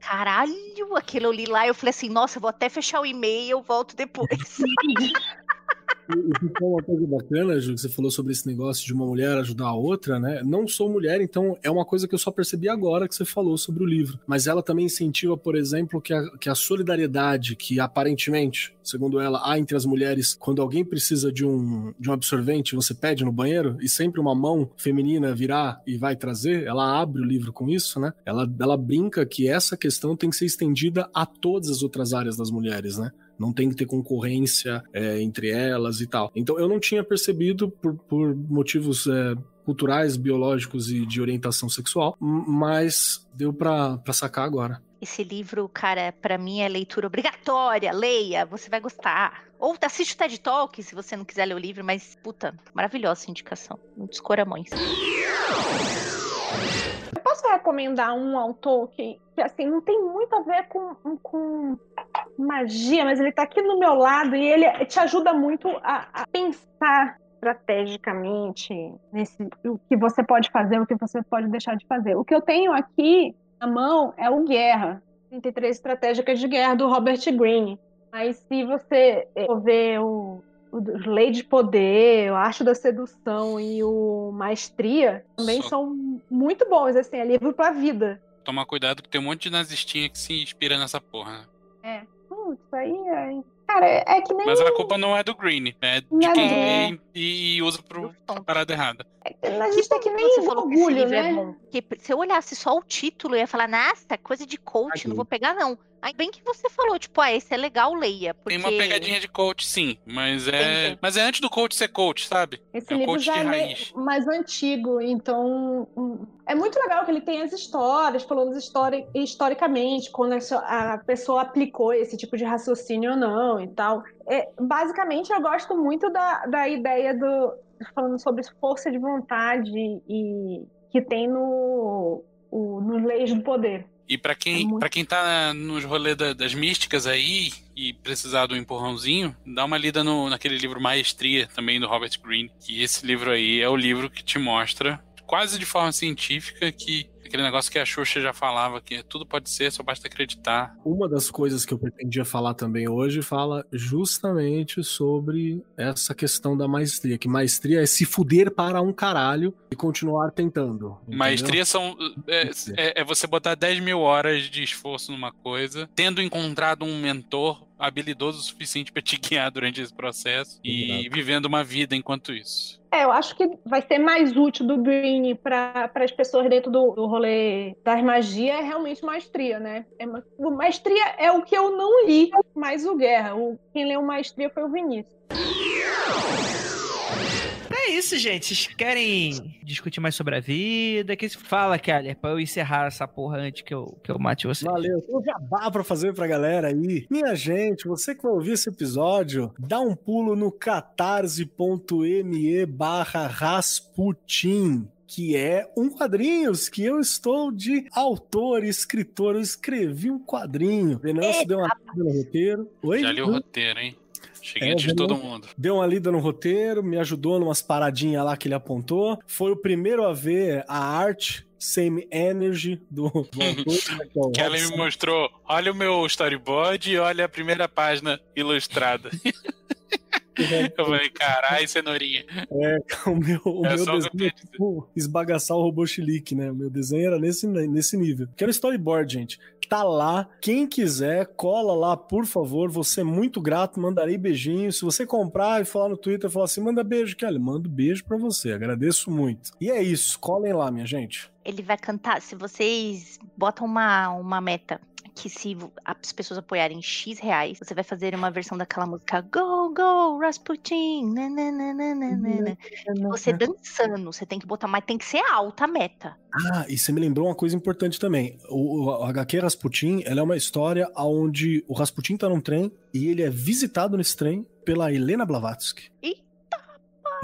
[SPEAKER 3] Caralho, aquele eu li lá, eu falei assim, nossa, eu vou até fechar o e-mail, eu volto depois.
[SPEAKER 5] E ficou uma coisa bacana, Ju, que você falou sobre esse negócio de uma mulher ajudar a outra, né? Não sou mulher, então é uma coisa que eu só percebi agora que você falou sobre o livro. Mas ela também incentiva, por exemplo, que a, que a solidariedade que aparentemente, segundo ela, há entre as mulheres, quando alguém precisa de um, de um absorvente, você pede no banheiro e sempre uma mão feminina virar e vai trazer, ela abre o livro com isso, né? Ela, ela brinca que essa questão tem que ser estendida a todas as outras áreas das mulheres, né? Não tem que ter concorrência é, entre elas e tal. Então eu não tinha percebido por, por motivos é, culturais, biológicos e de orientação sexual, mas deu para sacar agora.
[SPEAKER 3] Esse livro, cara, para mim é leitura obrigatória. Leia, você vai gostar. Ou assiste o TED Talk se você não quiser ler o livro, mas, puta, maravilhosa indicação. Muitos coramões.
[SPEAKER 6] Eu posso recomendar um autor que, que, assim, não tem muito a ver com, com magia, mas ele tá aqui no meu lado e ele te ajuda muito a, a pensar estrategicamente nesse o que você pode fazer, o que você pode deixar de fazer. O que eu tenho aqui na mão é o Guerra, 33 Estratégicas de Guerra, do Robert Greene. Mas se você for ver o Lei de Poder, o Arte da Sedução e o Maestria, também Só... são muito bons, assim, é livro pra vida.
[SPEAKER 4] Tomar cuidado que tem um monte de nazistinha que se inspira nessa porra, né?
[SPEAKER 6] É. Putz, aí é Cara, é que nem.
[SPEAKER 4] Mas a culpa não é do Green, é de não quem é. lê e, usa pro, pra parada errada.
[SPEAKER 6] É, mas isso é que nem você falou orgulho, que esse livro é né? é bom.
[SPEAKER 3] Porque se eu olhasse só o título, eu ia falar, nossa, coisa de coach, não vou pegar, não. Aí bem que você falou, tipo, ah, esse é legal, leia. Porque...
[SPEAKER 4] Tem uma pegadinha de coach, sim, mas é. Mas é antes do coach ser coach, sabe?
[SPEAKER 6] Esse é livro coach já é mais antigo, então. Hum, é muito legal que ele tem as histórias, falando histori historicamente, quando a pessoa aplicou esse tipo de raciocínio ou não e tal. É, basicamente, eu gosto muito da, da ideia do. falando sobre força de vontade e que tem no, o, nos leis do poder.
[SPEAKER 4] E para quem, é muito... Quem tá nos rolês da, das místicas aí e precisar do empurrãozinho, dá uma lida no, naquele livro Maestria, também do Robert Greene, que esse livro aí é o livro que te mostra, quase de forma científica, que Aquele negócio que a Xuxa já falava, que tudo pode ser, só basta acreditar.
[SPEAKER 5] Uma das coisas que eu pretendia falar também hoje fala justamente sobre essa questão da maestria. Que maestria é se fuder para um caralho e continuar tentando.
[SPEAKER 4] Entendeu? Maestria são. É, é, é você botar 10 mil horas de esforço numa coisa, tendo encontrado um mentor habilidoso o suficiente para te guiar durante esse processo e vivendo uma vida enquanto isso.
[SPEAKER 6] É, eu acho que vai ser mais útil do Green para as pessoas dentro do, do rolê das magia é realmente maestria, né? É, maestria é o que eu não li, mas o Guerra. O, quem leu maestria foi o Vinícius.
[SPEAKER 2] É isso, gente. Vocês querem discutir mais sobre a vida? que se fala, Keller, pra eu encerrar essa porra antes que eu, que eu mate você.
[SPEAKER 5] Valeu. Tem um jabá pra fazer pra galera aí. Minha gente, você que vai ouvir esse episódio, dá um pulo no catarse.me barra Rasputin que é um quadrinhos que eu estou de autor, escritor. Eu escrevi um quadrinho. Venâncio deu uma no roteiro.
[SPEAKER 4] Oi? Já li o roteiro, hein? Cheguei é, de todo mundo.
[SPEAKER 5] Deu uma lida no roteiro, me ajudou numas paradinhas lá que ele apontou. Foi o primeiro a ver a arte Same Energy do, do
[SPEAKER 4] autor. que ela me mostrou, olha o meu storyboard e olha a primeira página ilustrada. Eu falei, caralho, cenourinha.
[SPEAKER 5] É, o meu, o é meu desenho é tipo esbagaçar o robô chilique, né? O meu desenho era nesse, nesse nível. Quero storyboard, gente. Tá lá. Quem quiser, cola lá, por favor. Você é muito grato, mandarei beijinhos. Se você comprar e falar no Twitter, falar assim, manda beijo, Kelly. Mando beijo pra você. Agradeço muito. E é isso. Colhem lá, minha gente.
[SPEAKER 3] Ele vai cantar. Se vocês botam uma, uma meta que se as pessoas apoiarem X reais, você vai fazer uma versão daquela música Go, Go, Rasputin, nananana. Você dançando, você tem que botar, mas tem que ser alta a meta.
[SPEAKER 5] Ah, e você me lembrou uma coisa importante também. O, o HQ Rasputin, ela é uma história onde o Rasputin tá num trem e ele é visitado nesse trem pela Helena Blavatsky.
[SPEAKER 3] Eita!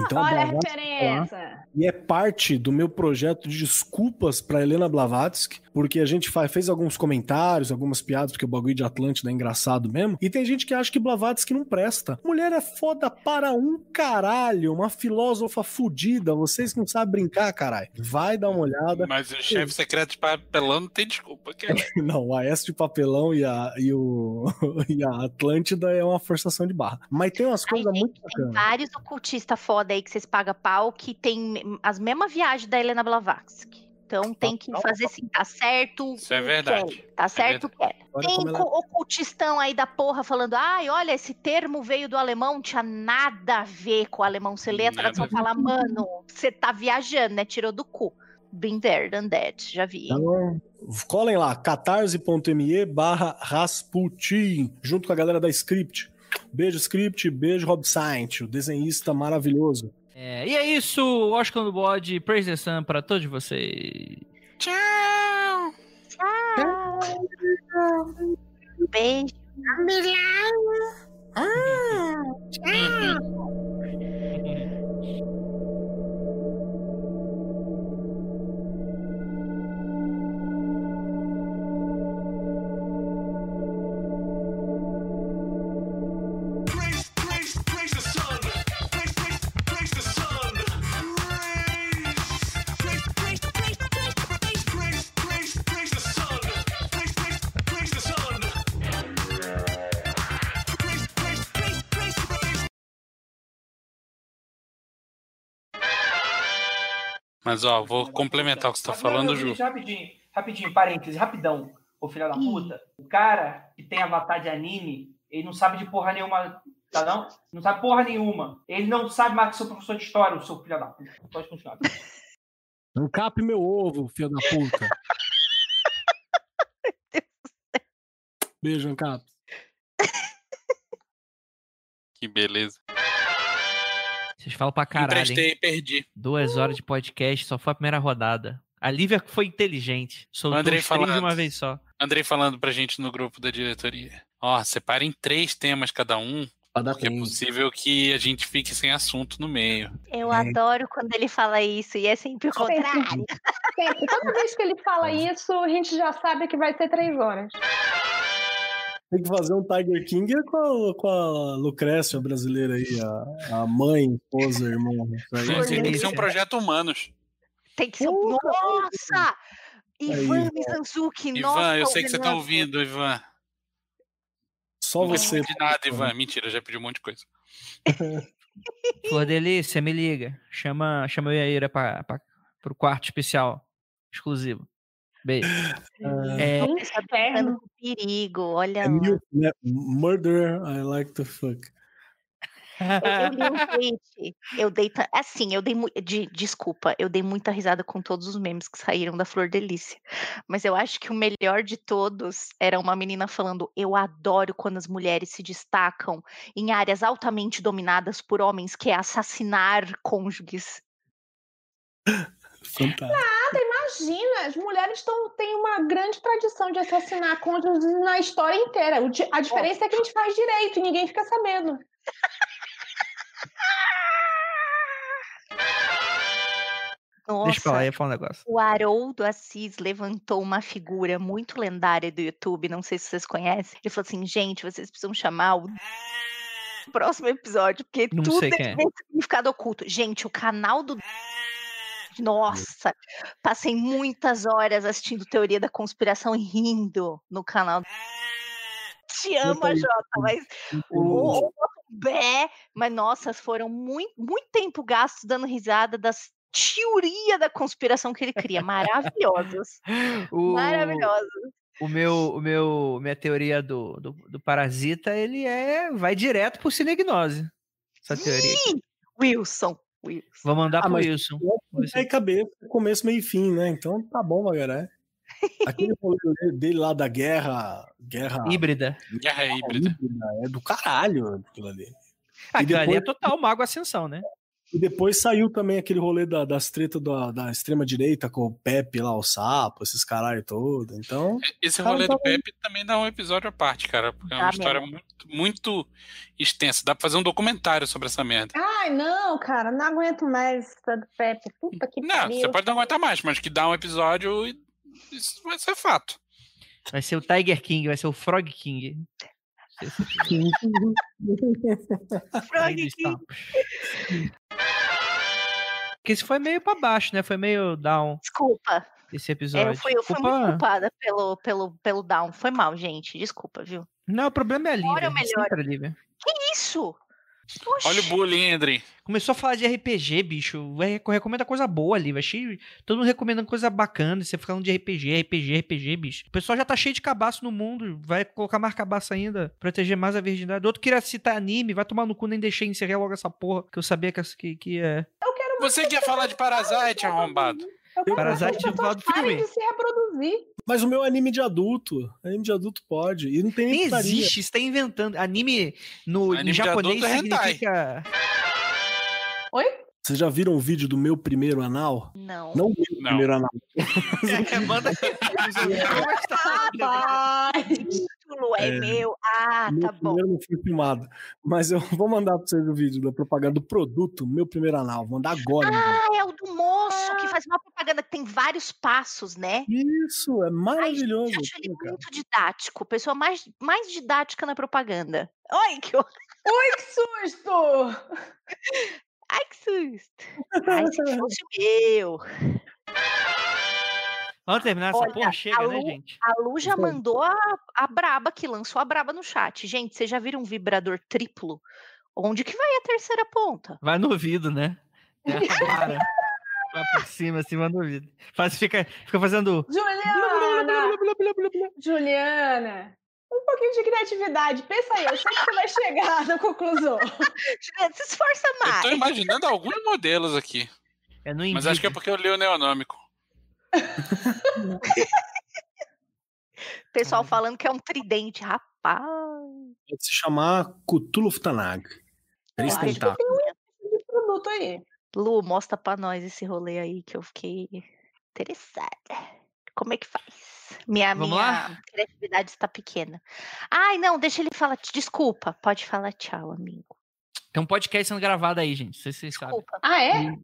[SPEAKER 6] Então, Olha a, a referência!
[SPEAKER 5] E é parte do meu projeto de desculpas pra Helena Blavatsky, porque a gente fa- fez alguns comentários, algumas piadas, porque o bagulho de Atlântida é engraçado mesmo, e tem gente que acha que Blavatsky não presta. Mulher é foda para um caralho, uma filósofa fudida, vocês que não sabem brincar, caralho. Vai dar uma olhada.
[SPEAKER 4] Mas o chefe secreto de papelão não tem desculpa, cara.
[SPEAKER 5] Não, o AS de papelão e a, e, o, e a Atlântida é uma forçação de barra. Mas tem umas coisas muito
[SPEAKER 3] tem
[SPEAKER 5] bacanas.
[SPEAKER 3] vários ocultistas foda aí que vocês pagam pau que tem as mesmas viagens da Helena Blavatsky. Então tem que fazer assim, tá certo.
[SPEAKER 4] Isso é verdade.
[SPEAKER 3] Kelly, Tá certo, Kelly.
[SPEAKER 5] Olha
[SPEAKER 3] Tem
[SPEAKER 5] ela-
[SPEAKER 3] ocultistão aí da porra falando, ai, olha, esse termo veio do alemão, não tinha nada a ver com o alemão. Você lê a tradução e fala, mano, você tá viajando, né? Tirou do cu. Been there, done that. Já vi.
[SPEAKER 5] Então, colhem lá, catarse.me barra Rasputin, junto com a galera da Script. Beijo, Script, beijo, Rob Saint, o desenhista maravilhoso.
[SPEAKER 2] É, e é isso, Oscar no bode, Praise the Sun pra todos vocês.
[SPEAKER 4] Tchau!
[SPEAKER 3] Beijo.
[SPEAKER 1] Praise,
[SPEAKER 4] Mas ó, vou complementar o que você tá
[SPEAKER 2] Não,
[SPEAKER 4] falando,
[SPEAKER 2] não,
[SPEAKER 4] Ju.
[SPEAKER 2] Rapidinho, rapidinho, parênteses, rapidão. Ô filho da puta, o cara que tem avatar de anime, ele não sabe de porra nenhuma, tá não? Não sabe porra nenhuma. Ele não sabe mais que seu professor de história, o seu filho da puta. Pode continuar.
[SPEAKER 5] Ancape meu ovo, filho da puta. Beijo, Ancap.
[SPEAKER 4] Que beleza.
[SPEAKER 2] Vocês falam pra caralho?
[SPEAKER 4] Emprestei e perdi.
[SPEAKER 2] Duas horas de podcast, só foi a primeira rodada. A Lívia foi inteligente. Soltou
[SPEAKER 4] Andrei
[SPEAKER 2] os três de
[SPEAKER 4] falando.
[SPEAKER 2] uma vez só.
[SPEAKER 4] Andrei falando pra gente no grupo da diretoria. Ó, separem três temas cada um, porque é possível que a gente fique sem assunto no meio.
[SPEAKER 3] Eu
[SPEAKER 5] É.
[SPEAKER 3] adoro quando ele fala isso e é sempre o contrário.
[SPEAKER 6] Sempre. Toda vez que ele fala isso, a gente já sabe que vai ser três horas.
[SPEAKER 5] Tem que fazer um Tiger King com a, com a Lucrécia brasileira aí, a, a mãe, esposa, irmã.
[SPEAKER 4] Tem que ser um projeto humanos.
[SPEAKER 3] Tem que ser. um- Nossa! Ivan
[SPEAKER 5] Ivan.
[SPEAKER 3] Mizanzuki,
[SPEAKER 4] Ivan,
[SPEAKER 3] nossa,
[SPEAKER 4] eu sei que você tá ouvindo, Ivan.
[SPEAKER 5] Só
[SPEAKER 4] Não
[SPEAKER 5] você.
[SPEAKER 4] pedi nada, Ivan. Mentira, já pedi um monte de coisa.
[SPEAKER 2] Flor Delícia, me liga. Chama, chama a Iaíra pra, pra, pro quarto especial. Exclusivo. Beijo. É,
[SPEAKER 3] Uma pessoa brincando com perigo, olha
[SPEAKER 5] É
[SPEAKER 3] lá.
[SPEAKER 5] mil, né? Murder, I like to fuck.
[SPEAKER 3] Eu, eu li um tweet, eu dei, assim, eu dei, de, desculpa, eu dei muita risada com todos os memes que saíram da Flor Delícia, mas eu acho que o melhor de todos era uma menina falando, eu adoro quando as mulheres se destacam em áreas altamente dominadas por homens, que é assassinar cônjuges.
[SPEAKER 5] Fantástico.
[SPEAKER 6] Imagina, as mulheres tão, têm uma grande tradição de assassinar cônjuges na história inteira. A diferença é que a gente faz direito e ninguém fica sabendo.
[SPEAKER 2] deixa pra lá,
[SPEAKER 3] Nossa,
[SPEAKER 2] ia falar um negócio.
[SPEAKER 3] o Haroldo Assis levantou uma figura muito lendária do YouTube, não sei se vocês conhecem. Ele falou assim, gente, vocês precisam chamar o próximo episódio, porque
[SPEAKER 2] Não
[SPEAKER 3] tudo
[SPEAKER 2] sei
[SPEAKER 3] é tem significado oculto. Gente, o canal do nossa, passei muitas horas assistindo teoria da conspiração e rindo no canal. Te amo. Jota, mas o, Bé, mas nossa, foram muito, muito tempo gasto dando risada das teorias da conspiração que ele cria, maravilhosas,
[SPEAKER 2] O,
[SPEAKER 3] maravilhosas.
[SPEAKER 2] o meu, o meu, minha teoria do, do, do parasita, ele é, vai direto pro cinegnose. Essa teoria.
[SPEAKER 3] Ih, Wilson.
[SPEAKER 2] Vou mandar
[SPEAKER 5] Ah,
[SPEAKER 2] pro Wilson.
[SPEAKER 5] Aí cabeça, começo, meio e fim, né? Então tá bom, Magaré. Aquele rolê dele lá da guerra. Guerra
[SPEAKER 2] Híbrida.
[SPEAKER 4] Guerra híbrida.
[SPEAKER 5] híbrida, é do caralho aquilo ali.
[SPEAKER 2] Aquilo ali é
[SPEAKER 5] depois-
[SPEAKER 2] total Mago Ascensão, né?
[SPEAKER 5] E depois saiu também aquele rolê da, das tretas da, da extrema-direita com o Pepe lá, o sapo, esses caralho todo. Então,
[SPEAKER 4] Esse
[SPEAKER 5] Cara,
[SPEAKER 4] rolê
[SPEAKER 5] tá
[SPEAKER 4] do
[SPEAKER 5] bom.
[SPEAKER 4] Pepe também dá um episódio à parte, cara. Porque é uma
[SPEAKER 3] Dá
[SPEAKER 4] história muito, muito extensa. Dá pra fazer um documentário sobre essa merda.
[SPEAKER 6] Ai, não, cara, não aguento mais essa do Pepe. Puta que
[SPEAKER 4] Não,
[SPEAKER 6] pariu.
[SPEAKER 4] você pode não aguentar mais, mas que dá um episódio e isso vai ser fato.
[SPEAKER 2] Vai ser o Tiger King, vai ser o Frog King. Dos sapos. Porque esse foi meio pra baixo, né? Foi meio down
[SPEAKER 3] Desculpa.
[SPEAKER 2] esse
[SPEAKER 3] É,
[SPEAKER 2] episódio.
[SPEAKER 3] eu fui, eu fui muito culpada pelo, pelo, pelo down. Foi mal, gente. Desculpa, viu?
[SPEAKER 2] Não, o problema é a Lívia.
[SPEAKER 3] Olha o melhor.
[SPEAKER 2] sempre a Lívia.
[SPEAKER 3] Isso! Oxi.
[SPEAKER 4] Olha o bullying, Andrei.
[SPEAKER 2] Começou a falar de RPG, bicho. Recomenda coisa boa ali. Vai cheio, todo mundo recomendando coisa bacana. e Você falando de RPG, RPG, RPG, bicho. O pessoal já tá cheio de cabaço no mundo. Vai colocar mais cabaço ainda. Proteger mais a virgindade. Outro queria citar anime. Vai tomar no cu, nem deixei encerrar logo essa porra. Que eu sabia que, que, que é.
[SPEAKER 4] Você quer falar de Parasite, arrombado?
[SPEAKER 2] Parasite
[SPEAKER 6] que pessoas parem
[SPEAKER 2] filme.
[SPEAKER 6] de se reproduzir.
[SPEAKER 5] mas o meu é anime de adulto. Anime de adulto pode. E não tem nem
[SPEAKER 2] existe, você tá inventando. Anime no
[SPEAKER 4] Anime
[SPEAKER 2] em
[SPEAKER 4] de
[SPEAKER 2] japonês
[SPEAKER 4] é hentai.
[SPEAKER 2] significa.
[SPEAKER 6] Oi?
[SPEAKER 5] Vocês já viram o vídeo do meu primeiro anal?
[SPEAKER 3] Não.
[SPEAKER 5] Não o meu
[SPEAKER 4] Não.
[SPEAKER 5] primeiro anal.
[SPEAKER 2] Manda
[SPEAKER 6] Rapaz!
[SPEAKER 3] título é,
[SPEAKER 5] É.
[SPEAKER 3] meu. Ah,
[SPEAKER 5] meu
[SPEAKER 3] tá bom.
[SPEAKER 5] primeiro não foi filmado. Mas eu vou mandar pra vocês o vídeo da propaganda do produto, meu primeiro anal. Vou mandar agora. meu.
[SPEAKER 3] Ah, é o do moço que faz uma propaganda que tem vários passos, né?
[SPEAKER 5] Isso, é
[SPEAKER 3] Ai,
[SPEAKER 5] maravilhoso.
[SPEAKER 3] gente, acho ele
[SPEAKER 5] cara.
[SPEAKER 3] muito didático. Pessoa mais, mais didática na propaganda. Oi, que horror.
[SPEAKER 6] Ui, que susto!
[SPEAKER 3] Ai, que susto. Ai, se fosse o meu.
[SPEAKER 2] Vamos terminar essa
[SPEAKER 3] Olha,
[SPEAKER 2] porra? Chega,
[SPEAKER 3] a
[SPEAKER 2] né,
[SPEAKER 3] Lu-
[SPEAKER 2] gente?
[SPEAKER 3] A Lu já mandou a, a braba que lançou a braba no chat. Gente, vocês já viram um vibrador triplo? Onde que vai a terceira ponta?
[SPEAKER 2] Vai no ouvido, né? Tem a vara. Vai por cima, acima do ouvido. Faz, fica, fica fazendo.
[SPEAKER 6] Juliana! Juliana! Um pouquinho de criatividade. Pensa aí, eu sei que você vai chegar na conclusão.
[SPEAKER 3] Se esforça mais.
[SPEAKER 4] tô imaginando alguns modelos aqui.
[SPEAKER 2] É no
[SPEAKER 4] Mas acho que é porque eu li o neonômico.
[SPEAKER 3] Pessoal falando que é um tridente, rapaz.
[SPEAKER 5] Pode se chamar Cthulhu Futanag. Três
[SPEAKER 3] que
[SPEAKER 5] tentáculos.
[SPEAKER 6] Produto aí.
[SPEAKER 3] Lu, mostra pra nós esse rolê aí que eu fiquei interessada. Como é que faz? Minha,
[SPEAKER 2] Vamos
[SPEAKER 3] minha
[SPEAKER 2] lá?
[SPEAKER 3] criatividade está pequena. Ai, não, deixa ele falar. Desculpa, pode falar tchau, amigo.
[SPEAKER 2] Tem um podcast sendo gravado aí, gente. Não sei se vocês sabem.
[SPEAKER 3] Desculpa.
[SPEAKER 6] Ah, é?